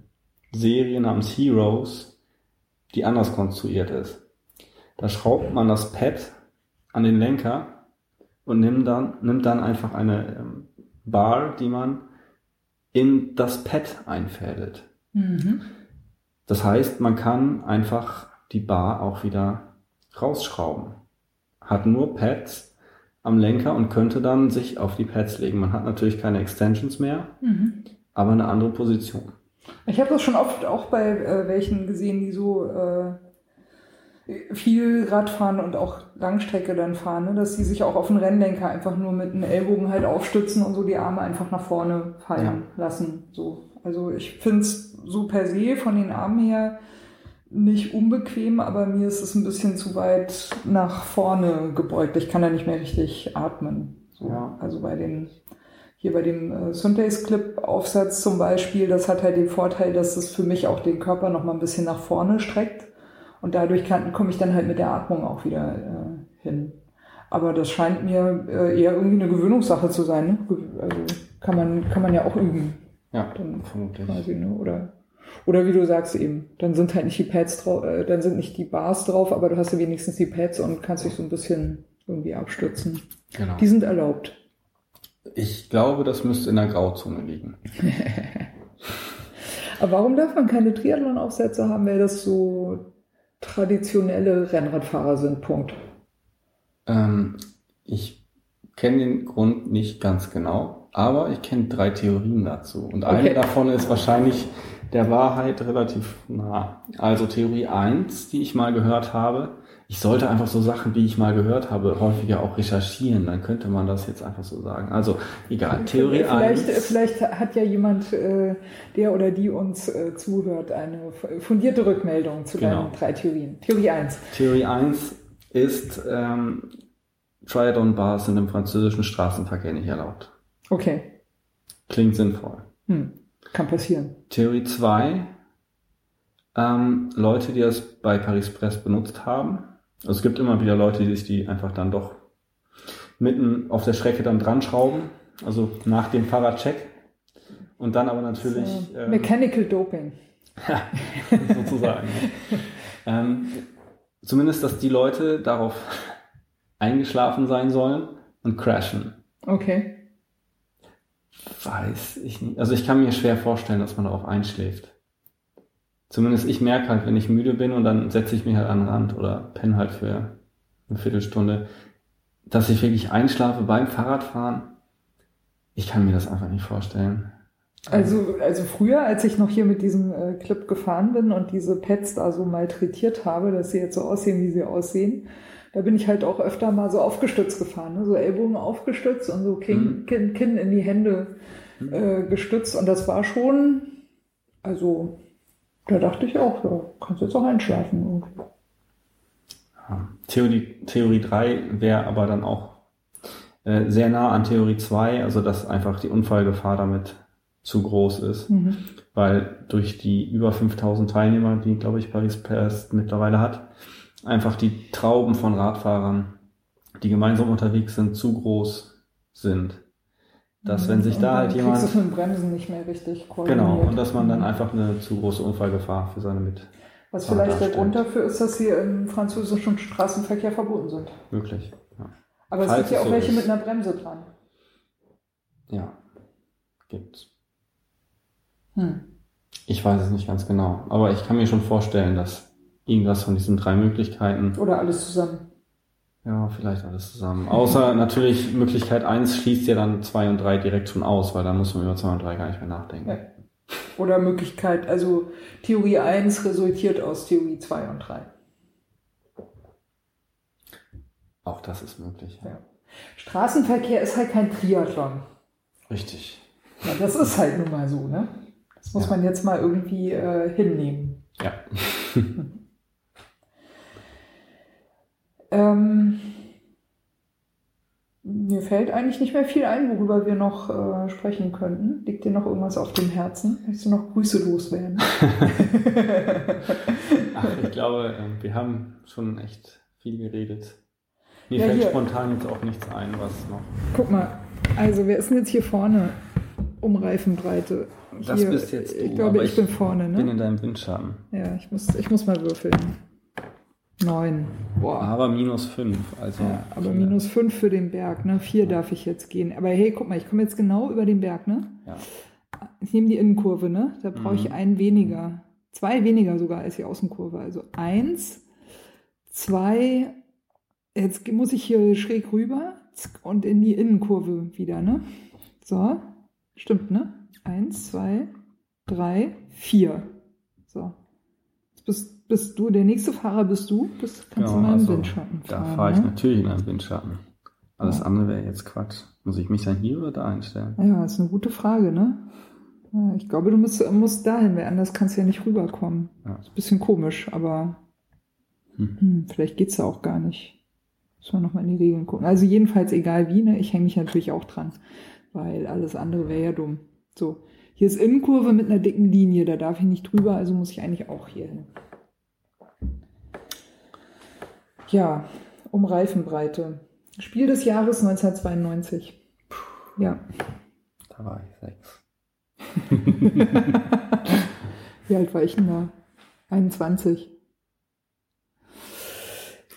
Serie namens Heroes, die anders konstruiert ist. Da schraubt man das Pad an den Lenker und nimmt dann, nimmt dann einfach eine ähm, Bar, die man in das Pad einfädelt. Mhm. Das heißt, man kann einfach die Bar auch wieder rausschrauben. Hat nur Pads am Lenker und könnte dann sich auf die Pads legen. Man hat natürlich keine Extensions mehr, Mhm. aber eine andere Position. Ich habe das schon oft auch bei äh, welchen gesehen, die so äh, viel Rad fahren und auch Langstrecke dann fahren, ne? dass die sich auch auf den Rennlenker einfach nur mit den Ellbogen halt aufstützen und so die Arme einfach nach vorne fallen lassen. So. Also ich find's so per se von den Armen her nicht unbequem, aber mir ist es ein bisschen zu weit nach vorne gebeugt. Ich kann da nicht mehr richtig atmen. So. Ja. Also bei den hier bei dem äh, Sundays Clip Aufsatz zum Beispiel, das hat halt den Vorteil, dass es für mich auch den Körper noch mal ein bisschen nach vorne streckt und dadurch kann, komme ich dann halt mit der Atmung auch wieder äh, hin. Aber das scheint mir äh, eher irgendwie eine Gewöhnungssache zu sein. Ne? Also kann man kann man ja auch üben, Ja, dann vermutlich. quasi, ne? Oder oder wie du sagst eben, dann sind halt nicht die Pads drauf, äh, dann sind nicht die Bars drauf, aber du hast ja wenigstens die Pads und kannst dich so ein bisschen irgendwie abstützen. Genau. Die sind erlaubt. Ich glaube, das müsste in der Grauzone liegen. [LAUGHS] Aber warum darf man keine Triathlon-Aufsätze haben, weil das so traditionelle Rennradfahrer sind? Punkt. Ähm, ich kenne den Grund nicht ganz genau, aber ich kenne drei Theorien dazu. Und eine Okay. davon ist wahrscheinlich der Wahrheit relativ nah. Also Theorie eins, die ich mal gehört habe, ich sollte einfach so Sachen, die ich mal gehört habe, häufiger auch recherchieren. Dann könnte man das jetzt einfach so sagen. Also egal, Theorie vielleicht, eins. vielleicht hat ja jemand, äh, der oder die uns äh, zuhört, eine fundierte Rückmeldung zu Genau. deinen drei Theorien. Theorie 1. Theorie 1 ist, ähm, Triathlon-Bars sind im französischen Straßenverkehr nicht erlaubt. Okay. Klingt sinnvoll. Hm. Kann passieren. Theorie 2, ähm, Leute, die das bei Paris-Brest benutzt haben. Also es gibt immer wieder Leute, die sich die einfach dann doch mitten auf der Strecke dann dran schrauben, also nach dem Fahrradcheck. Und dann aber natürlich. So, ähm, Mechanical Doping. Ja, [LAUGHS] sozusagen. ähm, zumindest, dass die Leute darauf eingeschlafen sein sollen und crashen. Okay. Weiß ich nicht. Also ich kann mir schwer vorstellen, dass man darauf einschläft. Zumindest ich merke halt, wenn ich müde bin und dann setze ich mich halt an den Rand oder penne halt für eine Viertelstunde, dass ich wirklich einschlafe beim Fahrradfahren. Ich kann mir das einfach nicht vorstellen. Also, also früher, als ich noch hier mit diesem äh, Clip gefahren bin und diese Pets da so malträtiert habe, dass sie jetzt so aussehen, wie sie aussehen, da bin ich halt auch öfter mal so aufgestützt gefahren, ne? so Ellbogen aufgestützt und so Kinn, mhm. Kinn, Kinn in die Hände mhm. äh, gestützt. Und das war schon, also da dachte ich auch, da kannst du jetzt auch einschlafen. Irgendwie. Theorie, Theorie 3 wäre aber dann auch äh, sehr nah an Theorie 2, also dass einfach die Unfallgefahr damit zu groß ist, mhm. weil durch die über 5000 Teilnehmer, die glaube ich Paris Pest mittlerweile hat, einfach die Trauben von Radfahrern, die gemeinsam unterwegs sind, zu groß sind. Dass wenn sich da halt jemand... Kriegst du mit Bremsen nicht mehr richtig Genau, und dass man dann einfach eine zu große Unfallgefahr für seine mit was vielleicht der Grund dafür ist, dass sie im französischen Straßenverkehr verboten sind. Möglich, ja. Aber es gibt ja auch so welche ist. mit einer Bremse dran. Ja, gibt's. Hm. Ich weiß es nicht ganz genau, aber ich kann mir schon vorstellen, dass irgendwas von diesen drei Möglichkeiten. Oder alles zusammen. Ja, vielleicht alles zusammen. Außer natürlich Möglichkeit eins schließt ja dann zwei und drei direkt schon aus, weil dann muss man über zwei und drei gar nicht mehr nachdenken. Ja. Oder Möglichkeit, also Theorie 1 resultiert aus Theorie 2 und 3. Auch das ist möglich. Ja. Ja. Straßenverkehr ist halt kein Triathlon. Richtig. Ja, das ist halt nun mal so, ne? Das muss man jetzt mal irgendwie äh, hinnehmen. Ja. [LAUGHS] ähm, mir fällt eigentlich nicht mehr viel ein, worüber wir noch äh, sprechen könnten. Liegt dir noch irgendwas auf dem Herzen? Möchtest du noch Grüße loswerden? [LAUGHS] Ach, ich glaube, äh, wir haben schon echt viel geredet. Mir ja, fällt hier. spontan jetzt auch nichts ein, was noch. Guck mal, also wer ist denn jetzt hier vorne um Reifenbreite? Das hier, bist jetzt du. Ich glaube, ich, ich bin vorne, ne? bin in deinem Windschatten. Ja, ich muss, ich muss mal würfeln. Neun. Boah. Aber minus fünf. Also ja, aber minus fünf für den Berg. Ne? Vier ja. darf ich jetzt gehen. Aber hey, guck mal, ich komme jetzt genau über den Berg. Ne? Ja. Ich nehme die Innenkurve. Ne? Da brauche ich mhm. einen weniger. Zwei weniger sogar als die Außenkurve. Also eins, zwei. Jetzt muss ich hier schräg rüber und in die Innenkurve wieder. Ne? So. Stimmt, ne? Eins, zwei, drei, vier. So. Jetzt bist bist du, der nächste Fahrer bist du, bist, kannst ja, du mal im also, Windschatten fahren. Da fahre ich ne? natürlich in einem Windschatten. Alles ja. andere wäre jetzt Quatsch. Muss ich mich dann hier oder da einstellen? Ja, das ist eine gute Frage, ne? Ich glaube, du musst, musst dahin, weil anders kannst du ja nicht rüberkommen. Ja. Ist ein bisschen komisch, aber hm. Hm, vielleicht geht's ja auch gar nicht. Müssen wir nochmal in die Regeln gucken. Also jedenfalls egal wie, ne? Ich hänge mich natürlich auch dran, weil alles andere wäre ja dumm. So, hier ist Innenkurve mit einer dicken Linie, da darf ich nicht drüber, also muss ich eigentlich auch hier hin. Ja, um Reifenbreite. Spiel des Jahres 1992. Puh, ja. Da war ich sechs. [LAUGHS] Wie alt war ich denn da? 21.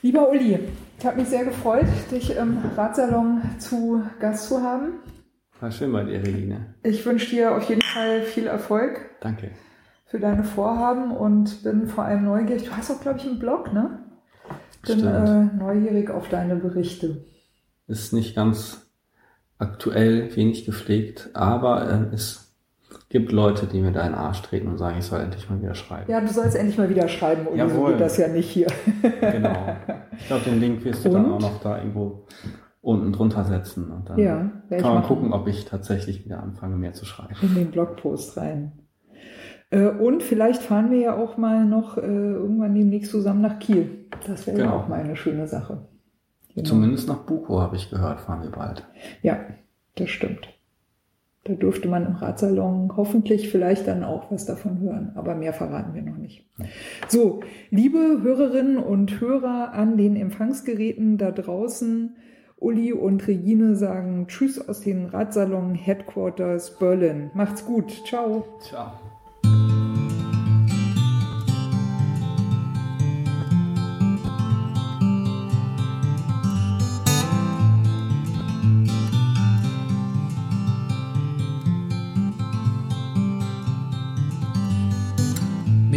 Lieber Uli, ich habe mich sehr gefreut, dich im Radsalon zu Gast zu haben. War schön bei dir, Regine. Ich wünsche dir auf jeden Fall viel Erfolg. Danke. Für deine Vorhaben und bin vor allem neugierig. Du hast auch, glaube ich, einen Blog, ne? Bin äh, neugierig auf deine Berichte. Ist nicht ganz aktuell, wenig gepflegt, aber äh, es gibt Leute, die mir da in den Arsch treten und sagen, ich soll endlich mal wieder schreiben. Ja, du sollst endlich mal wieder schreiben und so geht das ja nicht hier. genau. Ich glaube, den Link wirst du und? dann auch noch da irgendwo unten drunter setzen und dann ja, kann man gucken, ob ich tatsächlich wieder anfange, mehr zu schreiben. In den Blogpost rein. Äh, und vielleicht fahren wir ja auch mal noch äh, irgendwann demnächst zusammen nach Kiel. Das wäre genau. ja auch mal eine schöne Sache. Genau. Zumindest nach Buko habe ich gehört, fahren wir bald. Ja, das stimmt. Da dürfte man im Radsalon hoffentlich vielleicht dann auch was davon hören, aber mehr verraten wir noch nicht. So, liebe Hörerinnen und Hörer an den Empfangsgeräten da draußen, Uli und Regine sagen Tschüss aus den Radsalon Headquarters Berlin. Macht's gut. Ciao. Ciao.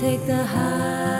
take the highs